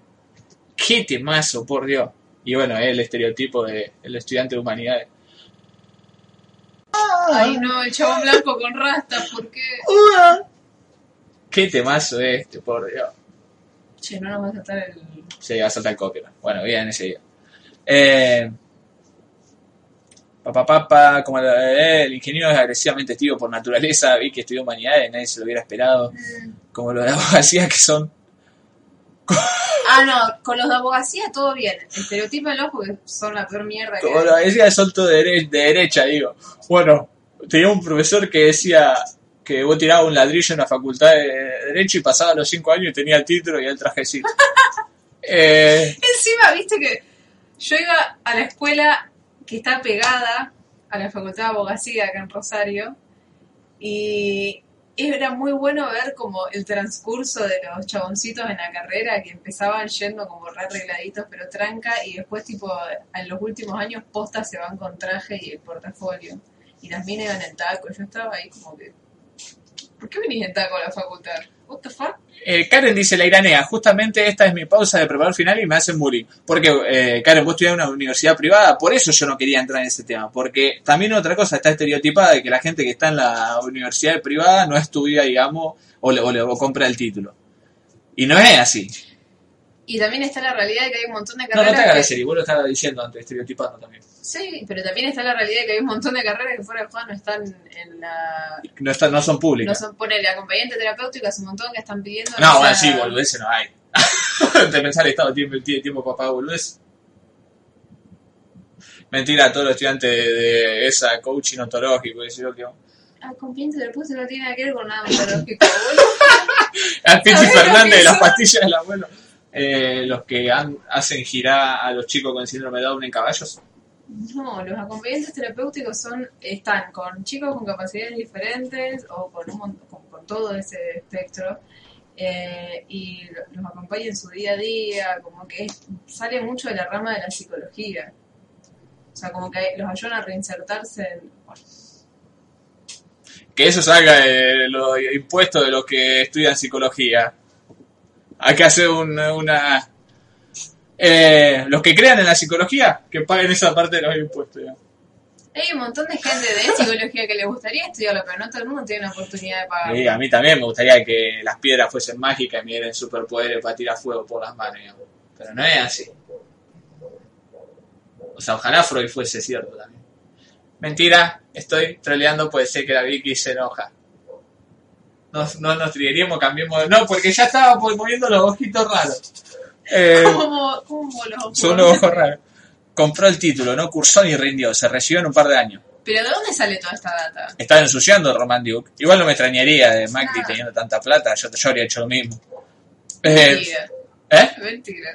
¡Qué temazo, por Dios! Y bueno, es el estereotipo del estudiante de humanidades. Ay, no, el chabón blanco con rastas, ¿por qué? ¡Qué temazo es este, por Dios! Che, no nos va a saltar el... Se va a saltar el copyright. Bueno, bien, ese día. Eh, papá, papá, como el, el ingeniero es agresivamente testigo por naturaleza, vi que estudió humanidades, nadie se lo hubiera esperado. Como lo de la abogacía, que son Ah, no, con los de abogacía todo bien. Estereotípenlos porque son la peor mierda que decía, son todo de, dere- de derecha, digo. Bueno, tenía un profesor que decía que vos tirabas un ladrillo en la facultad de Derecho y pasaba los cinco años y tenía el título y el trajecito. eh, Encima, viste que yo iba a la escuela que está pegada a la Facultad de Abogacía acá en Rosario y era muy bueno ver como el transcurso de los chaboncitos en la carrera que empezaban yendo como re arregladitos pero tranca y después tipo en los últimos años postas se van con traje y el portafolio y las minas iban en taco yo estaba ahí como que ¿por qué venís en taco a la facultad? Eh, Karen dice, la iranea, justamente esta es mi pausa de preparar final y me hacen bullying. Porque, eh, Karen, vos estudias en una universidad privada, por eso yo no quería entrar en ese tema. Porque también otra cosa está estereotipada de que la gente que está en la universidad privada no estudia, digamos, o, le, o, le- o compra el título. Y no es así. Y también está la realidad de que hay un montón de No, no carreras te hagas que- de serie, vos lo estabas diciendo antes, estereotipando también. Sí, pero también está la realidad de que hay un montón de carreras que fuera de juego no están en la... No, están, no son No públicas. son, ponele, acompañante terapéutica, es un montón que están pidiendo... No, bueno, sí, boludeces no hay. Te pensás el Estado tiene tiempo para pagar boludez. Mentira, todos los estudiantes de, de esa coaching ontológico, y yo que Acompañante terapéutica no tiene nada que ver con nada ontológico, boludo. Al Pichi ¿Sabés lo Fernández de las pastillas del abuelo. Eh, los que han- hacen girar a los chicos con síndrome de Down en caballos. No, los acompañantes terapéuticos son están con chicos con capacidades diferentes o con, un, con, con todo ese espectro eh, y lo- los acompañan en su día a día, como que es- sale mucho de la rama de la psicología. O sea, como que los ayudan a reinsertarse en... bueno, Que eso salga de los impuestos de los que estudian psicología. Hay que hacer un- una... eh, los que crean en la psicología, que paguen esa parte de los impuestos. digamos. Hay un montón de gente de psicología que le gustaría estudiarlo, pero no todo el mundo tiene la oportunidad de pagar. Sí, a mí también me gustaría que las piedras fuesen mágicas y me dieran superpoderes para tirar fuego por las manos. digamos. Pero no es así. O sea, ojalá Freud fuese cierto también. Mentira, estoy troleando, puede ser que la Vicky se enoja. No, no nos trigueríamos, cambiemos de... No, porque ya estaba moviendo los ojitos raros. Eh, ¿Cómo, cómo los ojos? son unos ojos raros. Compró el título, no cursó ni rindió, se recibió en un par de años. ¿Pero de dónde sale toda esta data? Estaba ensuciando Roman Duke. Igual no me extrañaría de Macri Ah. teniendo tanta plata, yo, yo habría hecho lo mismo. Eh, Mentira. ¿Eh? Mentira.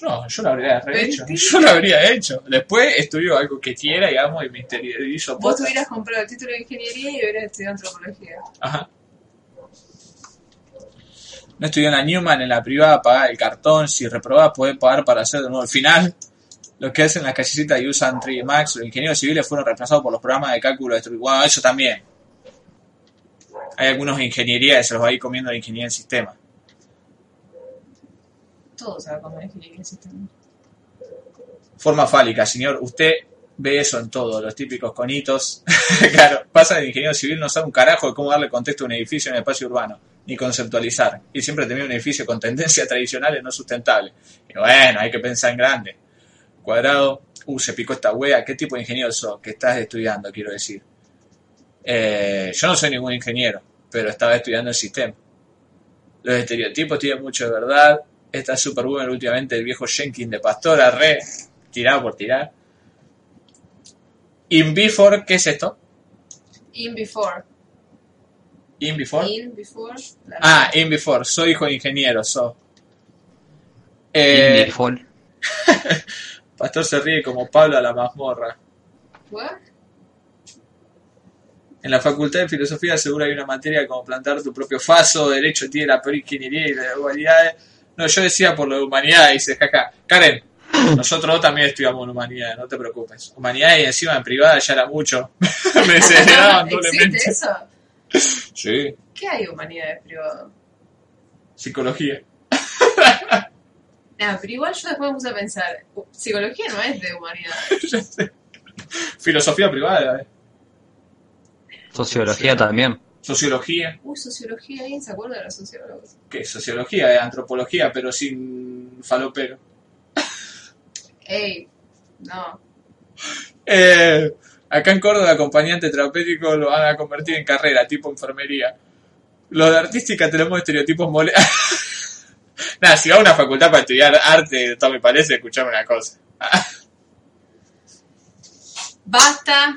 No, yo lo habría hecho. Yo lo habría hecho. Después estudió algo que quiera, digamos, y me interiorizo. Vos hubieras comprado el título de ingeniería y hubieras estudiado antropología. Ajá. No estudió en la Newman, en la privada, pagaba el cartón. Si reprobaba, podés pagar para hacer de nuevo el final. Los que hacen las callecitas y usan 3D Max, los ingenieros civiles fueron reemplazados por los programas de cálculo de. Bueno, eso también. Hay algunos de ingeniería que se los va a ir comiendo la ingeniería en sistema. Todo se va a comer ingeniería del sistema. Forma fálica, señor. Usted ve eso en todo, los típicos conitos. claro, pasa el ingeniero civil no sabe un carajo de cómo darle contexto a un edificio en el espacio urbano, ni conceptualizar. Y siempre tenía un edificio con tendencias tradicionales no sustentables. Y bueno, hay que pensar en grande. Cuadrado, uh, se picó esta wea. ¿Qué tipo de ingeniero? Que estás estudiando, quiero decir. Eh, yo no soy ningún ingeniero, pero estaba estudiando el sistema. Los estereotipos tienen mucho de verdad. Está super bueno últimamente el viejo Jenkins de Pastora, re tirado por tirar. In before, ¿qué es esto? In before. In before. In before. Ah, in before, soy hijo de ingeniero, so. Eh, Pastor se ríe como Pablo a la mazmorra. What? En la Facultad de Filosofía seguro hay una materia como plantar tu propio faso, derecho tiene la peor ingeniería y la humanidades. No, yo decía por lo de humanidades, dice jaja. Karen, nosotros también estudiamos en humanidades, no te preocupes. Humanidades y encima en privada ya era mucho. Me desheredaban doblemente. ¿Existe eso? Sí, ¿Qué hay humanidades privado? psicología. Ah, pero igual yo después me puse a pensar, psicología no es de humanidades. Filosofía privada, eh. Sociología también. Sociología. Uy, sociología, ¿alguien se acuerda de los sociólogos? ¿Qué? Sociología, eh, antropología, pero sin falopero. Ey, no. Eh, acá en Córdoba, acompañante terapéutico lo van a convertir en carrera, tipo enfermería. Lo de artística tenemos estereotipos mole. Nada, si va a una facultad para estudiar arte, todo me parece, escuchame una cosa. Basta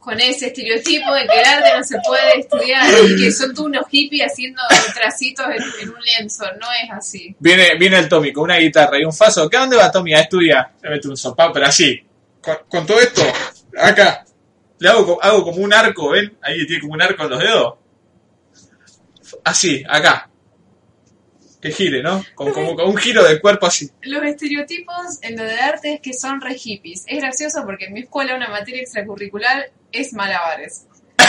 con ese estereotipo de que el arte no se puede estudiar y que son todos unos hippies haciendo tracitos en, en un lienzo. No es así. Viene, viene el Tommy con una guitarra y un faso. ¿Qué dónde va Tommy a estudiar? Le mete un sopá, pero así. Con, con todo esto, acá. Le hago, hago como un arco, ¿ven? Ahí tiene como un arco en los dedos. Así, acá. Que gire, ¿no? Con, como con un giro del cuerpo así. Los estereotipos en lo de arte es que son re hippies. Es gracioso porque en mi escuela una materia extracurricular es malabares.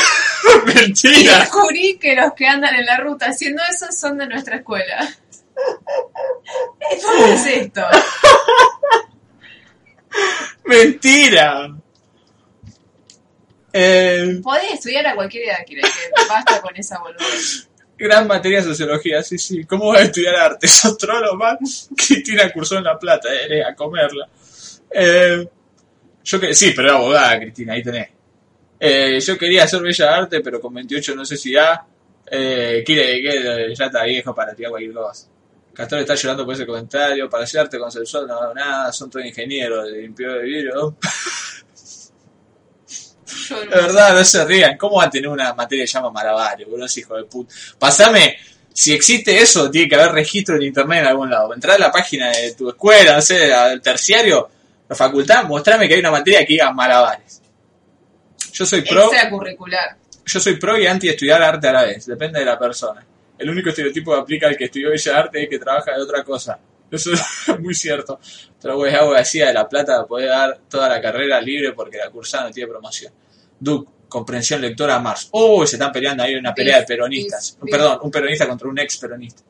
Y ¡Mentira! descubrí que los que andan en la ruta haciendo eso son de nuestra escuela. ¿Cómo es esto? ¡Mentira! Eh, Podés estudiar a cualquier edad, decir. Basta con esa boludez. gran materia de sociología, sí, sí. ¿Cómo vas a estudiar arte? ¿Sos trolo, man? Cristina cursó en La Plata, eh, a comerla. Eh, yo que sí, pero era abogada, Cristina, ahí tenés. Eh, yo quería hacer bella arte, pero con 28 no sé si da. Eh, quiere que ya está viejo para tirar cualquier cosa. Castor está llorando por ese comentario. Para hacer arte conceptual no nada, son todos ingenieros de limpiado de vidrio. De verdad, no se rían. ¿Cómo va a tener una materia que se llama malabares, boludo? Hijo de puta. Pasame, si existe eso, tiene que haber registro en internet en algún lado. Entrá a la página de tu escuela, no sé, al terciario, la facultad, mostrame que hay una materia que diga malabares. Yo soy pro, Extracurricular. yo soy pro y anti estudiar arte a la vez, depende de la persona. El único estereotipo que aplica al que estudió bella arte es que trabaja de otra cosa. Eso es muy cierto. Pero güey, abogacía de La Plata puede dar toda la carrera libre porque la cursada no tiene promoción. Duke, comprensión lectora Mars. Oh, se están peleando ahí una pelea de peronistas. Perdón, un peronista contra un ex peronista.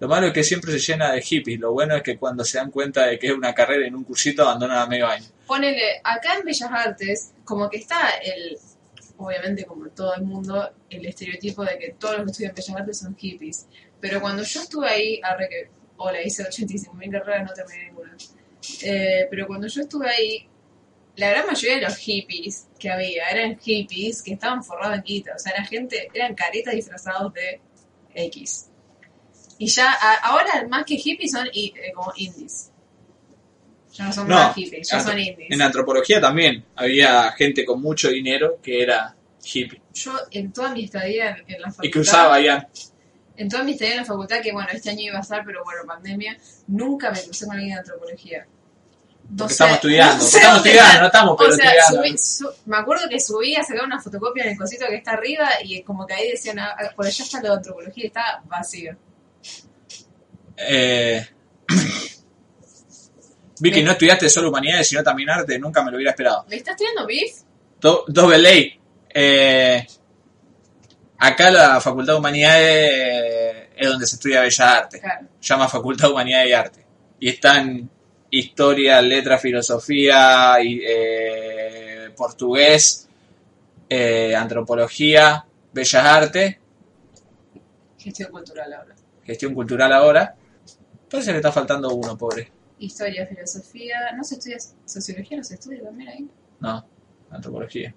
Lo malo es que siempre se llena de hippies. Lo bueno es que cuando se dan cuenta de que es una carrera en un cursito abandonan a medio año. Ponele, acá en Bellas Artes, como que está el, obviamente como en todo el mundo, el estereotipo de que todos los que estudian Bellas Artes son hippies. Pero cuando yo estuve ahí, arre que, hola, hice 85.000 carreras, no terminé ninguna. Eh, pero cuando yo estuve ahí, la gran mayoría de los hippies que había eran hippies que estaban forrados en quita. O sea, era gente, eran caretas disfrazados de X. Y ya, a- ahora más que hippies son i- eh, como indies. Ya no son No, más hippies, ya son indies. En antropología también había gente con mucho dinero que era hippie. Yo en toda mi estadía en, en la facultad... Y que usaba ya. En toda mi estadía en la facultad, que bueno, este año iba a estar, pero bueno, pandemia, nunca me crucé con alguien de antropología. Estamos estudiando, no porque sé estamos estudiando, no estamos O sea, subí- su- me acuerdo que subí a sacar una fotocopia en el cosito que está arriba y como que ahí decían, ah, ah, por allá está lo de antropología y está vacío. Eh, Vicky, no estudiaste solo humanidades, sino también arte, nunca me lo hubiera esperado. ¿Le estás tirando beef? Do- Double A. Eh, acá la Facultad de Humanidades es donde se estudia Bellas Artes. Claro. Llama Facultad de Humanidades y Arte. Y están historia, letra, filosofía, y, eh, portugués, eh, antropología, Bellas Artes, Gestión cultural ahora. gestión cultural ahora. Entonces le está faltando uno, pobre. Historia, filosofía. ¿No se estudia sociología? ¿No se estudia también ahí? No, antropología.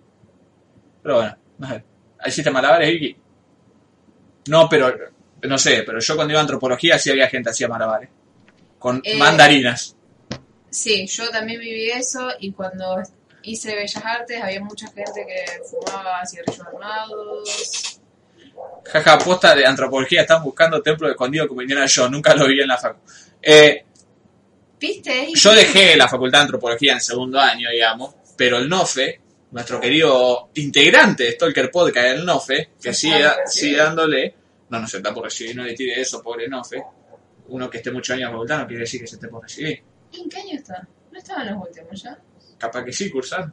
Pero bueno, no sé. ¿Hiciste malabares, Vicky? No, pero, no sé, pero yo cuando iba a antropología sí había gente que hacía malabares. Con Eh, mandarinas. Sí, yo también viví eso y cuando hice Bellas Artes había mucha gente que fumaba cigarrillos armados. Jaja, posta de antropología, están buscando templo escondido como Indiana yo, nunca lo vi en la facu. Eh, ¿Viste? yo dejé la facultad de antropología en segundo año, digamos, pero el NOFE, nuestro querido integrante de Stalker Podcast, el NOFE, que sigue, sigue dándole, no, no se está por recibir, no le tire eso, pobre NOFE. Uno que esté muchos años facultad no quiere decir que se esté por recibir. ¿Y en qué año está? ¿No estaba en los últimos ya? Capaz que sí, cursar.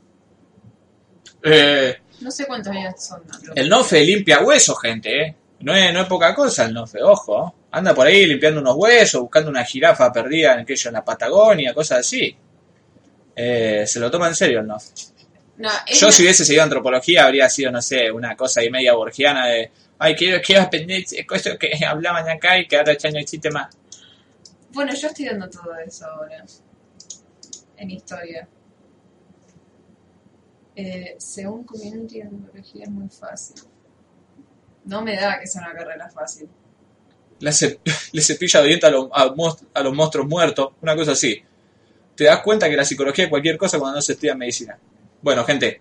Eh, No sé cuántos años son. ¿no? el NOFE limpia huesos, gente, ¿eh? No es, no es poca cosa el NOFE, ojo. Anda por ahí limpiando unos huesos, buscando una jirafa perdida en, aquello, en la Patagonia, cosas así. Eh, se lo toma en serio el NOFE. No, Yo una- si hubiese seguido antropología habría sido, no sé, una cosa ahí media borgiana de, ay, quiero, quiero aprender cosas que hablaban acá y que ahora ya no existe más. Bueno, yo estoy dando todo eso ahora. En historia. Eh, según Community, antropología es muy fácil. No me da que sea una carrera fácil. Le, cep- le cepilla de dientes a, los- a a los monstruos muertos, una cosa así. Te das cuenta que la psicología es cualquier cosa cuando no se estudia medicina. Bueno, gente,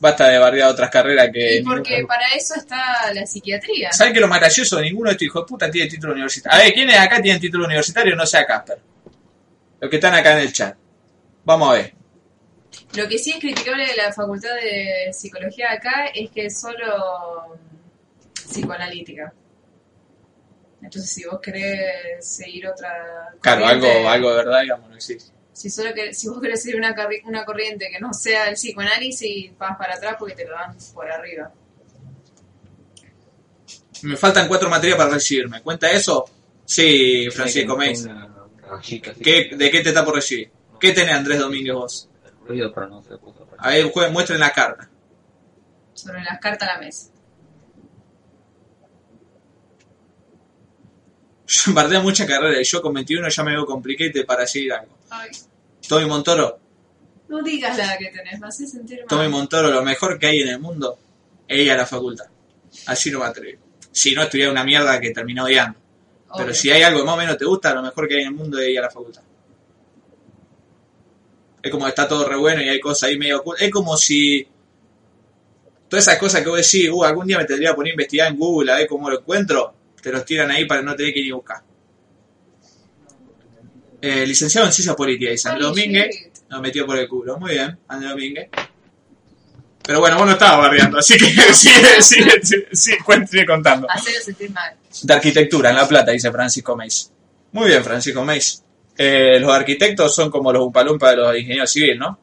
basta de bardear otras carreras que... Y porque para eso está la psiquiatría. ¿Saben que lo más gracioso? Ninguno de estos hijos de puta tiene título universitario. A ver, ¿quiénes acá tienen título universitario? No sea Casper. Los que están acá en el chat. Vamos a ver. Lo que sí es criticable de la facultad de psicología acá es que es solo psicoanalítica. Entonces, si vos querés seguir otra Claro, algo, algo de verdad, digamos, no existe. Si, solo que, si vos querés seguir una, una corriente que no sea el psicoanálisis, vas para atrás porque te lo dan por arriba. Me faltan cuatro materias para recibirme. ¿Cuenta eso? Sí, Francisco Meis. ¿Qué, ¿De qué te está por recibir? ¿Qué tenés, Andrés Domínguez, vos? Ruido, pero no se puso. Muestren la carta. Sobre las cartas a la mesa. Yo bardeo mucha carrera y yo con 21 ya me veo complicate para seguir algo. Ay, Tommy Montoro, no digas la que tenés, me hace sentir mal. Tommy Montoro, lo mejor que hay en el mundo es ir a la facultad. Así no me atrevo. Si no, estudiar una mierda que terminó odiando. Pero si hay algo que más o menos te gusta, lo mejor que hay en el mundo es ir a la facultad. Es como que está todo re bueno y hay cosas ahí medio ocultas. Es como si todas esas cosas que vos decís, uh, algún día me tendría que poner a investigar en Google a ver cómo lo encuentro, te los tiran ahí para no tener que ni buscar. Eh, licenciado en Ciencias Políticas, dice Andrés Domínguez. Nos metió por el culo. Muy bien, Andrés Domínguez. Pero bueno, vos no estabas barriando, así que sigue, sigue, sigue, sigue, contando. Hacerlo sentir mal. De arquitectura en La Plata, dice Francisco Meis. Muy bien, Francisco Meis. Eh, los arquitectos son como los upalumpa de los ingenieros civiles, ¿no?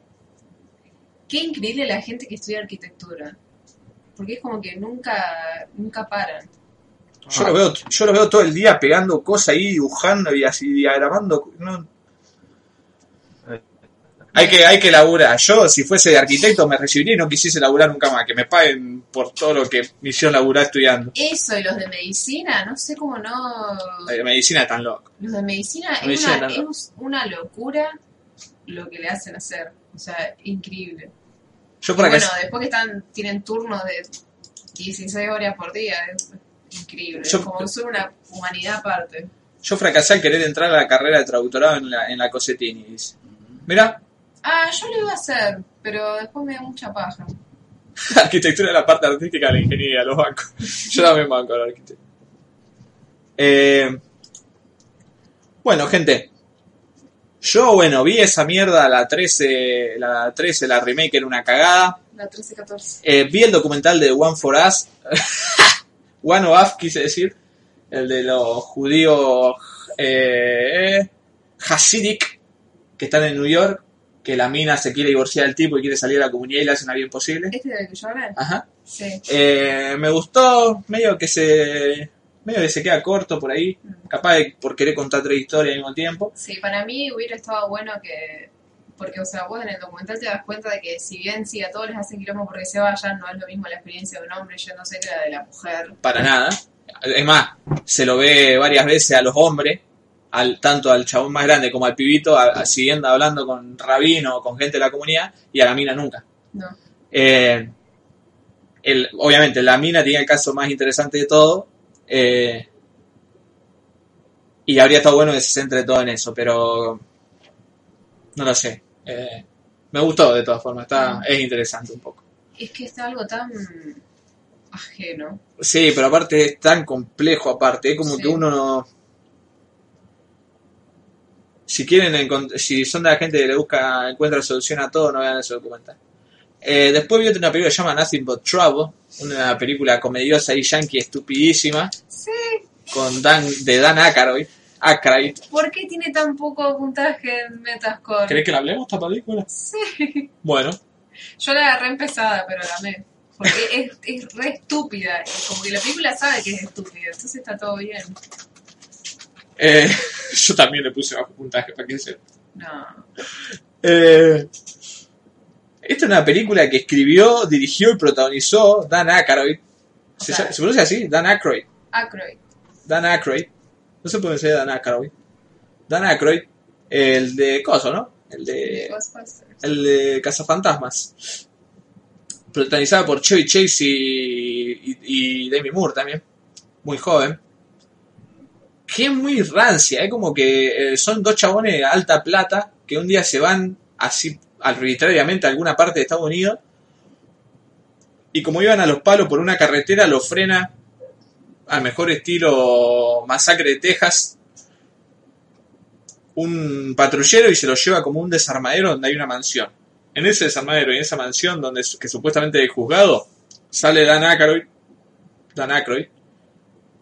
Qué increíble la gente que estudia arquitectura. Porque es como que nunca, nunca paran. Yo los veo, yo los veo todo el día pegando cosas ahí, dibujando y así diagramando. No. Hay que, hay que laburar. Yo, si fuese de arquitecto, me recibiría y no quisiese laburar nunca más. Que me paguen por todo lo que me hicieron laburar estudiando. Eso y los de medicina, no sé cómo no. La medicina es tan loco. Los de medicina es Medicina una, es una locura lo que le hacen hacer. O sea, increíble. Yo por acá. bueno, después que están, tienen turnos de 16 horas por día, es increíble. Yo- como son una humanidad aparte. Yo fracasé al querer entrar a la carrera de traductorado en la, en la Cosetini. Mira, Ah, yo lo iba a hacer, pero después me da mucha paja. arquitectura es la parte artística de la ingeniería, los bancos. Yo también banco al arquitecto. Eh, bueno, gente. Yo, bueno, vi esa mierda, la 13, la 13, la remake era una cagada. La 13-14. Eh, vi el documental de One for Us. One of quise decir. El de los judíos eh, Hasidic. que están en New York, que la mina se quiere divorciar del tipo y quiere salir a la comunidad y le hacen una vida imposible. ¿Este del que yo hablé? Ajá. Sí. Eh, me gustó, medio que se medio que se queda corto por ahí, capaz de por querer contar tres historias al mismo tiempo. Sí, para mí hubiera estado bueno que. Porque, o sea, vos en el documental te das cuenta de que, si bien sí a todos les hacen quilombo porque se vayan, no es lo mismo la experiencia de un hombre yéndose que la de la mujer. Para nada. Es más, se lo ve varias veces a los hombres, al, tanto al chabón más grande como al pibito, a- a- siguiendo hablando con rabino o con gente de la comunidad, y a la mina nunca. No. Eh, el, obviamente, la mina tiene el caso más interesante de todo. eh, y habría estado bueno que se centre todo en eso, pero no lo sé. Eh, me gustó de todas formas, está, es interesante un poco. Es que está algo tan ajeno. Sí, pero aparte es tan complejo aparte, es como Sí. que uno no... Si quieren, si son de la gente que le busca, encuentra solución a todo, no vean ese documental. Eh, después vi otra película que se llama Nothing But Trouble, una película comediosa y yankee estupidísima, Sí. con Dan, de Dan Aykroyd. Aykroyd. ¿Por qué tiene tan poco puntaje en Metascore? ¿Crees que la hablemos esta película? Sí. Bueno, Yo la agarré empezada, pero la amé. Porque es, es re estúpida. Como que la película sabe que es estúpida. Entonces está todo bien. eh, yo también le puse bajo puntaje, para que sepa. No. Eh, esta es una película que escribió, dirigió y protagonizó Dan Aykroyd. ¿Se, ¿se pronuncia así? Dan Aykroyd. Aykroyd. Dan Aykroyd. No se puede decir Dan Aykroyd. Dan Aykroyd. El de Coso, ¿no? El de, el de Cazafantasmas. Protagonizada por Chevy Chase y, y, y Demi Moore también. Muy joven. Que es muy rancia, es como que eh, son dos chabones de alta plata que un día se van así arbitrariamente a alguna parte de Estados Unidos y como iban a los palos por una carretera lo frena al mejor estilo Masacre de Texas un patrullero y se lo lleva como un desarmadero donde hay una mansión. En ese desarmadero y en esa mansión donde que supuestamente es juzgado sale Dan Aykroyd, Dan Aykroyd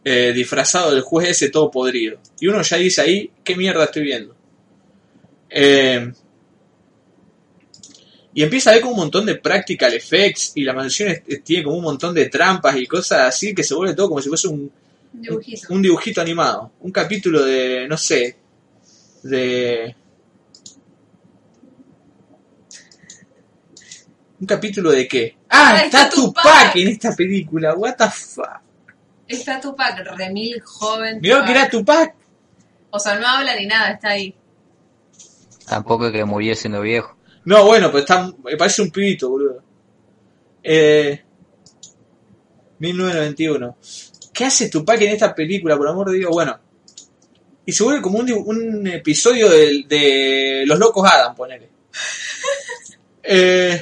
eh, disfrazado del juez ese todo podrido. Y uno ya dice ahí, ¿qué mierda estoy viendo? Eh, y empieza a ver como un montón de practical effects y la mansión es- es- tiene como un montón de trampas y cosas así que se vuelve todo como si fuese un, Un dibujito. un dibujito animado. Un capítulo de, no sé, de... ¿Un capítulo de qué? ¡Ah! Ah, Está está Tupac Tupac. en esta película. ¿What the fuck? Está Tupac, remil joven. Mirá Tupac. que era Tupac. O sea, no habla ni nada, está ahí. Tampoco que murió siendo viejo. No, bueno, pero está, parece un pibito, boludo. Eh, 1991. ¿Qué hace Tupac en esta película, por amor de Dios? Bueno. Y se vuelve como un, un episodio de, de Los Locos Adam, ponele. Eh,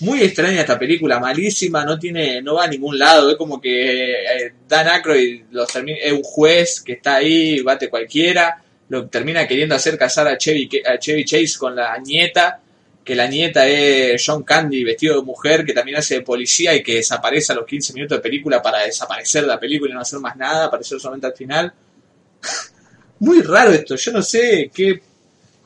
muy extraña esta película, malísima, no tiene, no va a ningún lado, es como que eh, Dan Aykroyd los termina- es un juez que está ahí, bate cualquiera, lo termina queriendo hacer casar a Chevy, a Chevy Chase con la nieta, que la nieta es John Candy vestido de mujer, que también hace de policía y que desaparece a los 15 minutos de película para desaparecer de la película y no hacer más nada, aparecer solamente al final. Muy raro esto, yo no sé qué...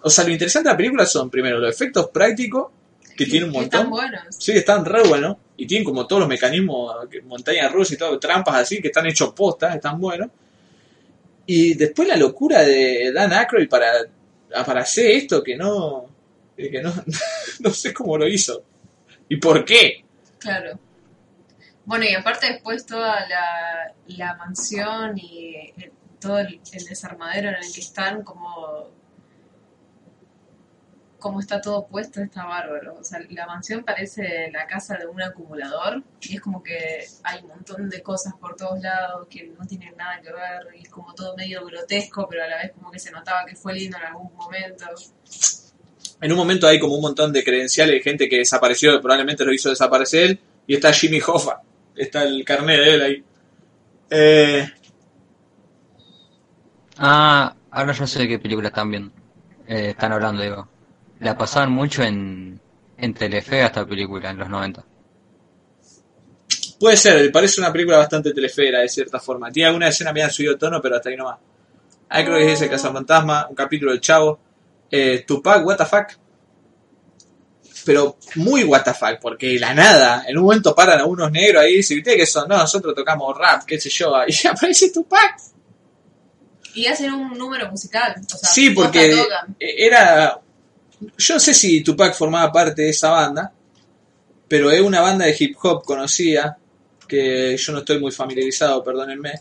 O sea, lo interesante de la película son, primero, los efectos prácticos, que tiene un montón. Están buenos. Sí, están re buenos. Y tienen como todos los mecanismos, montañas rusas y todo, trampas así, que están hechos postas, están buenos. Y después la locura de Dan Aykroyd para, para hacer esto que no. que no, no sé cómo lo hizo. ¿Y por qué? Claro. Bueno, y aparte después toda la, la mansión y eh, todo el, el desarmadero en el que están, como, como está todo puesto, está bárbaro. O sea, la mansión parece la casa de un acumulador y es como que hay un montón de cosas por todos lados que no tienen nada que ver y es como todo medio grotesco, pero a la vez como que se notaba que fue lindo en algún momento. En un momento hay como un montón de credenciales de gente que desapareció, probablemente lo hizo desaparecer él, y está Jimmy Hoffa. Está el carnet de él ahí. Eh, Ah, ahora ya sé de qué película están viendo. Eh, están hablando, digo. La pasaban mucho en, en Telefe esta película, en los 90. Puede ser, parece una película bastante telefera de cierta forma. Tiene alguna escena medio subido tono, pero hasta ahí nomás. Ahí creo que es ese Cazafantasma, un capítulo del Chavo. Eh, Tupac, what the fuck. Pero muy what the fuck, porque la nada, en un momento paran a unos negros ahí y dicen, ¿ustedes qué son? No, nosotros tocamos rap, qué sé yo, y aparece Tupac. Y hacen un número musical. O sea, Sí, porque tocan. era. Yo no sé si Tupac formaba parte de esa banda, pero es una banda de hip hop conocida, que yo no estoy muy familiarizado, perdónenme.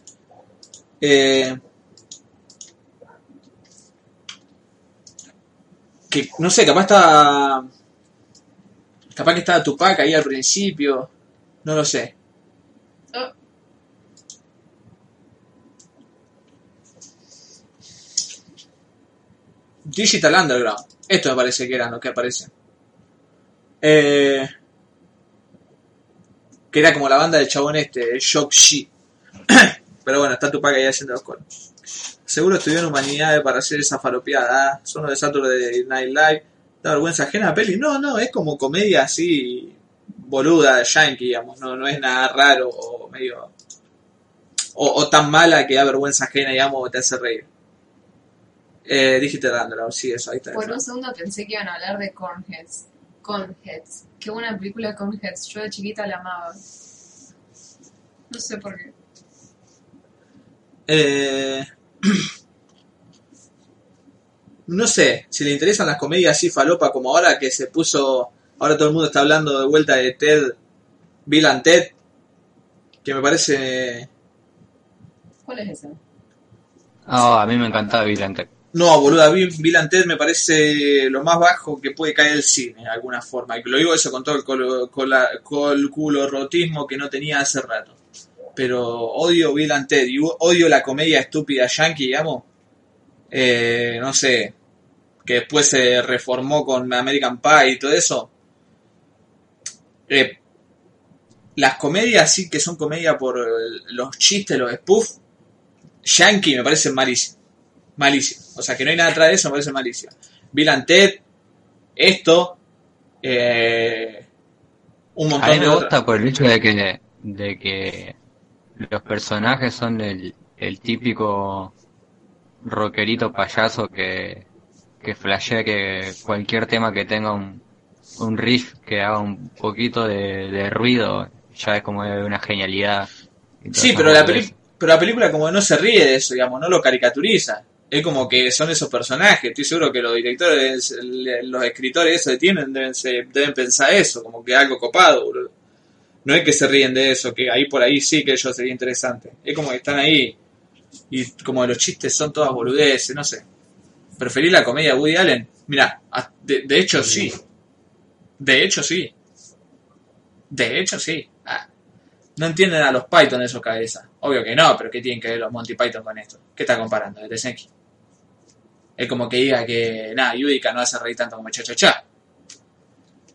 Eh, que no sé, capaz estaba. Capaz que estaba Tupac ahí al principio, no lo sé. Oh, Digital Underground. Esto me parece que eran los que aparecen. Eh, que era como la banda del chabón este, Shock She. Pero bueno, está Tupac ahí haciendo los coros. Seguro estudió en humanidades para hacer esa falopeada. ¿ah? Son los de Saturday Night Live. Da vergüenza ajena a peli. No, no, es como comedia así boluda, yankee, digamos. No, no es nada raro o medio... O, tan mala que da vergüenza ajena, digamos, te hace reír. Eh, Digital Underground, sí, eso, ahí está. por un segundo pensé que iban a hablar de Cornheads. Cornheads. Qué buena película Cornheads. Yo de chiquita la amaba. No sé por qué. Eh, no sé, si le interesan las comedias así falopa como ahora que se puso, ahora todo el mundo está hablando de vuelta de Ted, Bill and Ted, que me parece... ¿Cuál es esa? Oh, a mí me encantaba Bill and Ted. No, boluda, Bill, Bill and Ted me parece lo más bajo que puede caer el cine, de alguna forma. Y lo digo eso con todo el colo- cola- col- culo rotismo que no tenía hace rato. Pero odio Bill and Ted y odio la comedia estúpida yankee, digamos. Eh, no sé, que después se reformó con American Pie y todo eso. Eh, las comedias sí que son comedia por los chistes, los spoof, yankee me parecen malísimos. Malísimo. O sea, que no hay nada atrás de eso, me parece malísimo. Bill Ted, esto, eh, un A montón mí me de otras. gusta por el hecho de que, de que los personajes son el, el típico rockerito payaso que, que flashea que cualquier tema que tenga un, un riff que haga un poquito de, de ruido ya es como una genialidad. Sí, pero la, pero la película como no se ríe de eso, digamos, no lo caricaturiza. Es como que son esos personajes. Estoy seguro que los directores, el- los escritores eso tienen, deben, deben pensar eso, como que algo copado, boludo. No es que se ríen de eso, que ahí por ahí sí que ellos sería interesante. Es como que están ahí y como los chistes son todas boludeces, no sé. ¿Preferí la comedia Woody Allen? Mira, a- de, de hecho sí. De hecho sí. De hecho sí. Ah, no entienden a los Python esos cabezas. Obvio que no, pero ¿qué tienen que ver los Monty Python con esto? ¿Qué está comparando? ¿De Tesenki? Es como que diga que, nada, Yudica no hace reír tanto como Cha Cha Cha.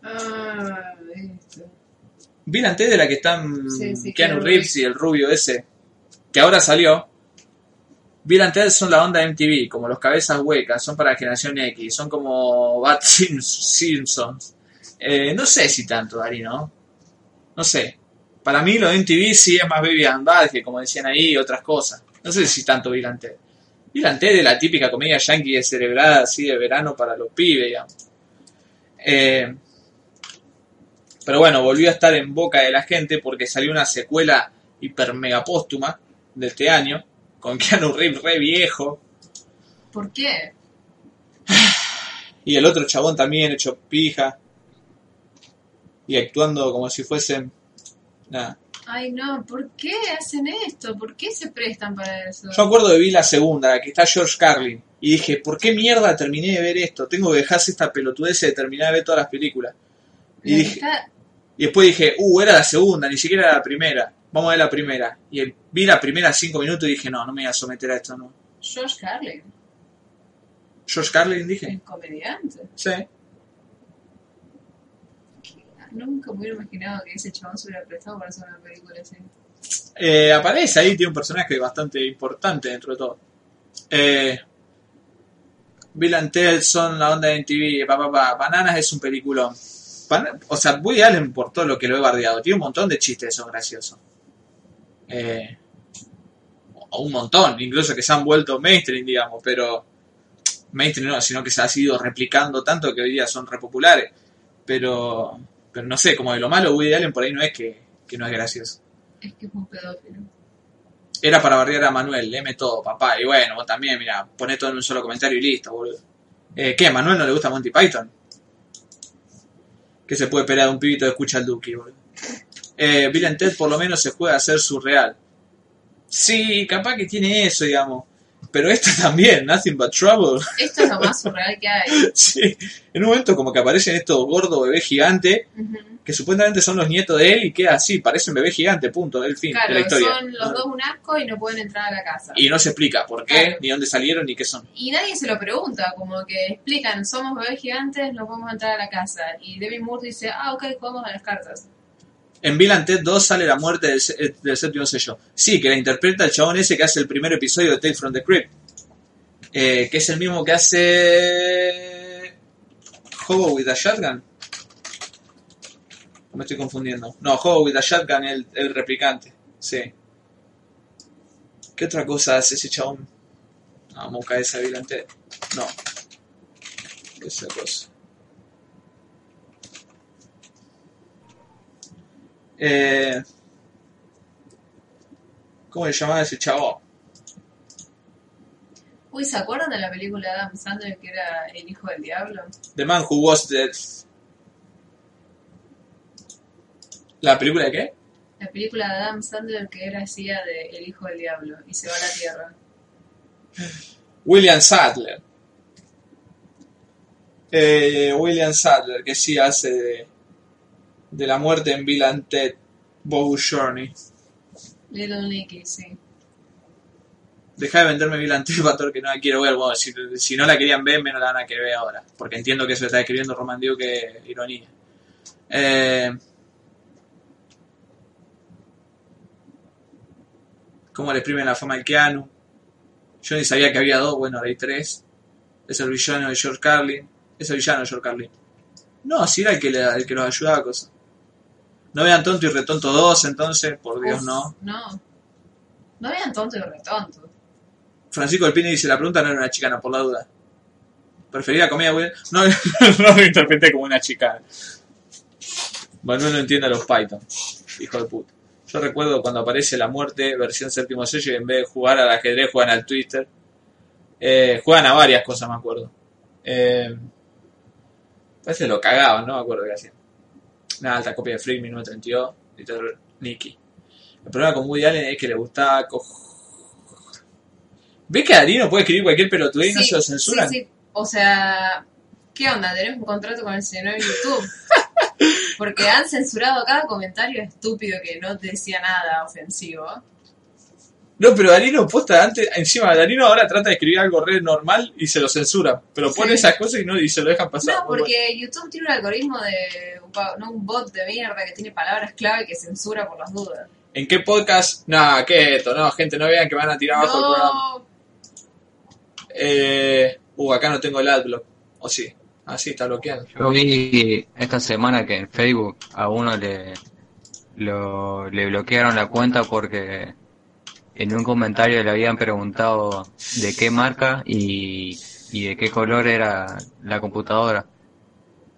Ah, esto. And Ted de la que están Sí, sí, Keanu Reeves y el rubio ese, que ahora salió. Bill Ted son la onda MTV, como los cabezas huecas, son para la generación X, son como Bad Simpsons. Eh, no sé si tanto, Dari, ¿no? No sé. Para mí lo de MTV sí es más Baby and Bad, que como decían ahí, otras cosas. No sé si tanto Bill Ted. Bill Ted es la típica comedia yankee de celebrada así de verano para los pibes, digamos. Eh, pero bueno, volvió a estar en boca de la gente porque salió una secuela hiper mega póstuma de este año, con Keanu Reeves re viejo, ¿Por qué? y el otro chabón también hecho pija, y actuando como si fuesen... Nada. Ay, no, ¿por qué hacen esto? ¿Por qué se prestan para eso? Yo acuerdo de vi la segunda, la que está George Carlin, y dije, ¿por qué mierda terminé de ver esto? Tengo que dejarse esta pelotudez de terminar de ver todas las películas. Y dije, está- Y después dije, uh, era la segunda, ni siquiera era la primera. Vamos a ver la primera. Y el- vi la primera cinco minutos y dije, no, no me voy a someter a esto, no. George Carlin, George Carlin, dije. el comediante. Sí. Nunca me hubiera imaginado que ese chabón se hubiera prestado para hacer una película así. Eh, aparece ahí, tiene un personaje bastante importante dentro de todo. Eh, Bill and Ted son la onda de MTV, pa, pa, pa. Bananas es un peliculón. O sea, Woody Allen, por todo lo que lo he bardeado, tiene un montón de chistes que son graciosos. Eh, un montón, incluso que se han vuelto mainstream, digamos, pero mainstream no, sino que se ha ido replicando tanto que hoy día son repopulares. Pero, pero no sé, como de lo malo, Woody Allen por ahí no es que, que no es gracioso. Es que es un pedófilo. Era para barriar a Manuel, leme todo, papá. Y bueno, vos también, mira, poné todo en un solo comentario y listo, boludo. Eh, ¿Qué? ¿A Manuel no le gusta Monty Python? Que se puede pelear un pibito de escucha al Duki, boludo. Eh, Bill and Ted por lo menos se juega a ser surreal. Sí, capaz que tiene eso, digamos. Pero esto también, Nothing But Trouble. Esto es lo más surreal que hay. sí. En un momento como que aparecen estos gordos bebés gigantes, Ujú. que supuestamente son los nietos de él y queda así, parecen bebés gigantes, punto, del fin de la Claro, historia. son los dos un asco y no pueden entrar a la casa. Y no se explica por qué, ni dónde salieron, ni qué son. Y nadie se lo pregunta, como que explican, somos bebés gigantes, no podemos entrar a la casa. Y David Moore dice, ah, ok, jugamos a las cartas. En Bill Ted 2 sale la muerte del, se- del séptimo sello. Sí, que la interpreta el chabón ese que hace el primer episodio de Tales from the Crypt. Eh, que es el mismo que hace... Hobo with a Shotgun. ¿O me estoy confundiendo? No, Hobo with a Shotgun, el, el replicante. Sí. ¿Qué otra cosa hace ese chabón? Vamos a buscar esa Bill Ted. No. Esa cosa. Eh, ¿Cómo le llamaba ese chavo? Uy, ¿se acuerdan de la película de Adam Sandler que era El Hijo del Diablo? The Man Who Was Dead. ¿La película de qué? La película de Adam Sandler que era así de El Hijo del Diablo y se va a la Tierra. William Sadler. Eh, William Sadler, que sí hace de, de la muerte en Bill and Ted Bow Journey. Little Nicky, sí. Deja de venderme Bill and Ted el que no la quiero ver. Bueno, si, si no la querían ver, menos la van a querer ver ahora. Porque entiendo que eso está escribiendo Roman Dio que ironía. Eh, ¿Cómo le exprimen la fama al Keanu? Yo ni sabía que había dos, bueno, ahora hay tres. Es el villano de George Carlin. Es el villano de George Carlin. No, si era el que, le- el que los ayudaba a cosas. No vean tonto y retonto dos, entonces, por Dios, Uf, no. No. No vean tonto y retonto. Francisco Alpine dice, la pregunta no era una chicana, por la duda. ¿Prefería comedia, güey? No, no lo interpreté como una chicana. Manuel no entiende a los Python. Hijo de puta. Yo recuerdo cuando aparece la muerte, versión séptimo sello, y en vez de jugar al ajedrez, juegan al Twister. Eh, juegan a varias cosas, me acuerdo. Eh, parece lo cagaban, no me acuerdo qué hacían. Una alta copia de Freak 1932, Little Nicky. El problema con Woody Allen es que le gustaba co- ¿Ves que Darino puede escribir cualquier pelotudez y no Sí, se lo censuran? sí, sí. O sea, ¿qué onda? Tenés un contrato con el señor de YouTube. Porque han censurado cada comentario estúpido que no decía nada ofensivo. No, pero Darino posta antes, encima Darino ahora trata de escribir algo re normal y se lo censura. Pero pone esas cosas y no y se lo dejan pasar. No, porque YouTube tiene un algoritmo de no, un bot de mierda que tiene palabras clave que censura por las dudas. ¿En qué podcast? Nah, ¿qué es esto? No, gente, no vean que van a tirar abajo el programa. No, Eh, uh, acá no tengo el adblock. ¿O sí? Ah, sí, está bloqueado. Yo vi esta semana que en Facebook a uno le, lo, le bloquearon la cuenta porque en un comentario le habían preguntado de qué marca y, y de qué color era la computadora.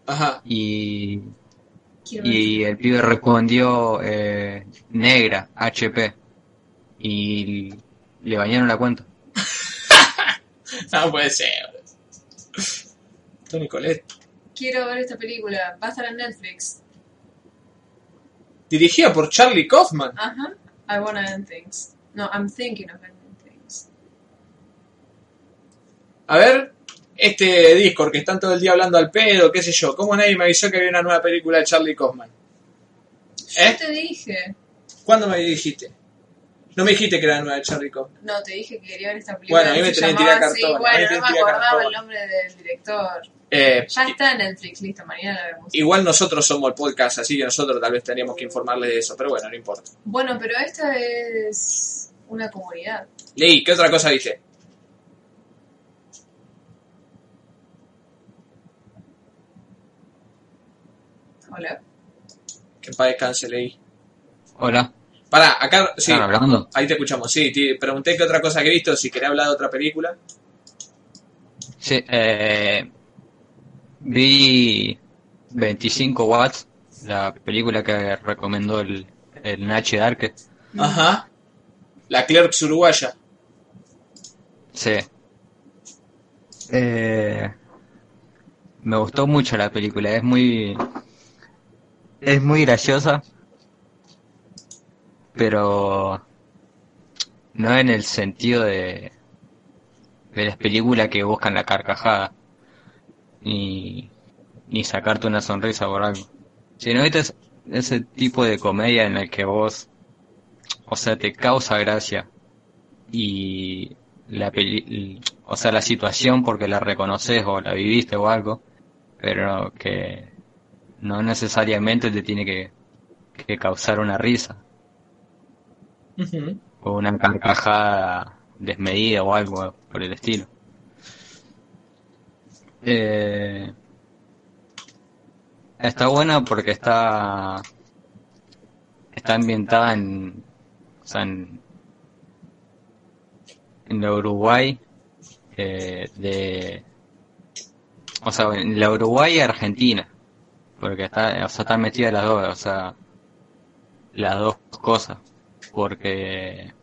Ajá. Y, y el pibe respondió eh, negra, HP. Y le bañaron la cuenta. No puede ser. Tony Colette. quiero ver esta película. Va a estar en Netflix. Dirigida por Charlie Kaufman. Ajá. I wanna end things. No, I'm thinking of ending things. A ver, este Discord que están todo el día hablando al pedo, qué sé yo. ¿Cómo nadie me avisó que había una nueva película de Charlie Kaufman? ¿Eh? Yo te dije. ¿Cuándo me dijiste? No me dijiste que era nueva de Charlie Kaufman. No, te dije que quería ver esta película. Bueno, a mí me tenés que tirar cartón, mí Bueno, me no me acordaba cartón. el nombre del director. Eh, Ya está en Netflix, listo, mañana la vemos. igual nosotros somos el podcast, así que nosotros tal vez tendríamos que informarles de eso, pero bueno, no importa. Bueno, pero esta es una comunidad. Leí, ¿qué otra cosa viste? Hola. Que paz descanse, leí. Hola. Pará, acá, sí. Ahí te escuchamos, sí. Te pregunté qué otra cosa que he visto, si quería hablar de otra película. Sí, eh, vi 25 watts, la película que recomendó el, el Nachi Darke. Ajá. La Clerks uruguaya. Sí. Eh, me gustó mucho la película, es muy es muy graciosa, pero no en el sentido de de las películas que buscan la carcajada ni ni sacarte una sonrisa por algo, sino este es ese tipo de comedia en el que vos o sea, te causa gracia. Y la peli o sea, la situación porque la reconoces o la viviste o algo, pero que no necesariamente te tiene que, que causar una risa. O una carcajada desmedida o algo por el estilo. Eh, está buena porque está está ambientada en o sea, en, en la Uruguay eh, de o sea en la Uruguay y Argentina porque está o sea están metidas las dos o sea las dos cosas porque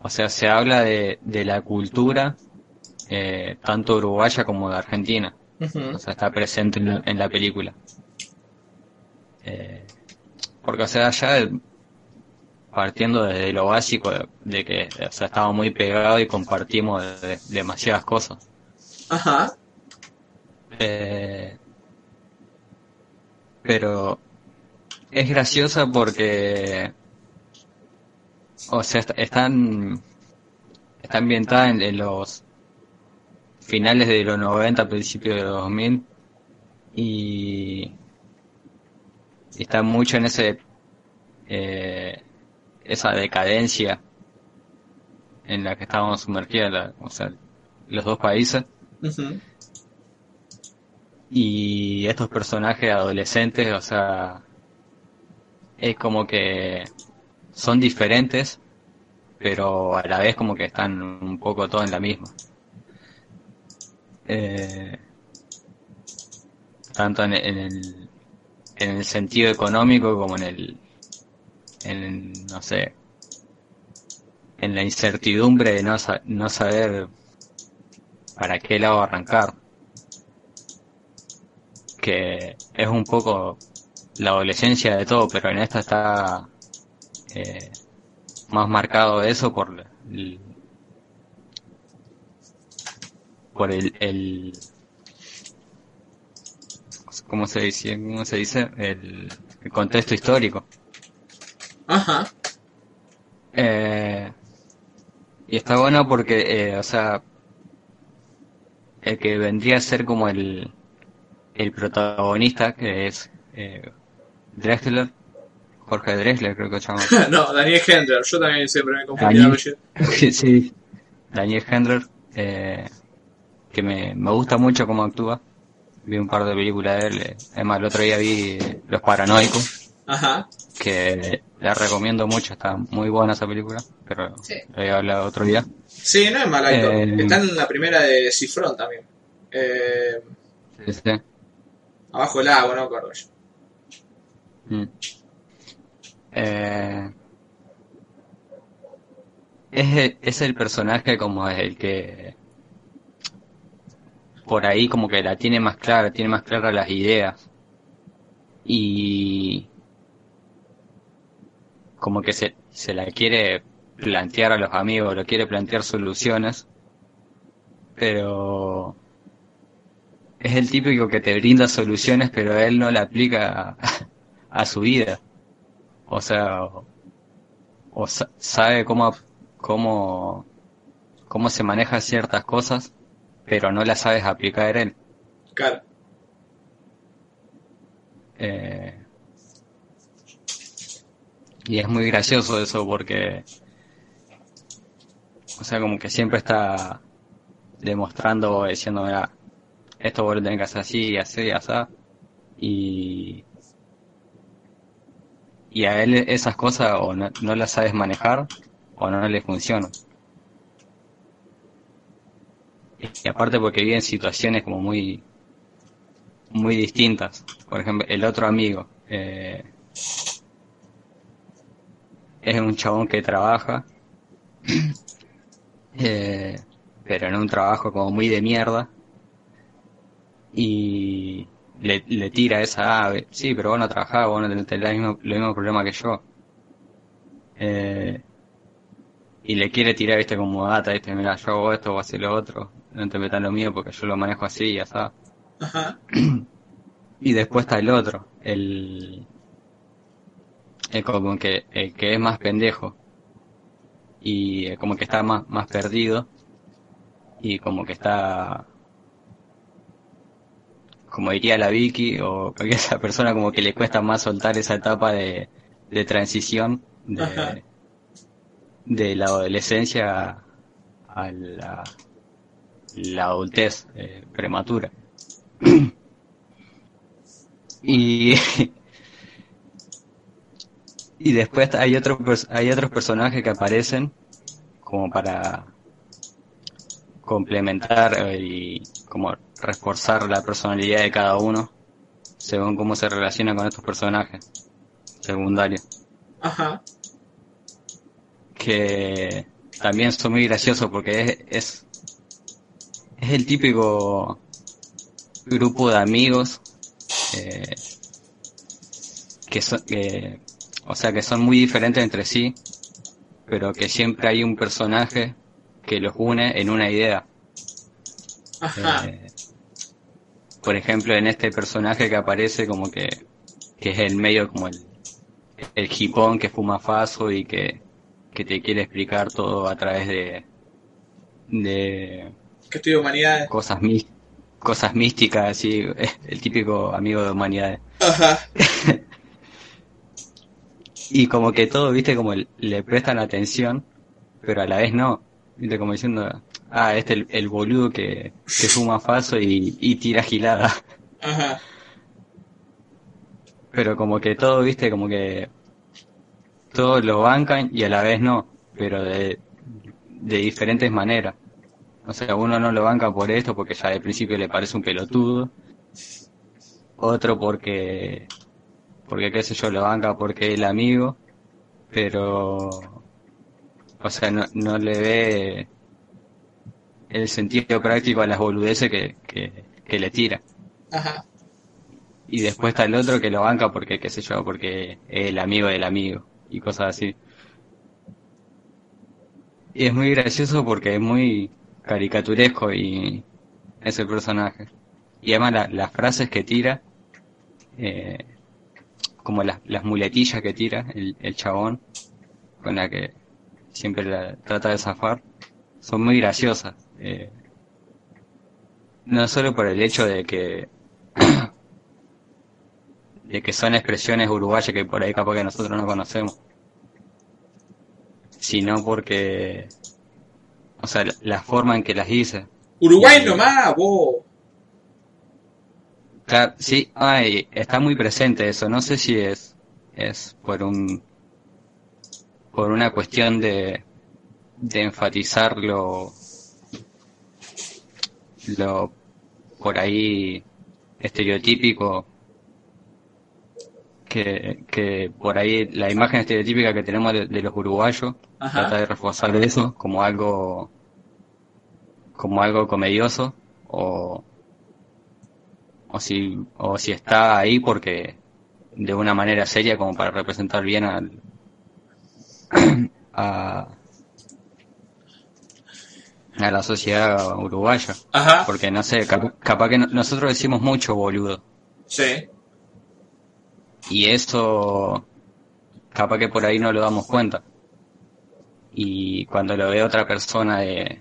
o sea se habla de, de la cultura eh, tanto uruguaya como de Argentina. O sea está presente en la, en la película. Eh, porque o sea ya partiendo desde lo básico de, de que o sea estamos muy pegados y compartimos de- de- demasiadas cosas Ajá. Eh, pero es graciosa porque o sea est- están está ambientada en, en los finales de los 90 principios de los 2000 y, y está mucho en ese eh, esa decadencia en la que estábamos sumergidos la- o sea los dos países y estos personajes adolescentes, o sea, es como que son diferentes, pero a la vez como que están un poco todos en la misma. Eh, tanto en, en el en el sentido económico como en el en no sé en la incertidumbre de no, no saber para qué lado arrancar. Que es un poco la adolescencia de todo, pero en esta está eh, más marcado eso por el, por el, el ¿cómo se dice? ¿Cómo se dice? El, el contexto histórico. Ajá. Eh, y está bueno porque, eh, o sea, el que vendría a ser como el, el protagonista, que es eh, Drexler, Jorge Drexler creo que se llama. no, Daniel Hendler. Yo también siempre me confundí el Daniel, sí, Daniel Hendler, eh, que me, me gusta mucho cómo actúa. Vi un par de películas de él. Además, el otro día vi Los Paranoicos, Ajá. que la recomiendo mucho. Está muy buena esa película, pero Sí. lo voy a hablar otro día. Sí, no es mal actor. Eh, Está en la primera de Cifrón también. Eh, Sí, sí. abajo del agua, no me acuerdo yo. Mm. Eh, es, el- es el personaje como el que por ahí como que la tiene más clara, tiene más claras las ideas y como que se, se la quiere plantear a los amigos, lo quiere plantear soluciones, pero es el típico que te brinda soluciones, pero él no la aplica a, su vida. O sea, o, o sa- sabe cómo, cómo, cómo se manejan ciertas cosas, pero no las sabes aplicar él. Claro. Eh, y es muy gracioso eso porque, o sea, como que siempre está demostrando diciendo, mira, esto vos lo tenés que hacer así, y así, y así. Y, y a él esas cosas o no, no las sabes manejar o no le funcionan. Y aparte porque vive en situaciones como muy muy distintas. Por ejemplo, el otro amigo eh, es un chabón que trabaja, eh, pero en un trabajo como muy de mierda y le, tira esa ave. Sí, pero vos no trabajás, vos no tenés el mismo, el mismo problema que yo. Eh, y le quiere tirar, viste, como gata, viste, mira, yo hago esto, vos haces lo otro, no te metas lo mío porque yo lo manejo así y ya está. Ajá. Y después está el otro, el, el como que, el que es más pendejo. Y eh, como que está más, más perdido. Y como que está, como diría la Vicky, o cualquier esa persona como que le cuesta más soltar esa etapa de, de transición Ajá. de, de la adolescencia a la, la adultez eh, prematura. y y después hay hay otros personajes que aparecen como para complementar eh, y como reforzar la personalidad de cada uno según cómo se relaciona con estos personajes secundarios Ajá. que también son muy graciosos porque es, es, es el típico grupo de amigos eh, que son, que, o sea, que son muy diferentes entre sí, pero que siempre hay un personaje que los une en una idea. Ajá. Eh, por ejemplo, en este personaje que aparece como que, que es el medio como el, el hipón que fuma faso y que, que te quiere explicar todo a través de, de Que estudio humanidades. cosas mí- cosas místicas, así, el típico amigo de humanidades. Ajá. Y como que todo, viste, como le prestan atención, pero a la vez no. Viste, como diciendo, ah, este el, el boludo que, que fuma faso y, y tira gilada. Ajá. Pero como que todo, viste, como que todos lo bancan y a la vez no, pero de, de diferentes maneras. O sea, uno no lo banca por esto porque ya de principio le parece un pelotudo. Otro porque, porque qué sé yo, lo banca porque es el amigo. Pero, o sea, no, no le ve el sentido práctico a las boludeces que, que, que le tira. Ajá. Y después está el otro que lo banca porque, qué sé yo, porque es el amigo del amigo y cosas así. Y es muy gracioso porque es muy caricaturesco y ese personaje. Y además la- las frases que tira, eh, como las, las muletillas que tira el, el chabón, con la que siempre la trata de zafar, son muy graciosas. eh. no solo por el hecho de que de que son expresiones uruguayas que por ahí capaz que nosotros no conocemos, sino porque, o sea, la, la forma en que las dice. Uruguay nomás, vos. Claro, sí, ay, está muy presente eso. No sé si es, es por un, por una cuestión de, de enfatizar lo, lo por ahí estereotípico que, que por ahí la imagen estereotípica que tenemos de, de los uruguayos Ajá. trata de reforzar eso como algo como algo comedioso o o si o si está ahí porque de una manera seria como para representar bien al a, a la sociedad uruguaya Ajá. porque no sé cap- capaz que no- nosotros decimos mucho boludo Sí. y eso capaz que por ahí no lo damos cuenta y cuando lo ve otra persona de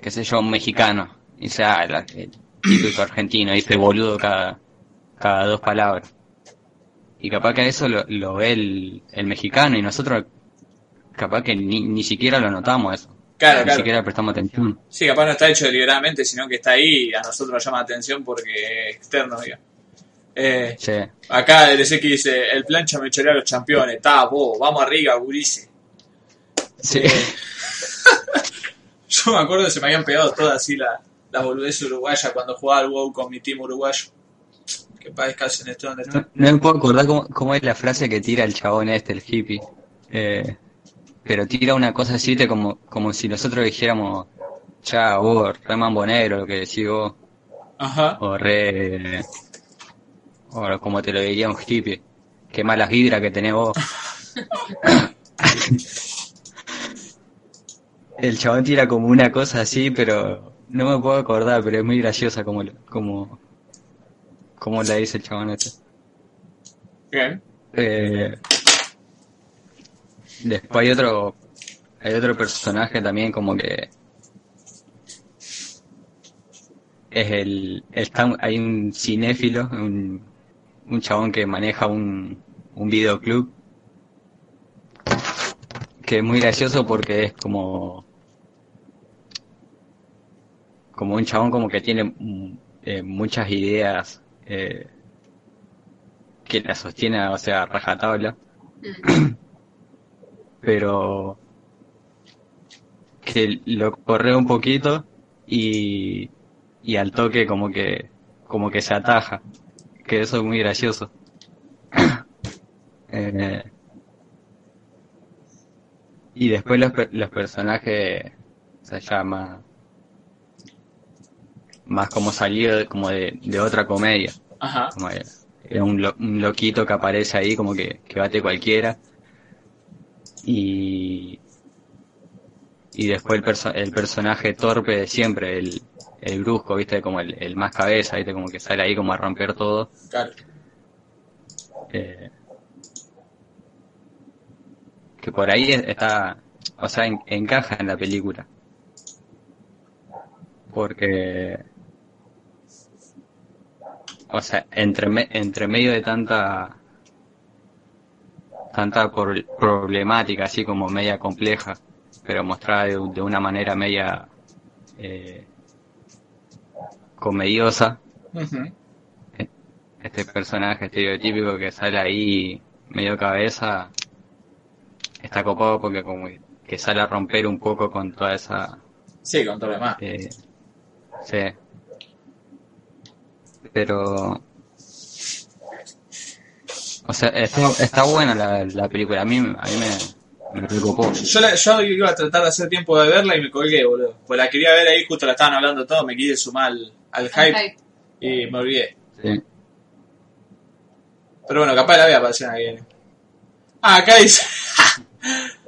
qué sé yo un mexicano y sea el, el típico argentino dice boludo cada cada dos palabras y capaz que eso lo, lo ve el, el mexicano y nosotros capaz que ni, ni siquiera lo notamos eso Claro, ni claro. siquiera prestamos atención Sí, capaz no está hecho deliberadamente, sino que está ahí y a nosotros nos llama la atención porque es externo, digo. Eh, Sí. acá el SX dice, el plancha me chorea a los campeones. Está, vos, vamos arriba, gurice. Sí. Yo me acuerdo que se me habían pegado todas así la- La boludez uruguaya cuando jugaba al WoW con mi team uruguayo. Que para descansen esto donde No, no me puedo acordar cómo, cómo es la frase que tira el chabón este, el hippie. Eh, pero tira una cosa así te como, como si nosotros dijéramos, ya vos, re mambonero, lo que decís vos. Ajá. O re... O como te lo diría un hippie. Qué malas vibras que tenés vos. El chabón tira como una cosa así, pero no me puedo acordar, pero es muy graciosa como, como, como la dice el chabón este. Bien. Eh, después hay otro, hay otro personaje también como que es el, está- hay un cinéfilo, un, un chabón que maneja un, un videoclub que es muy gracioso porque es como como un chabón como que tiene mm, eh, muchas ideas eh, que la sostiene, o sea, rajatabla, pero que lo corre un poquito y, y al toque como que como que se ataja, que eso es muy gracioso. Eh, y después los, los personajes se llama más como salido de, como de, de otra comedia. Ajá. Como es un, lo- un loquito que aparece ahí como que, que bate cualquiera. Y, y después el, perso- el personaje torpe de siempre, el, el brusco, viste, como el, el más cabeza, viste, como que sale ahí como a romper todo. Claro. Eh, que por ahí es- está, o sea, en- encaja en la película. Porque, o sea, entre, me- entre medio de tanta, tanta por- problemática, así como media compleja, pero mostrada de, de una manera media eh, comediosa, este personaje estereotípico que sale ahí medio cabeza está copado porque como que sale a romper un poco con toda esa Sí, con todo lo demás. eh, sí pero o sea está, está buena la, la película a mí a mí me, me recopó Yo, la- yo iba a tratar de hacer tiempo de verla y me colgué, boludo. Pues la quería ver ahí, justo la estaban hablando todo, me quise sumar al, al hype y me olvidé. sí. Pero bueno, capaz la vea para la semana que viene. Ah, acá dice.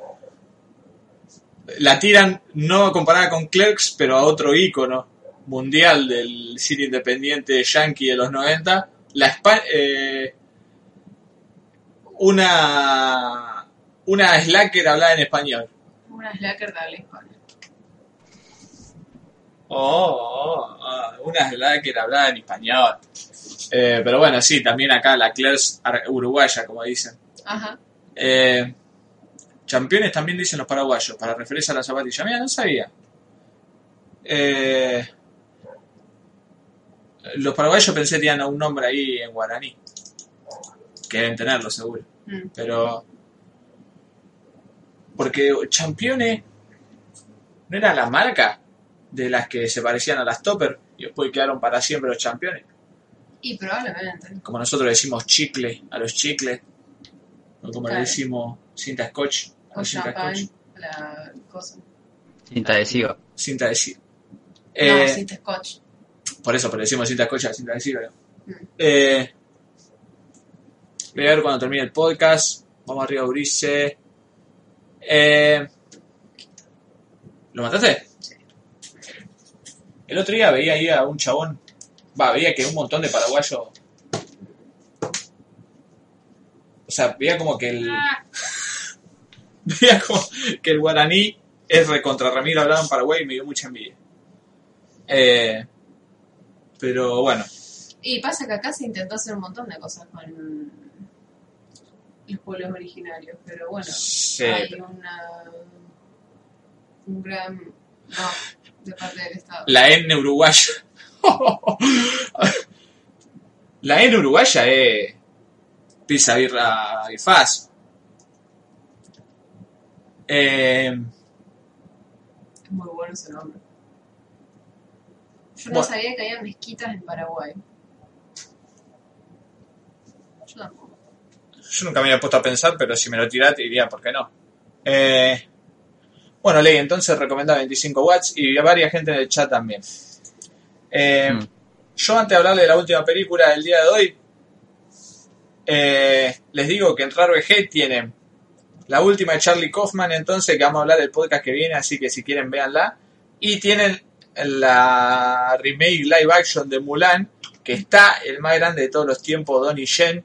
la tiran no comparada con Clerks, pero a otro ícono mundial del cine independiente yankee de los 90. La eh, una una slacker hablada en español. Una slacker de habla hispana. Oh, oh, oh, una slacker hablada en español. Eh, pero bueno, sí, también acá la ar- uruguaya, como dicen. Ajá. Eh, Championes también dicen los paraguayos, para referirse a la zapatilla. Mira, no sabía. Eh, los paraguayos pensé que tenían un nombre ahí en guaraní. Que deben tenerlo, seguro. Mm. Pero. Porque Championes no era la marca de las que se parecían a las Topper y después quedaron para siempre los Championes. Y probablemente. Como nosotros decimos chicle a los chicles, o como le decimos cinta scotch a O los cinta scotch. la cosa. cinta adhesiva Cinta adhesiva. no, Eh, cinta scotch. Por eso, pero decimos cinta scotch a cinta adhesiva. Mm. Eh, voy a ver cuando termine el podcast. Vamos arriba, Urice. Eh, ¿Lo mataste? El otro día veía ahí a un chabón. Va, veía que un montón de paraguayos. O sea, veía como que el. veía como que el guaraní es recontra Ramiro hablaba en Paraguay y me dio mucha envidia. Eh, pero bueno, Y pasa que acá se intentó hacer un montón de cosas con los pueblos originarios, pero bueno, Sí, hay pero- una un gran no de parte del Estado. la N uruguaya. la N uruguaya es pizza, birra y faz. Eh, Es muy bueno ese nombre. Yo no Bueno. sabía que había mezquitas en Paraguay. Yo tampoco. Yo nunca me había puesto a pensar, pero si me lo tirás, te diría, ¿por qué no? Eh, bueno, Ley, entonces recomienda 25 watts y a varias gente en el chat también. Eh, Mm. Yo antes de hablarle de la última película del día de hoy, eh, les digo que en Raro VG tienen la última de Charlie Kaufman, entonces que vamos a hablar del podcast que viene, así que si quieren véanla. Y tienen la remake live action de Mulan, que está el más grande de todos los tiempos, Donnie Yen.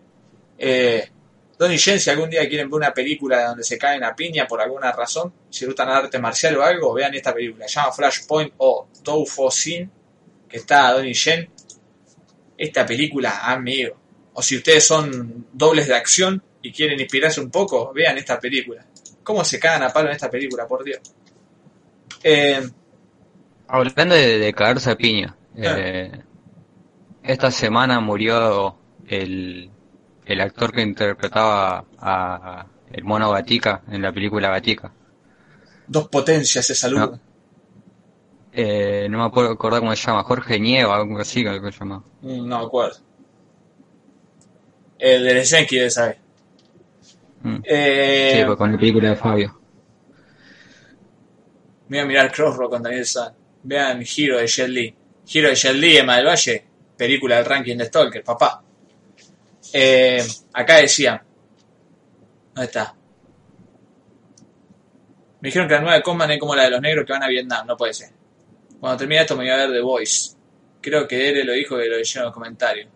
Eh, Donnie Yen, si algún día quieren ver una película donde se caen a piña por alguna razón, si gustan arte marcial o algo, vean esta película. Se llama Flashpoint o Tou Fo Sin, que está Donnie Yen. Esta película, amigo. O si ustedes son dobles de acción y quieren inspirarse un poco, vean esta película. ¿Cómo se cagan a palo en esta película, por Dios? Eh, Hablando de, de cagarse a piña, Ah. eh, esta semana murió el, el actor que interpretaba a el mono Gatica en la película Gatica. dos potencias se saludan. Eh, no me acuerdo acordar cómo se llama, Jorge Nieva, algo así creo que se llama. Mm, No me acuerdo. El de Lesenki de saber. Mm. Eh, Sí, pues con la película de Fabio. Me voy a mirar Crossroad con Daniel San. Vean Hero de Jet Li. Hero de Jet Li, Emma del Valle. Película del ranking de Stalker, papá. Eh, acá decía. ¿Dónde está? Me dijeron que la nueva de Coman es como la de los negros que van a Vietnam. No puede ser. Cuando termine esto me voy a ver The Voice. Creo que él lo dijo que lo leyeron en los comentarios.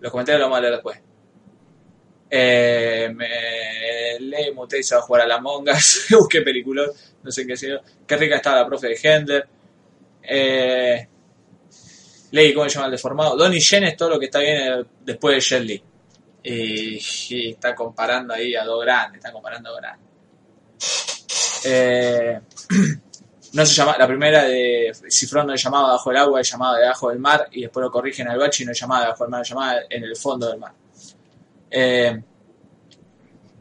Los comentarios los vamos a leer después. Eh, me leí muté se va a jugar a la Mongas. Busqué película. No sé qué sé yo. Qué rica estaba la profe de Hender. Eh, leí cómo se llama el deformado. Donnie Yen es todo lo que está bien eh, después de Jet Li. Y, está comparando ahí a dos grandes. Está comparando a grandes. Eh, no se llama, la primera de Cifrón no es llamada bajo el agua, es llamada debajo del mar, y después lo corrigen al bache y no es llamada debajo del mar, es llamada en el fondo del mar. Eh,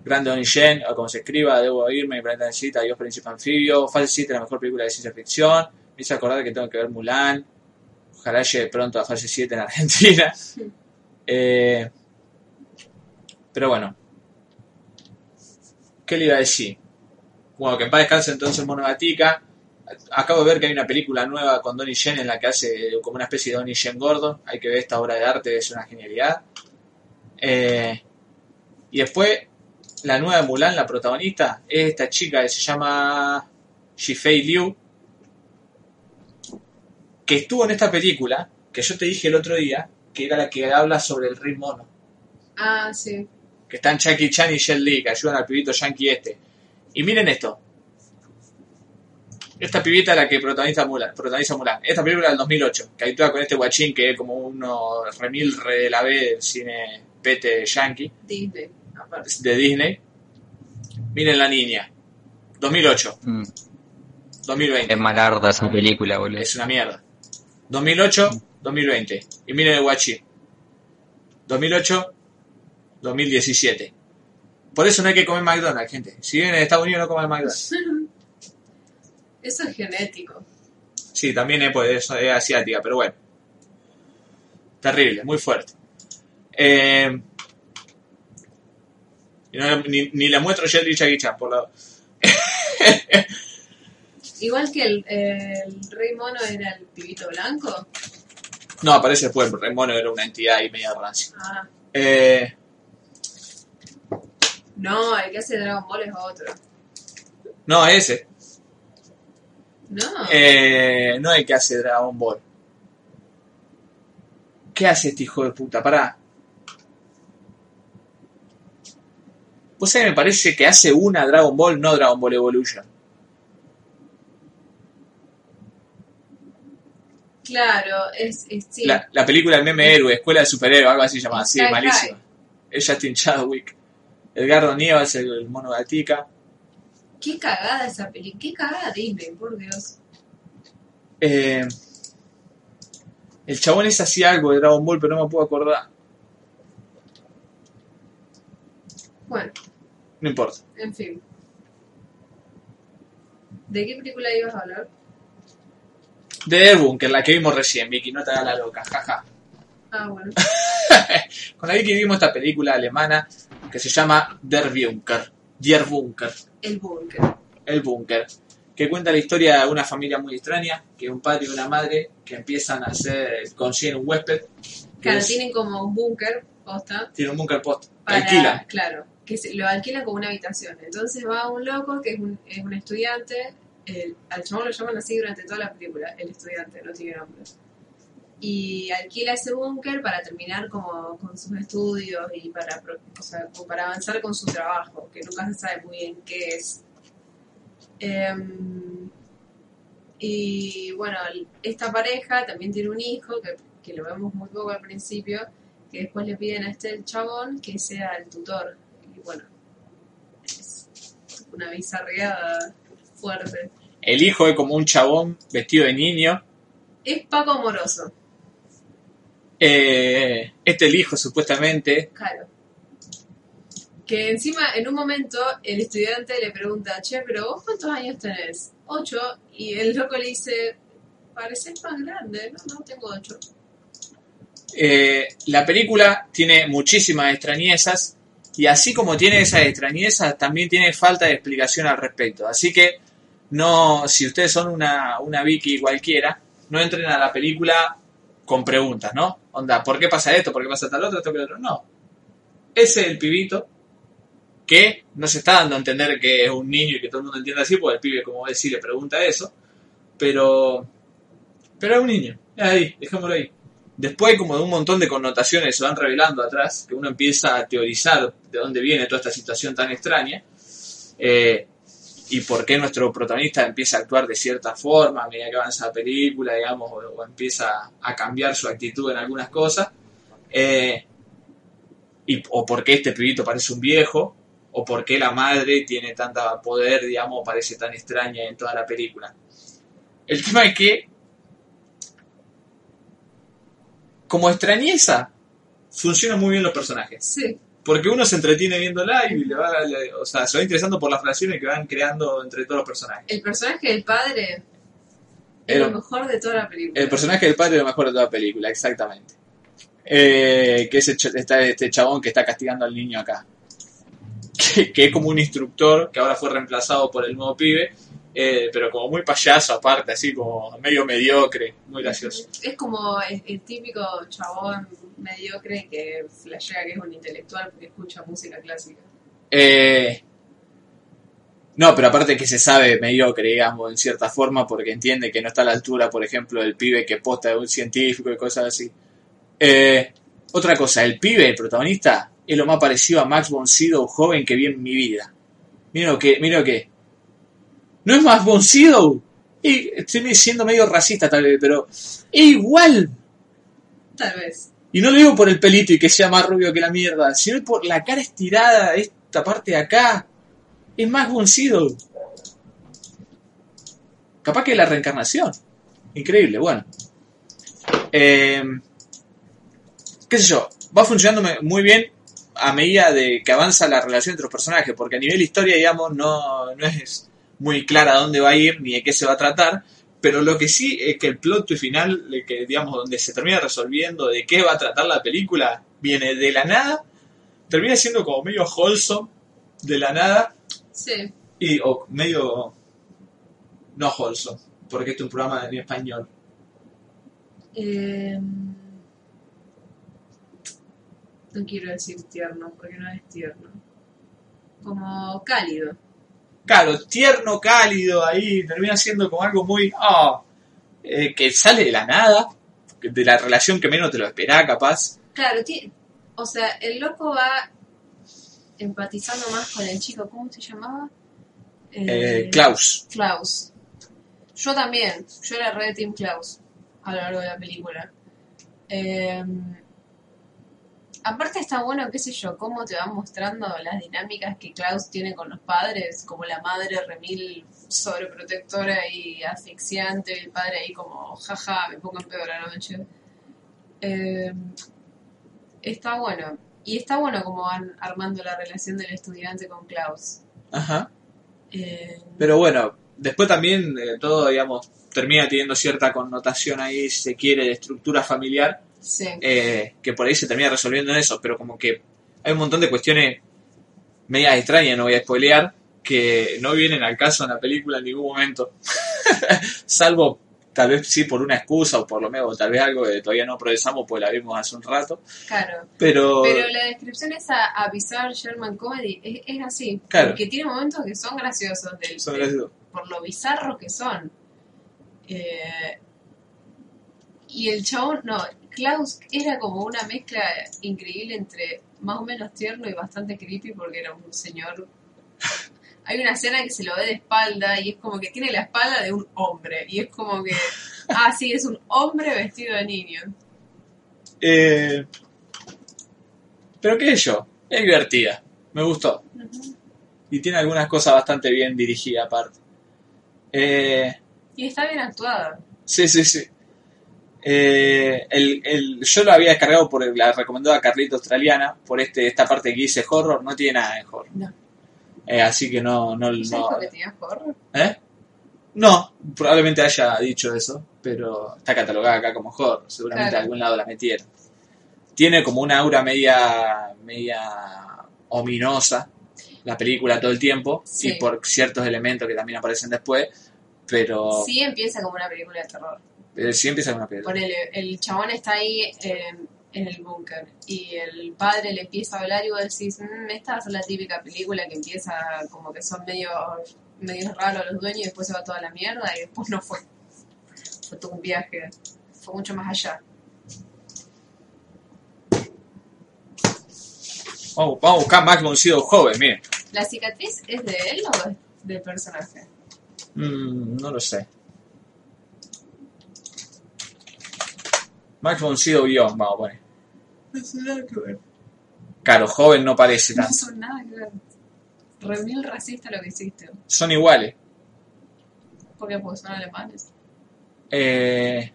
Grande Donnie Yen, o como se escriba, Debo irme, planeta necesita, Dios príncipe anfibio, 7, la mejor película de ciencia ficción, me hice acordar que tengo que ver Mulan, ojalá llegue pronto a fase 7 en Argentina. Eh, pero bueno, ¿qué le iba a decir? Bueno, que en paz descanse entonces Monogatica. Acabo de ver que hay una película nueva con Donnie Yen en la que hace como una especie de Donnie Yen gordo. Hay que ver esta obra de arte, es una genialidad. Eh, y después, la nueva de Mulan, la protagonista, es esta chica que se llama Shifei Liu, que estuvo en esta película, que yo te dije el otro día, que era la que habla sobre el rey mono. Ah, sí. Que están Jackie Chan y Jet Li, que ayudan al pibito yankee este. Y miren esto. Esta pibita es la que protagoniza Mulan, protagoniza Mulan. Esta película del 2008, que actúa con este guachín que es como uno remil re de la B del cine pete yankee, Disney, aparte. de Disney. Miren la niña. 2008, Mm. 2020. Es malarda esa película, boludo. Es una mierda. 2008, 2020. Y miren el guachín. 2008, 2017. Por eso no hay que comer McDonald's, gente. Si viven en Estados Unidos, no coman McDonald's. Eso es genético. Sí, también es, pues, es, es asiática, pero bueno. Terrible, muy fuerte. Eh, ni, ni le muestro Jet Li Jackie Chan, por lado. Igual que el, el rey mono era el pibito blanco. No, aparece después, el mono era una entidad y media rancia. Ah, Eh, no, el que hace Dragon Ball es otro. no, ese. No. Eh, no hay que hace Dragon Ball. ¿Qué hace este hijo de puta? Pará. Vos sabés, me parece que hace una Dragon Ball, no Dragon Ball Evolution. Claro, es, es sí. La, la película del meme héroe, Escuela de Superhéroes, algo así llamada. Sí, malísima. Es Justin Chadwick. Edgardo Nievas, el, el mono gatica. Qué cagada esa película. Qué cagada Disney, por Dios. Eh, el chabón es hacía algo de Dragon Ball, pero no me puedo acordar. Bueno, No importa. en fin. ¿De qué película ibas a hablar? De Der Bunker, la que vimos recién, Vicky, no te hagas la loca, jaja. Ah, bueno. Con la Vicky vimos esta película alemana que se llama Der Bunker. Der Bunker. El búnker. El Búnker. Que cuenta la historia de una familia muy extraña, que un padre y una madre que empiezan a hacer, consiguen un huésped. Claro, es- tienen como un búnker, posta, tiene un búnker post. para, Alquilan. claro, que se- lo alquilan como una habitación. Entonces va un loco que es un, es un estudiante, el- al chabón lo llaman así durante toda la película, el estudiante, no tiene nombre. Y alquila ese búnker para terminar como con sus estudios y para, o sea, como para avanzar con su trabajo, que nunca se sabe muy bien qué es. Em, y bueno, esta pareja también tiene un hijo que, que lo vemos muy poco al principio, que después le piden a este chabón que sea el tutor. Y bueno, es una bizarreada fuerte. El hijo es como un chabón vestido de niño. Es Paco Amoroso, Eh, este el hijo, supuestamente. claro. Que encima, en un momento, el estudiante le pregunta, che, pero vos cuántos años tenés? Ocho. Y el loco le dice, pareces más grande. No, no, tengo ocho. Eh, la película tiene muchísimas extrañezas. Y así como tiene esas extrañezas, también tiene falta de explicación al respecto. Así que, no, si ustedes son una, una Vicky cualquiera, no entren a la película con preguntas, ¿no? Onda, ¿por qué pasa esto? ¿Por qué pasa tal otro? ¿Esto que otro? No. Ese es el pibito que no se está dando a entender que es un niño y que todo el mundo entiende así, porque el pibe, como sí le pregunta eso. Pero, pero es un niño. Es ahí, dejémoslo ahí. Después como de un montón de connotaciones se van revelando atrás, que uno empieza a teorizar de dónde viene toda esta situación tan extraña. eh, y por qué nuestro protagonista empieza a actuar de cierta forma a medida que avanza la película, digamos, o, empieza a cambiar su actitud en algunas cosas. eh, o por qué este pibito parece un viejo, o por qué la madre tiene tanta poder, digamos, parece tan extraña en toda la película. El tema es que, como extrañeza, funcionan muy bien los personajes. Sí. Porque uno se entretiene viéndola y le va, le- o sea, se va interesando por las relaciones que van creando entre todos los personajes. El personaje del padre es lo mejor de toda la película. El personaje del padre es lo mejor de toda la película, exactamente. Eh, que es el está este chabón que está castigando al niño acá. Que, que es como un instructor que ahora fue reemplazado por el nuevo pibe, eh, pero como muy payaso aparte, así como medio mediocre, muy gracioso. Es como el, el típico chabón mediocre que flashea que es un intelectual porque escucha música clásica. Eh, no, pero aparte que se sabe mediocre, digamos, en cierta forma, porque entiende que no está a la altura, por ejemplo, del pibe que posta de un científico y cosas así. Eh, otra cosa, el pibe, el protagonista, es lo más parecido a Max von Sydow joven que vi en mi vida. Mira que, mira lo que. ¿No es Max von Sydow? Y estoy siendo medio racista tal vez, pero es igual. Tal vez. Y no lo digo por el pelito y que sea más rubio que la mierda, sino por la cara estirada, esta parte de acá. Es más boncido. Capaz que la reencarnación. Increíble, bueno. Eh, qué sé yo, va funcionando muy bien a medida de que avanza la relación entre los personajes, porque a nivel historia, digamos, no, no es muy clara dónde va a ir ni de qué se va a tratar, pero lo que sí es que el plot twist final, que, digamos, donde se termina resolviendo de qué va a tratar la película, viene de la nada, termina siendo como medio wholesome, de la nada, Sí. y o medio no wholesome, porque este es un programa en español. Eh, no quiero decir tierno porque no es tierno. Como cálido. Claro, tierno, cálido, ahí termina siendo como algo muy... eh, que sale de la nada, de la relación que menos te lo esperaba, capaz. Claro, o sea, el loco va empatizando más con el chico. ¿Cómo se llamaba? Eh, Klaus. Klaus. Yo también. Yo era re Team Klaus a lo largo de la película. Eh, aparte está bueno, qué sé yo, cómo te van mostrando las dinámicas que Klaus tiene con los padres, como la madre remil sobreprotectora y asfixiante, el padre ahí como, jaja, me pongo en pedo la noche. Eh, está bueno. Y está bueno como van armando la relación del estudiante con Klaus. Ajá. Eh, Pero bueno, después también eh, todo, digamos, termina teniendo cierta connotación ahí, si se quiere, de estructura familiar, Sí. eh, que por ahí se termina resolviendo en eso, pero como que hay un montón de cuestiones medias extrañas, no voy a spoilear, que no vienen al caso en la película en ningún momento, salvo tal vez sí por una excusa o por lo menos tal vez algo que todavía no procesamos porque la vimos hace un rato, Claro. pero, Pero la descripción esa a Bizarre Sherman Comedy es, es así. Claro. Porque tiene momentos que son graciosos del, Son del- graciosos. por lo bizarros que son. Eh, y el chabón, no, Klaus era como una mezcla increíble entre más o menos tierno y bastante creepy porque era un señor. Hay una escena que se lo ve de espalda y es como que tiene la espalda de un hombre. Y es como que, ah, sí, es un hombre vestido de niño. eh, pero qué sé yo, es divertida, me gustó. Y tiene algunas cosas bastante bien dirigidas aparte. Eh, Y está bien actuada. Sí, sí, sí. Eh, el, el, yo lo había descargado por la recomendada Carlita Australiana, por este esta parte que dice horror, no tiene nada de horror. No. Eh, así que no, no, ¿Ya no, dijo que tenías horror? ¿eh? No, probablemente haya dicho eso, pero está catalogada acá como horror, seguramente Claro. algún lado la metieron. Tiene como una aura media, media ominosa la película todo el tiempo, Sí. y por ciertos elementos que también aparecen después, pero Sí empieza como una película de terror. Pero sí empieza una película. Ponele, el chabón está ahí eh, en el búnker y el padre le empieza a hablar y vos decís, "Mm, esta es la típica película que empieza como que son medio, medio raros los dueños y después se va toda la mierda y después no fue. Fue todo un viaje, fue mucho más allá. Vamos, vamos a buscar von Sydow joven, miren. ¿La cicatriz es de él o del personaje? Mm, no lo sé. Max von Sydow guion, vamos a poner. No son nada que ver. Claro, joven no parece No tanto. son nada que ver. Re mil racista lo que hiciste. Son iguales. ¿Por qué? Porque son alemanes. Eh,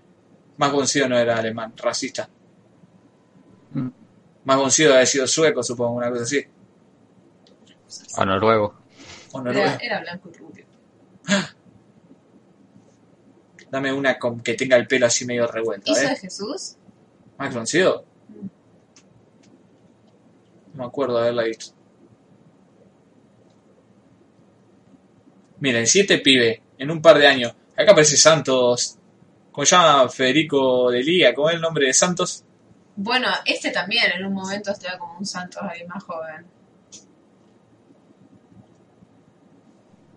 Max von Sydow no era alemán, racista. Max von Sydow había sido sueco, supongo, una cosa así. O noruego. O Era, noruego. era blanco y rubio. Dame una con que tenga el pelo así medio revuelto, ¿Hizo ¿eh? de Jesús? Von Sydow. No me acuerdo de haberla visto. Miren, siete pibe en un par de años. Acá aparece Santos. ¿Cómo se llama? Federico de Liga. ¿Cómo es el nombre de Santos? Bueno, este también en un momento estaba como un Santos ahí más joven.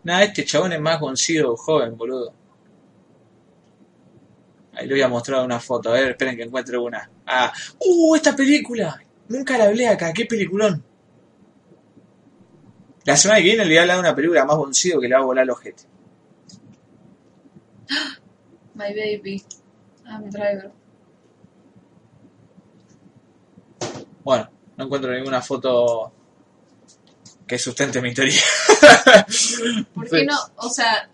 Nada, este chabón es más concido joven, boludo. Ahí le voy a mostrar una foto. A ver, esperen que encuentre una. Ah, ¡uh! Esta película. Nunca la hablé acá. ¡Qué peliculón! La semana que viene le voy a hablar de una película más boncido que le va a volar el ojete. My baby. I'm driver. Bueno, no encuentro ninguna foto que sustente mi teoría. ¿Por qué no? O sea,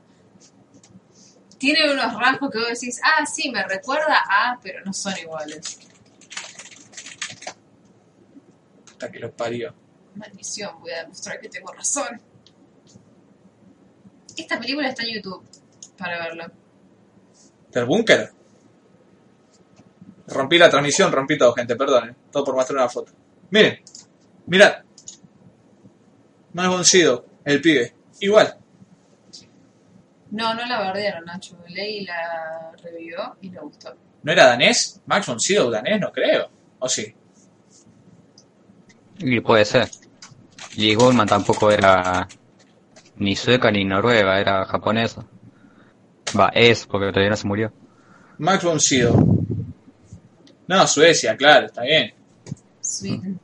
tiene unos rasgos que vos decís, ah, sí, me recuerda a, pero no son iguales. Hasta que los parió. Maldición, voy a demostrar que tengo razón. Esta película está en YouTube para verla. ¿Del búnker? Rompí la transmisión, rompí todo, gente, perdón. Todo por mostrar una foto. Miren, mirad. Más boncido, el pibe. Igual. No, no la bardearon, Nacho. Leí la revivió y le gustó. ¿No era danés? Max von Sydow danés, no creo. ¿O sí? Y puede ser. Liz Goldman tampoco era ni sueca ni noruega, era japonesa. Va, es, porque todavía no se murió. Max von Sydow. No, Suecia, claro, está bien. Sweden.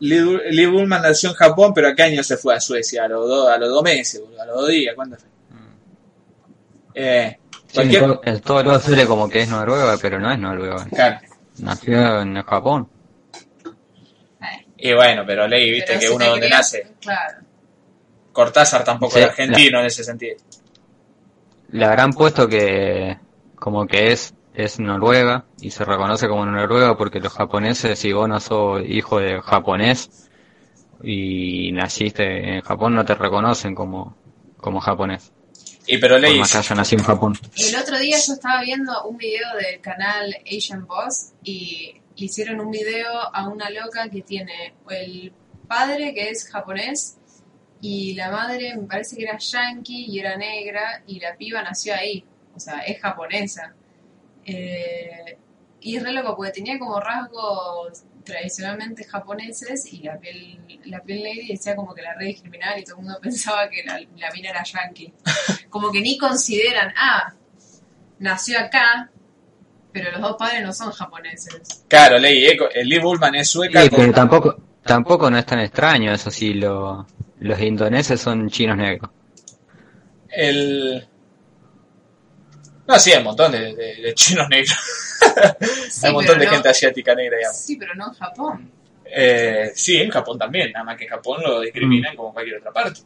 Lee Lee Bullman nació en Japón, pero ¿a qué año se fue a Suecia? A los dos, a los dos meses, a los dos días, ¿cuándo fue? Eh, Sí, cualquier... todo, el- todo lo suele como que es noruega, pero no es noruega. Claro. Nació en Japón. Y bueno, pero Ley, viste Pero que si uno donde nace. Claro. Cortázar tampoco Sí, es argentino en ese sentido. Le habrán puesto que como que es es noruega y se reconoce como noruega porque los japoneses, si vos no sos hijo de japonés y naciste en Japón no te reconocen como, como japonés. Y pero en Japón. El otro día yo estaba viendo un video del canal Asian Boss y le hicieron un video a una loca que tiene el padre que es japonés y la madre me parece que era yankee y era negra y la piba nació ahí, o sea, es japonesa. Eh, y es re loco porque tenía como rasgos tradicionalmente japoneses y la piel, la piel lady decía como que la re discriminaban y todo el mundo pensaba que la, la mina era yankee. Como que ni consideran, ah, nació acá, pero los dos padres no son japoneses. claro, Ley, eh, el Lee Bullman es sueca. Sí, con- pero tampoco, tampoco no es tan extraño, eso sí, lo, los indoneses son chinos negros. El... No, sí, hay un montón de, de- de chinos negros. Sí, hay un montón de no- gente asiática negra, digamos. Sí, pero no en Japón. Eh, sí, en Japón también, nada más que en Japón lo discriminan como en cualquier otra parte.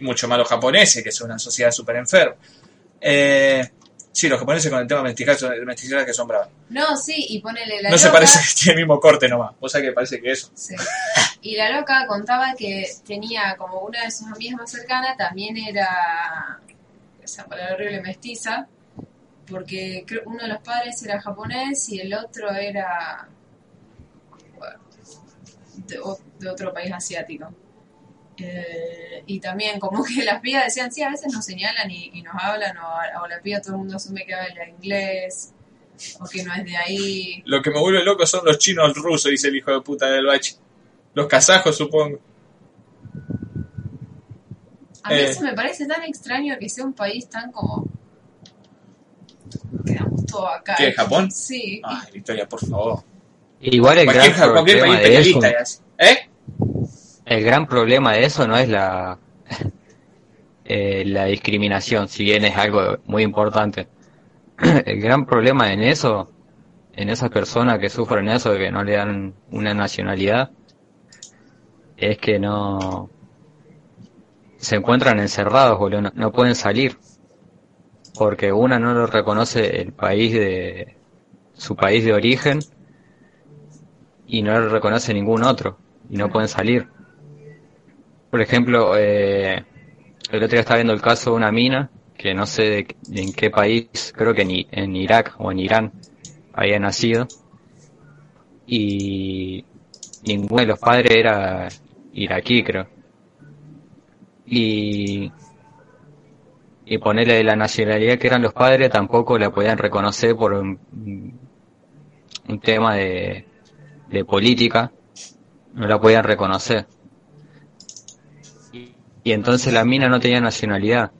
Mucho más los japoneses, que son una sociedad súper enferma. Eh, sí, los japoneses con el tema mestizaje mestizaje que son bravos. No, sí, y ponele la No se parece que tiene el mismo corte nomás. O sea que parece que eso. Sí. Y la loca contaba que tenía como una de sus amigas más cercanas, también era, esa palabra horrible, mestiza, porque creo- uno de los padres era japonés y el otro era de, otro país asiático. Eh, y también como que las pibas decían, sí, a veces nos señalan y, nos hablan, o, o la piba todo el mundo asume que habla inglés, o que no es de ahí. Lo que me vuelve loco son los chinos rusos, dice el hijo de puta del bache. Los kazajos, supongo. A mí Eh. eso me parece tan extraño que sea un país tan como... Quedamos todos acá. ¿Qué, Japón? Sí. Ay, Victoria, por favor. Igual el Cualquier, gran cualquier problema país de eso. ¿Eh? el gran problema de eso no es la, eh, la discriminación, si bien es algo muy importante. El gran problema en eso, en esas personas que sufren eso, de que no le dan una nacionalidad, es que no se encuentran encerrados, boludo, no, pueden salir. Porque una no lo reconoce el país de su país de origen y no lo reconoce ningún otro y no pueden salir. Por ejemplo, eh, el otro día estaba viendo el caso de una mina que no sé de, en qué país, creo que en, en Irak o en Irán había nacido y ninguno de los padres era iraquí, creo. Y y ponerle la nacionalidad que eran los padres tampoco la podían reconocer por un, un tema de, de política, no la podían reconocer. Y entonces la mina no tenía nacionalidad.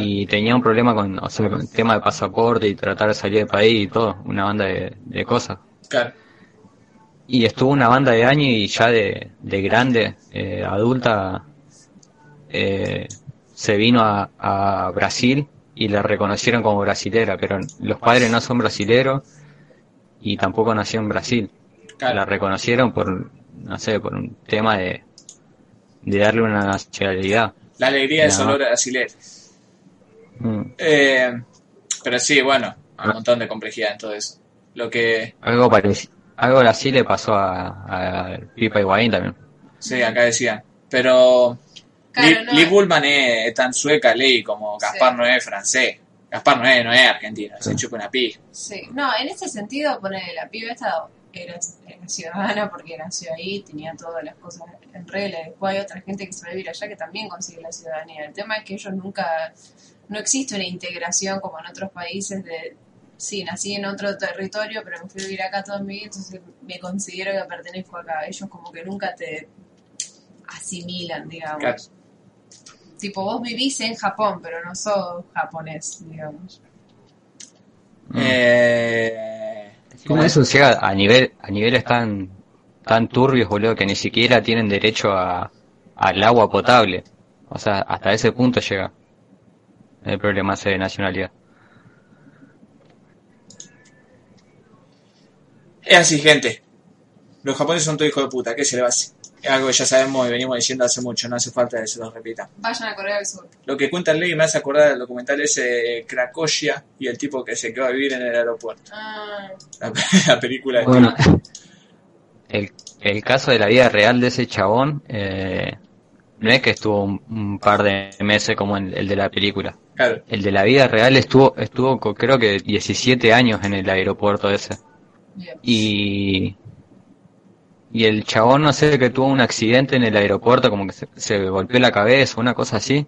Y tenía un problema con, o sea, con el tema de pasaporte y tratar de salir del país y todo, una banda de, de cosas. Claro. Y estuvo una banda de años y ya de, de grande, eh, adulta, eh, se vino a, a Brasil y la reconocieron como brasilera, pero los padres no son brasileros y tampoco nació en Brasil. Claro. La reconocieron por, no sé, por un tema de, de darle una nacionalidad. La alegría No. olor a brasileño. Mm. Eh, pero sí, bueno, hay un montón de complejidad en todo eso. Lo que, Algo parecido. Algo así le pasó a, a Pipa Higuaín también. sí, acá decían. Pero Claro, Lee, no. Lee Bullman es, es tan sueca, Ley, como Gaspar no es francés. Gaspar no es, no es argentino, se chupa una pija. Sí. No, en ese sentido, ponele, la piba esta era, era ciudadana porque nació ahí, tenía todas las cosas en regla. Después hay otra gente que se va a vivir allá que también consigue la ciudadanía. El tema es que ellos nunca, no existe una integración como en otros países de, sí, nací en otro territorio, pero me fui a vivir acá toda mi vida, entonces me considero que pertenezco acá. Ellos como que nunca te asimilan, digamos. Claro. Tipo, vos vivís en Japón, pero no sos japonés, digamos. Eh, ¿Cómo eso llega a nivel a niveles tan tan turbios, boludo, que ni siquiera tienen derecho a al agua potable? O sea, hasta ese punto llega el problema ese de nacionalidad. Es así, gente. Los japoneses son todo hijo de puta, ¿qué se le va a hacer? Es algo que ya sabemos y venimos diciendo hace mucho, no hace falta que se lo repita. Vayan a Corea del Sur. Lo que cuenta el ley me hace acordar del documental ese de Cracovia y el tipo que se quedó a vivir en el aeropuerto. Ah, La, la película de Bueno, el, el caso de la vida real de ese chabón, eh, no es que estuvo un, un par de meses como el, el de la película. Claro. El de la vida real estuvo, estuvo creo que 17 años en el aeropuerto ese. Y, y el chabón, no sé, que tuvo un accidente en el aeropuerto, como que se, se golpeó la cabeza, una cosa así.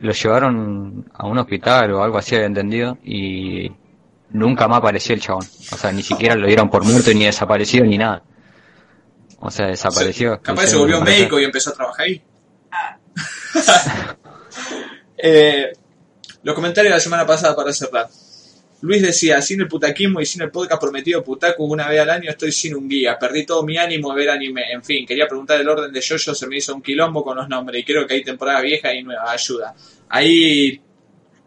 Lo llevaron a un hospital o algo así, había entendido, y nunca más apareció el chabón. O sea, ni siquiera lo dieron por muerto, ni desaparecido, ni nada. O sea, desapareció. Capaz se volvió médico y empezó a trabajar ahí. Eh, los comentarios de la semana pasada para cerrar. Luis decía, sin el putaquismo y sin el podcast prometido Putaku una vez al año estoy sin un guía. Perdí todo mi ánimo de ver anime. En fin, quería preguntar el orden de Jojo, se me hizo un quilombo con los nombres y creo que hay temporada vieja y nueva. Ayuda. Ahí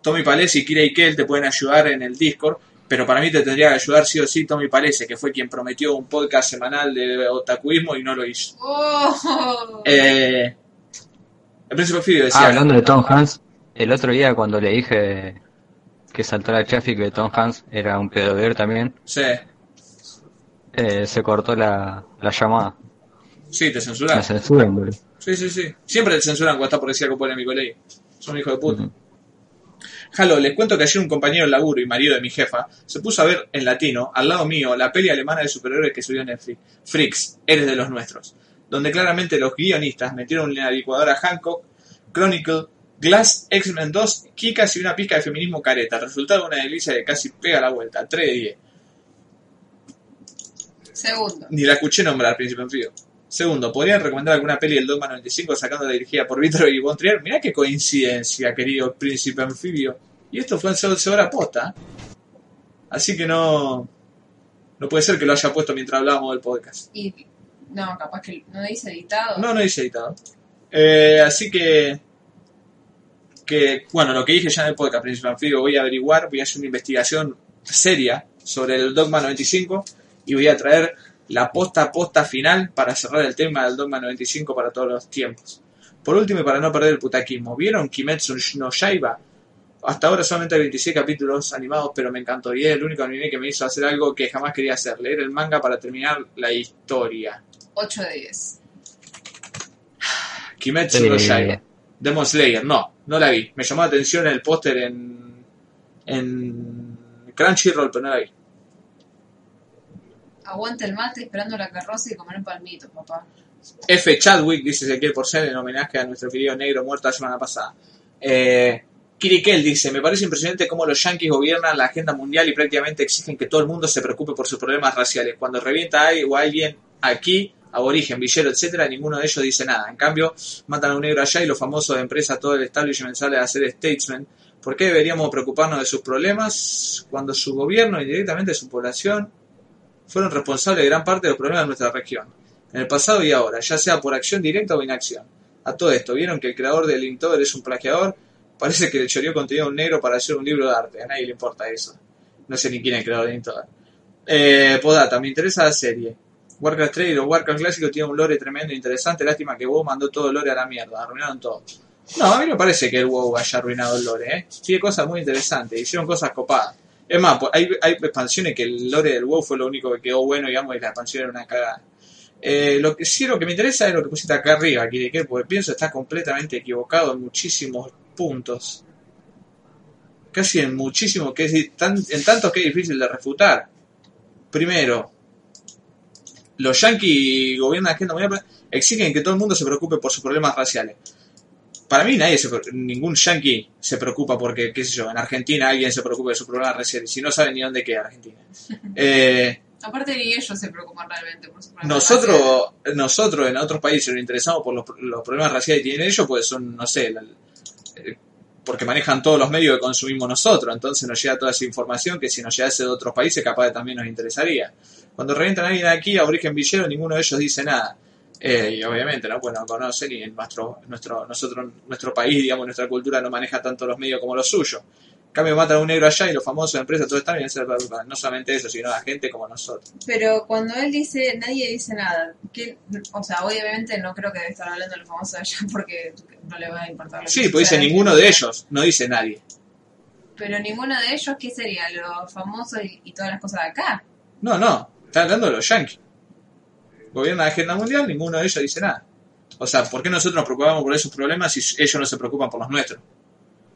Tommy Palese y Kira Ikel te pueden ayudar en el Discord, pero para mí te tendría que ayudar sí o sí Tommy Palese, que fue quien prometió un podcast semanal de otakuismo y no lo hizo. Oh. Eh, el príncipe Fidio decía... Ah, hablando de Tom Hanks, el otro día cuando le dije que saltó la chafi que Tom Hanks era un pedover también, Sí, eh, se cortó la, la llamada. sí, te censuran. La censuran, boludo. Sí, sí, sí. Siempre te censuran cuando estás por decir algo polémico, ley. Son hijos de puta. Halo, les cuento que ayer un compañero de laburo y marido de mi jefa se puso a ver en latino, al lado mío, la peli alemana de superhéroes que subió Netflix, Freaks, Eres de los Nuestros, donde claramente los guionistas metieron en la licuadora Hancock, Chronicle, Glass, X-Men 2, Kikas y una pizca de feminismo careta. Resultado una delicia que casi pega la vuelta. 3 de 10. Segundo. Ni la escuché nombrar, Príncipe Anfibio. Segundo, ¿podrían recomendar alguna peli del Dogma 95 sacando la dirigida por Víctor y Von Trier? Mirá qué coincidencia, querido Príncipe Anfibio. Y esto fue en 12 horas posta. Así que no... No puede ser que lo haya puesto mientras hablábamos del podcast. Y no, capaz que no dice editado. No, no dice editado. Eh, así que... Que, bueno, lo que dije ya en el podcast, Príncipe Anfibio, voy a averiguar, voy a hacer una investigación seria sobre el Dogma 95 y voy a traer la posta posta final para cerrar el tema del Dogma 95 para todos los tiempos. Por último, y para no perder el putaquismo, ¿vieron Kimetsu no Yaiba? Hasta ahora solamente hay 26 capítulos animados, pero me encantó. Y es el único anime que me hizo hacer algo que jamás quería hacer, leer el manga para terminar la historia. 8 de 10. Kimetsu no. Yaiba. Demon Slayer, no, no la vi. Me llamó la atención el póster en, en Crunchyroll, pero no la vi. Aguanta el mate esperando la carroza y comer un palmito, papá. F. Chadwick, dice Ezequiel Porcel, en homenaje a nuestro querido negro muerto la semana pasada. Eh, Kirikel dice, me parece impresionante cómo los yanquis gobiernan la agenda mundial y prácticamente exigen que todo el mundo se preocupe por sus problemas raciales. Cuando revienta a o a alguien aquí, aborigen, villero, etcétera, ninguno de ellos dice nada. En cambio, matan a un negro allá y los famosos de empresa, todo el establishment sale a hacer statesmen. ¿Por qué deberíamos preocuparnos de sus problemas cuando su gobierno y directamente su población fueron responsables de gran parte de los problemas de nuestra región? En el pasado y ahora, ya sea por acción directa o inacción. A todo esto, ¿vieron que el creador del Inktober es un plagiador? Parece que le choreó contenido a un negro para hacer un libro de arte. A nadie le importa eso. No sé ni quién es el creador del Inktober. Eh, Podata, me interesa la serie. Warcraft 3 y los Warcraft clásicos tienen un lore tremendo e interesante. Lástima que WoW mandó todo el lore a la mierda. Arruinaron todo. No, a mí no parece que el WoW haya arruinado el lore, ¿eh? Tiene cosas muy interesantes. Hicieron cosas copadas. Es más, pues, hay, expansiones que el lore del WoW fue lo único que quedó bueno, digamos, y la expansión era una cagada. Eh, lo que sí, lo que me interesa es lo que pusiste acá arriba, Kirike, porque pienso está completamente equivocado en muchísimos puntos. Casi en muchísimos, que es en tantos que es difícil de refutar. Primero, los yanquis gobiernan mundial, exigen que todo el mundo se preocupe por sus problemas raciales. Para mí nadie se, ningún yanqui se preocupa porque, qué sé yo, en Argentina alguien se preocupe de sus problemas raciales, si no saben ni dónde queda Argentina. Eh, Aparte ni ellos se preocupan realmente por su problema. nosotros, nosotros en otros países nos interesamos por los, los problemas raciales que tienen ellos, pues son, no sé, la- eh, porque manejan todos los medios que consumimos nosotros, entonces nos llega toda esa información que si nos llegase de otros países capaz de también nos interesaría. Cuando revientan a alguien aquí, a origen villero, ninguno de ellos dice nada. Eh, y obviamente, ¿no? Pues no conocen y en nuestro, nuestro, nosotros, nuestro país, digamos, nuestra cultura no maneja tanto los medios como los suyos. En cambio, matan a un negro allá y los famosos empresas, todo están bien, no solamente eso, sino la gente como nosotros. Pero cuando él dice, nadie dice nada. ¿Qué- o sea, obviamente no creo que debe estar hablando de los famosos allá porque no le va a importar. lo que Sí, pues dice ninguno de ellos, no dice nadie. Pero ninguno de ellos, ¿qué sería? Los famosos y, y todas las cosas de acá. No, no, está hablando de los yankees. gobierna la agenda mundial, ninguno de ellos dice nada. O sea, ¿por qué nosotros nos preocupamos por esos problemas si ellos no se preocupan por los nuestros?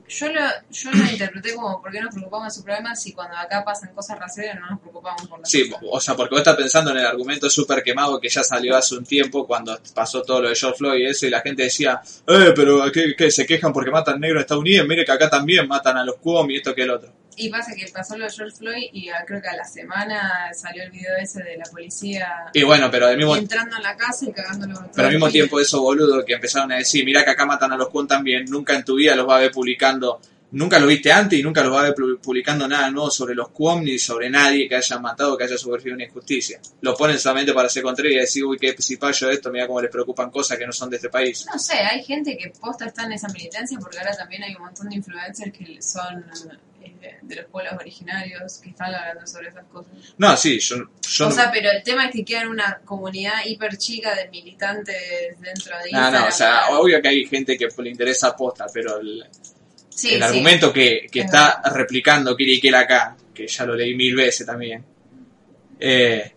Yo lo, yo lo interpreté como por qué nos preocupamos de sus problemas si cuando acá pasan cosas raciales no nos preocupamos por las Sí, cosas. o sea, porque vos estás pensando en el argumento súper quemado que ya salió hace un tiempo cuando pasó todo lo de George Floyd y eso, y la gente decía, eh, pero ¿qué, qué? se quejan porque matan negros en Estados Unidos, mire que acá también matan a los Cuom y esto que el otro. Y pasa que pasó lo de George Floyd y creo que a la semana salió el video ese de la policía Y bueno, pero al mismo, entrando en la casa y cagándolo. pero al mismo tiempo esos boludos que empezaron a decir, mira que acá matan a los Cuom también, nunca en tu vida los va a ver publicando, nunca lo viste antes y nunca los va a ver pu- publicando nada nuevo sobre los Cuom ni sobre nadie que hayan matado, que haya sufrido una injusticia. Lo ponen solamente para hacer contrario y decir, uy, qué cipayo esto, mira cómo les preocupan cosas que no son de este país. No sé, hay gente que posta está en esa militancia porque ahora también hay un montón de influencers que son eh, de los pueblos originarios que están hablando sobre esas cosas. No, sí, yo, yo o no- sea, pero el tema es que queda en una comunidad hiper chica de militantes dentro de No, Instagram. no, o sea, obvio que hay gente que le interesa aposta, pero el, Sí, el sí. argumento que, que Es está replicando Kirikel acá, que ya lo leí mil veces también, eh,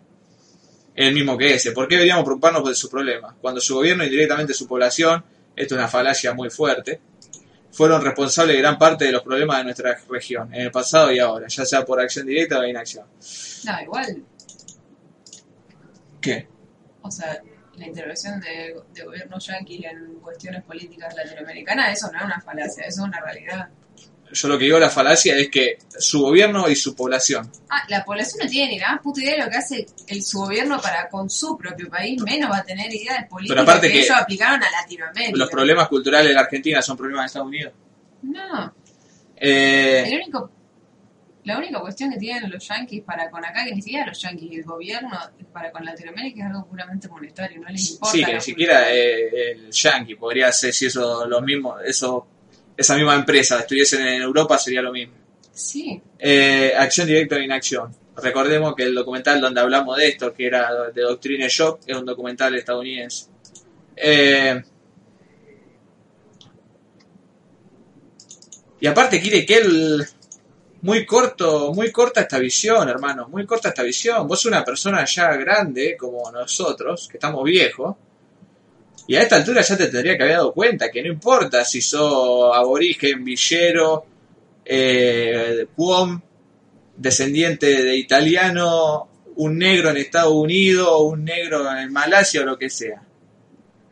es el mismo que ese. ¿Por qué deberíamos preocuparnos de su problema? Cuando su gobierno y directamente su población, esto es una falacia muy fuerte, fueron responsables de gran parte de los problemas de nuestra región, en el pasado y ahora, ya sea por acción directa o inacción. No, igual, ¿Qué? o sea, la intervención de, de gobiernos yanquis en cuestiones políticas latinoamericanas, eso no es una falacia, eso es una realidad. Yo lo que digo la falacia es que su gobierno y su población Ah, la población no tiene ni la más puta idea de lo que hace el, su gobierno para con su propio país, menos va a tener idea de políticas aparte que, que ellos aplicaron a Latinoamérica. los problemas culturales de la Argentina son problemas de Estados Unidos. No, Eh, el único, la única cuestión que tienen los yanquis para con acá, que ni siquiera los yanquis, el gobierno para con Latinoamérica es algo puramente monetario, no les importa. sí, que ni siquiera eh, el Yankee podría ser si eso lo mismo, eso, esa misma empresa estuviesen en Europa sería lo mismo. Sí, Eh, acción directa o inacción. Recordemos que el documental donde hablamos de esto, que era de Doctrine Shock, es un documental estadounidense. Eh, y aparte quiere que él muy corto, muy corta esta visión, hermano, muy corta esta visión. Vos una persona ya grande como nosotros, que estamos viejos, y a esta altura ya te tendría que haber dado cuenta que no importa si sos aborigen, villero, eh, Cuom, descendiente de italiano, un negro en Estados Unidos, un negro en Malasia o lo que sea.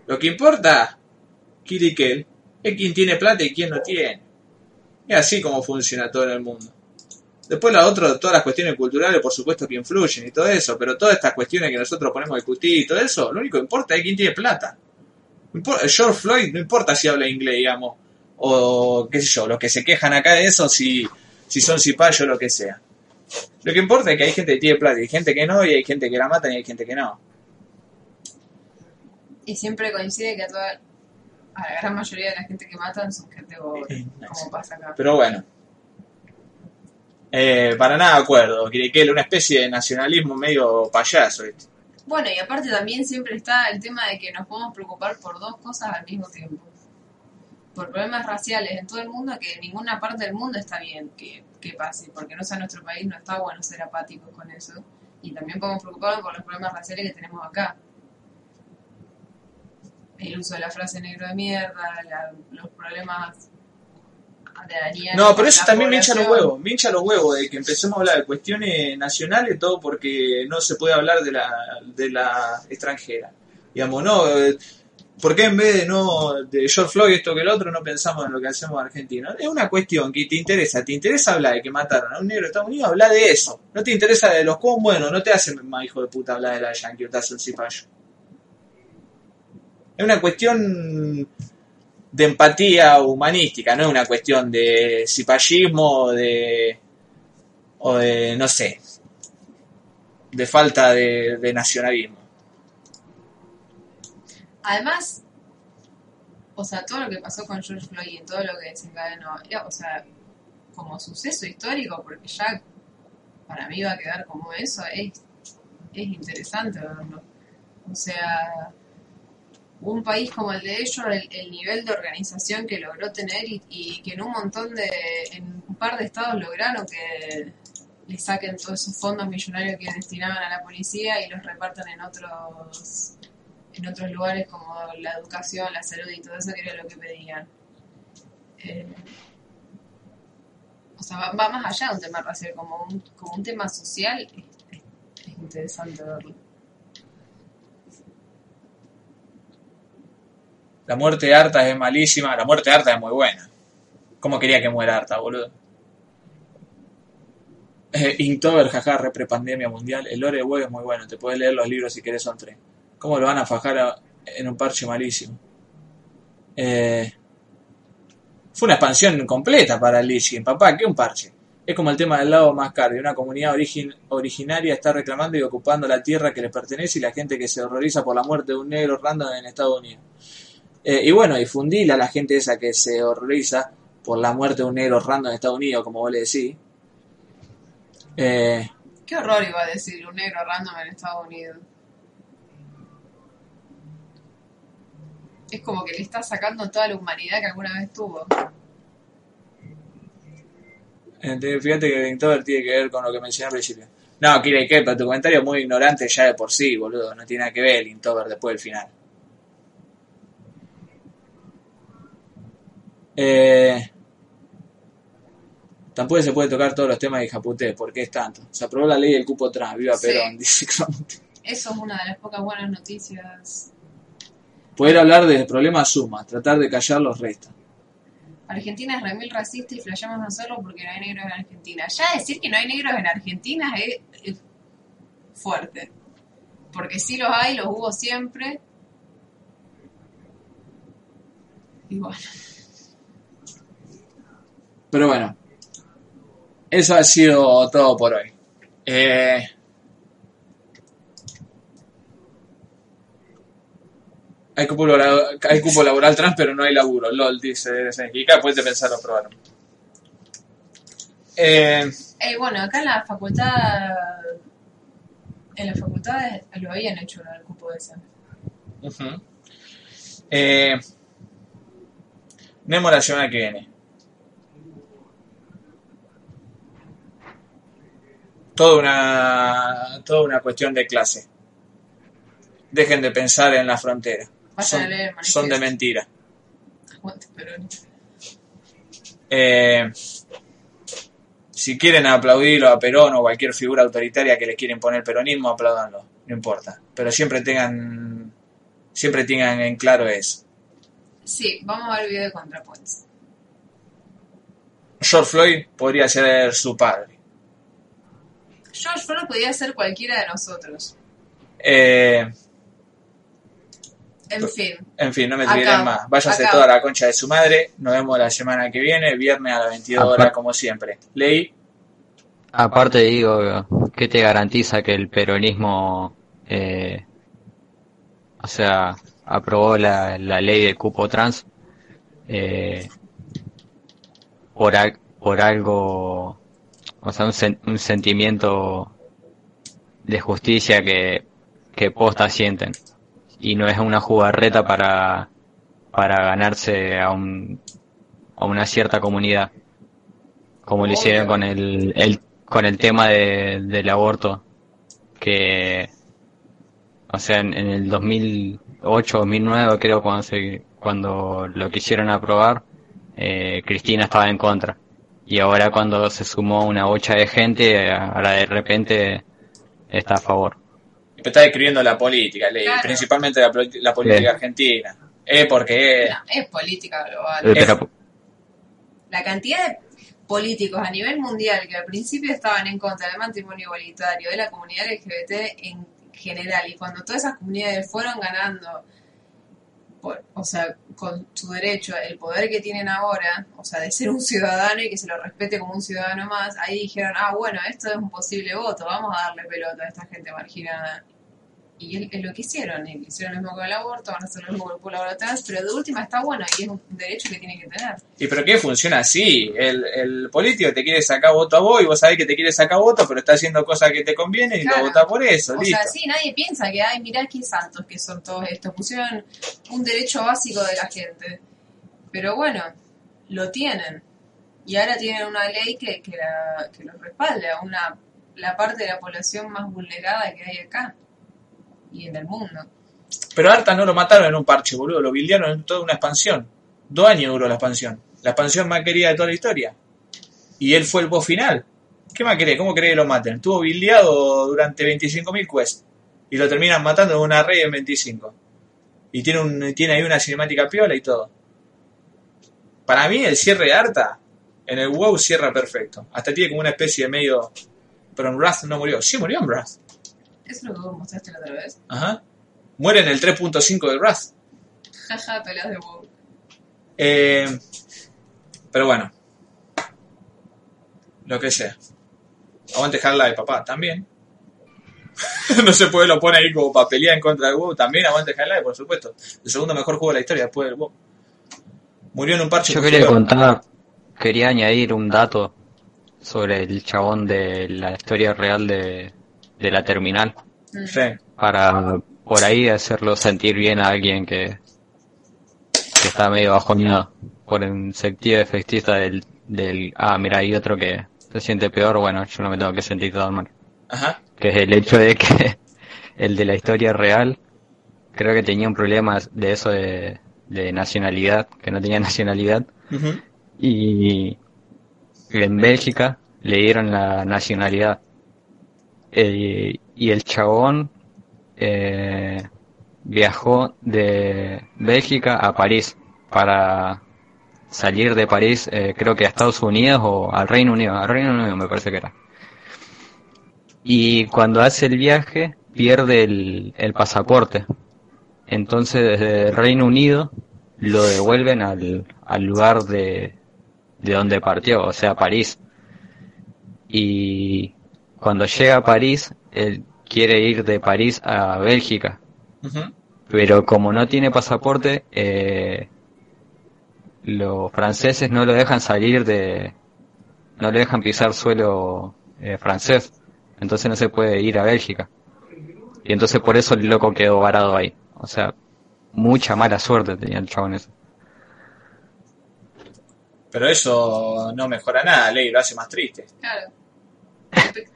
Lo que importa, Kirikel, es quién tiene plata y quién no tiene. Es así como funciona todo en el mundo. Después la otra, todas las cuestiones culturales, por supuesto que influyen y todo eso, pero todas estas cuestiones que nosotros ponemos a discutir y todo eso, lo único que importa es quién tiene plata. George Floyd no importa si habla inglés, digamos, o qué sé yo, los que se quejan acá de eso, si, si son cipayos o lo que sea. Lo que importa es que hay gente que tiene plata y hay gente que no, y hay gente que la matan y hay gente que no. y siempre coincide que a toda a la gran mayoría de la gente que matan son gente pobre, como pasa acá. Pero bueno. Eh, para nada acuerdo. Kirikel, una especie de nacionalismo medio payaso. ¿viste? Bueno, y aparte también siempre está el tema de que nos podemos preocupar por dos cosas al mismo tiempo. Por problemas raciales en todo el mundo, que en ninguna parte del mundo está bien que, que pase, porque no sea nuestro país, no está bueno ser apáticos con eso. Y también podemos preocuparnos por los problemas raciales que tenemos acá. El uso de la frase negro de mierda, la- los problemas No, pero eso también me hincha los huevos. Me hincha los huevos de que empecemos a hablar de cuestiones nacionales, todo porque no se puede hablar de la, de la extranjera. Digamos, no. eh, ¿Por qué en vez de no de George Floyd esto que el otro no pensamos en lo que hacemos en Argentina? Es una cuestión que te interesa. ¿Te interesa hablar de que mataron a un negro de Estados Unidos? Habla de eso. ¿No te interesa de los con Bueno, no te hace más hijo de puta hablar de la Yankee o te hace un cipayo. Es una cuestión de empatía humanística, no es una cuestión de cipallismo o de, o de, no sé, de falta de, de nacionalismo. Además, o sea, todo lo que pasó con George Floyd y todo lo que desencadenó, era, o sea, como suceso histórico, porque ya para mí va a quedar como eso, es, es interesante verlo. O sea, un país como el de ellos, el, el nivel de organización que logró tener y, que en un montón de, en un par de estados lograron que, le saquen todos esos fondos millonarios que destinaban a la policía y los repartan en otros en otros lugares como la educación, la salud y todo eso que era lo que pedían. Eh, o sea, va, más allá de un tema racial, como un, como un tema social, es- es interesante verlo. La muerte de Arta es malísima, la muerte de Arta es muy buena. ¿Cómo quería que muera Arta, boludo? Eh, Inktober, jaja, repre pandemia mundial. El lore de Web es muy bueno, te puedes leer los libros si querés, son tres. ¿Cómo lo van a fajar en un parche malísimo? Eh, fue una expansión completa para el Lich King, papá, ¿qué un parche? Es como el tema del lago Mascar, de una comunidad origin- originaria está reclamando y ocupando la tierra que les pertenece y la gente que se horroriza por la muerte de un negro random en Estados Unidos. Eh, y bueno, difundila a la gente esa que se horroriza por la muerte de un negro random en Estados Unidos, como vos le decís. Eh, Qué horror iba a decir un negro random en Estados Unidos. Es como que le está sacando toda la humanidad que alguna vez tuvo. Entonces, fíjate que Inktober tiene que ver con lo que mencioné al principio. No, Kira y tu comentario es muy ignorante ya de por sí, boludo. No tiene nada que ver el Inktober después del final. Eh, tampoco se puede tocar todos los temas de Japuté, ¿por qué es tanto? Se aprobó la ley del cupo trans, viva Sí. Perón, dice. Eso es una de las pocas buenas noticias. Poder hablar de problemas suma, tratar de callar los restos. Argentina es remil racista y flasheamos no hacerlo porque no hay negros en Argentina. Ya decir que no hay negros en Argentina es, es fuerte. Porque sí los hay, los hubo siempre. Y bueno. Pero bueno, eso ha sido todo por hoy. Eh, hay, cupo laboral, hay cupo laboral trans, pero no hay laburo. LOL, dice Senjica, puedes pensarlo probar. Eh, Eh, bueno, acá en la facultad. En la facultad lo habían hecho el cupo ese. ujú. Eh, Nemo la semana que viene. Toda una, toda una cuestión de clase. Dejen de pensar en la frontera. Son, leer el son de mentira. Aguante. Eh, si quieren aplaudirlo a Perón o cualquier figura autoritaria que les quieren poner peronismo, aplaudanlo, no importa. Pero siempre tengan, siempre tengan en claro eso. Sí, vamos a ver el video de ContraPoints. George Floyd podría ser su padre. George Floyd podría ser cualquiera de nosotros. Eh, En fin. en fin, no me diré más. Váyase acá. toda la concha de su madre. Nos vemos la semana que viene, viernes a las 22 Apar- horas, como siempre. Leí. Aparte digo, ¿qué te garantiza que el peronismo, eh, o sea, aprobó la, la ley de cupo trans eh, por, al- por algo, o sea, un, un sentimiento de justicia que, que posta sienten. Y no es una jugarreta para, para ganarse a, un, a una cierta comunidad. Como lo hicieron con el, el con el tema de, del aborto que o sea en, en el 2008 2009 creo cuando se cuando lo quisieron aprobar eh, Cristina estaba en contra y ahora cuando se sumó una bocha de gente ahora de repente está a favor Está describiendo la política. Claro. Principalmente la, política argentina. Eh, porque No, es política global. Eh, La cantidad de políticos a nivel mundial que al principio estaban en contra del matrimonio igualitario, de la comunidad LGBT en general, y cuando todas esas comunidades fueron ganando, por- o sea, con su derecho, el poder que tienen ahora, o sea, de ser un ciudadano y que se lo respete como un ciudadano más, ahí dijeron, ah, bueno, esto es un posible voto, vamos a darle pelota a esta gente marginada. Y es, es lo que hicieron, y hicieron lo mismo con el aborto, van a hacer lo mismo con el pueblo trans, pero de última está bueno y es un derecho que tienen que tener. ¿Y pero qué funciona así? El, el político te quiere sacar voto a vos y vos sabés que te quiere sacar voto, pero está haciendo cosas que te convienen y Claro. lo votás por eso, O listo. sea, sí, nadie piensa que, ay, mirá qué santos que son todos estos. Pusieron un derecho básico de la gente. Pero bueno, lo tienen. Y ahora tienen una ley que, que, la, que los respalda, una, la parte de la población más vulnerada que hay acá y en el mundo. Pero Arta no lo mataron en un parche, boludo. Lo bildearon en toda una expansión. Dos años duró la expansión. La expansión más querida de toda la historia. Y él fue el boss final. ¿Qué más querés? ¿Cómo querés que lo maten? Estuvo bildeado durante 25.000 quests. Y lo terminan matando en una rey en 25. Y tiene, un, tiene ahí una cinemática piola y todo. Para mí el cierre de Arta en el WoW cierra perfecto. Hasta tiene como una especie de medio... Pero Wrath no murió. Sí murió Wrath. Eso es lo que vos mostraste la otra vez. Ajá. Muere en el 3.5 de Wrath. Jaja, pelas de WoW. Eh, pero bueno. Lo que sea. Aguante Half-Life, papá, también. no se puede, lo pone ahí como para pelear en contra del WoW. También aguante Half-Life, por supuesto. El segundo mejor juego de la historia después del WoW. Murió en un parche. Yo que quería contar, quería añadir un dato sobre el chabón de la historia real de, de la terminal. Sí. Para por ahí hacerlo sentir bien a alguien que, que está medio bajoneado por un sentido efectista del, del, ah, mira, hay otro que se siente peor, bueno, yo no me tengo que sentir tan mal. Ajá. Que es el hecho de que el de la historia real creo que tenía un problema de eso de, de nacionalidad, que no tenía nacionalidad. Y en Bélgica le dieron la nacionalidad. Y el chabón eh, viajó de Bélgica a París para salir de París, eh, creo que a Estados Unidos o al Reino Unido, al Reino Unido me parece que era. Y cuando hace el viaje pierde el, el pasaporte. Entonces desde el Reino Unido lo devuelven al, al lugar de, de donde partió, o sea, París. Y cuando llega a París, él quiere ir de París a Bélgica, pero como no tiene pasaporte, eh, los franceses no lo dejan salir de, no le dejan pisar suelo eh, francés, entonces no se puede ir a Bélgica. Y entonces por eso el loco quedó varado ahí. O sea, mucha mala suerte tenía el chabón ese. Pero eso no mejora nada, Ley, lo hace más triste. Claro.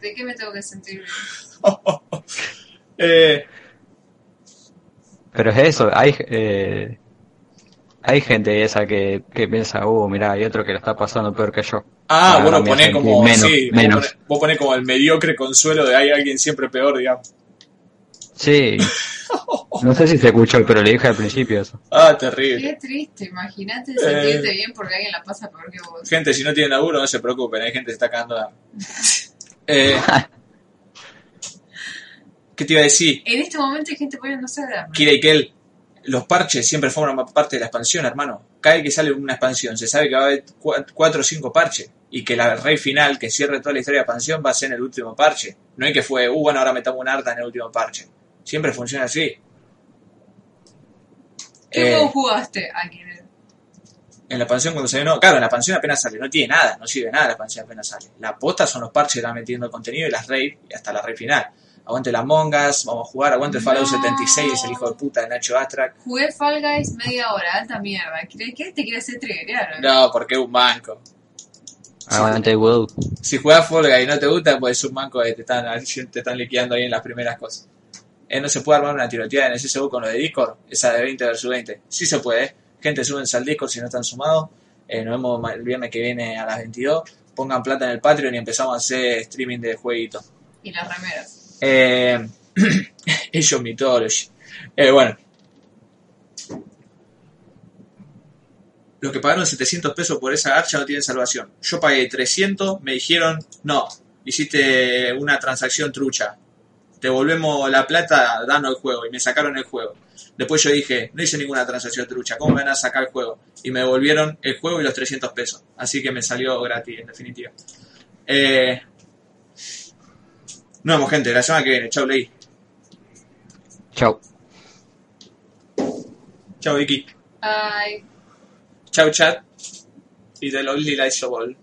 ¿De, qué me tengo que sentir bien? Eh, Pero es eso, hay, eh, hay gente esa que, que piensa, uh, mira, hay otro que lo está pasando peor que yo. ah, Ahora bueno, sentí como, menos, sí, vos menos. ponés, vos ponés como el mediocre consuelo de hay alguien siempre peor, digamos. Sí, no sé si se escuchó, pero le dije al principio eso. Ah, terrible. Qué triste, imagínate Eh. sentirte bien porque alguien la pasa peor que vos. Gente, si no tienen laburo, no se preocupen, hay gente que se está cagando hambre. Eh, ¿Qué te iba a decir? En este momento hay gente poniéndose de hambre. Kira y Kel, los parches siempre forman parte de la expansión, hermano. Cada vez que sale una expansión, se sabe que va a haber cua- cuatro o cinco parches. Y que la rey final, que cierre toda la historia de expansión, va a ser en el último parche. No hay que fue, uh, bueno, ahora metamos un arta en el último parche. Siempre funciona así. ¿Qué Eh, juego jugaste? Aquí. En la expansión cuando sale, no, claro, en la expansión apenas sale, no tiene nada, no sirve nada la expansión apenas sale. La posta son los parches que van metiendo contenido y las raids y hasta la raid final. Aguante las mongas, vamos a jugar, aguante el Fallout No. 76, el hijo de puta de Nacho Astrak. Jugué Fall Guys media hora, alta mierda. ¿Qué, te quiere hacer triggerear? No, porque es un banco. Aguante WoW. Si juegas Fall Guys y no te gusta, pues es un banco que te están, te están liquidando ahí en las primeras cosas. Eh, no se puede armar una tiroteada en el CSGO con lo de Discord, esa de 20 versus 20. Sí se puede, eh. Gente, súbense al Discord si no están sumados. Eh, nos vemos el viernes que viene a las 22. Pongan plata en el Patreon y empezamos a hacer streaming de jueguitos. Y las remeras. Eh, ellos Mythology. Eh, bueno. Los que pagaron 700 pesos por esa archa no tienen salvación. Yo pagué 300, me dijeron, no, hiciste una transacción trucha. Te volvemos la plata, danos el juego. Y me sacaron el juego. Después yo dije, no hice ninguna transacción trucha, ¿cómo me van a sacar el juego? Y me devolvieron el juego y los 300 pesos. Así que me salió gratis, en definitiva. Eh, nos vemos, gente. La semana que viene. Chau, Ley. Chau. Chau, Vicky. Ay. Chau, chat. Y The Lonely Lights of All.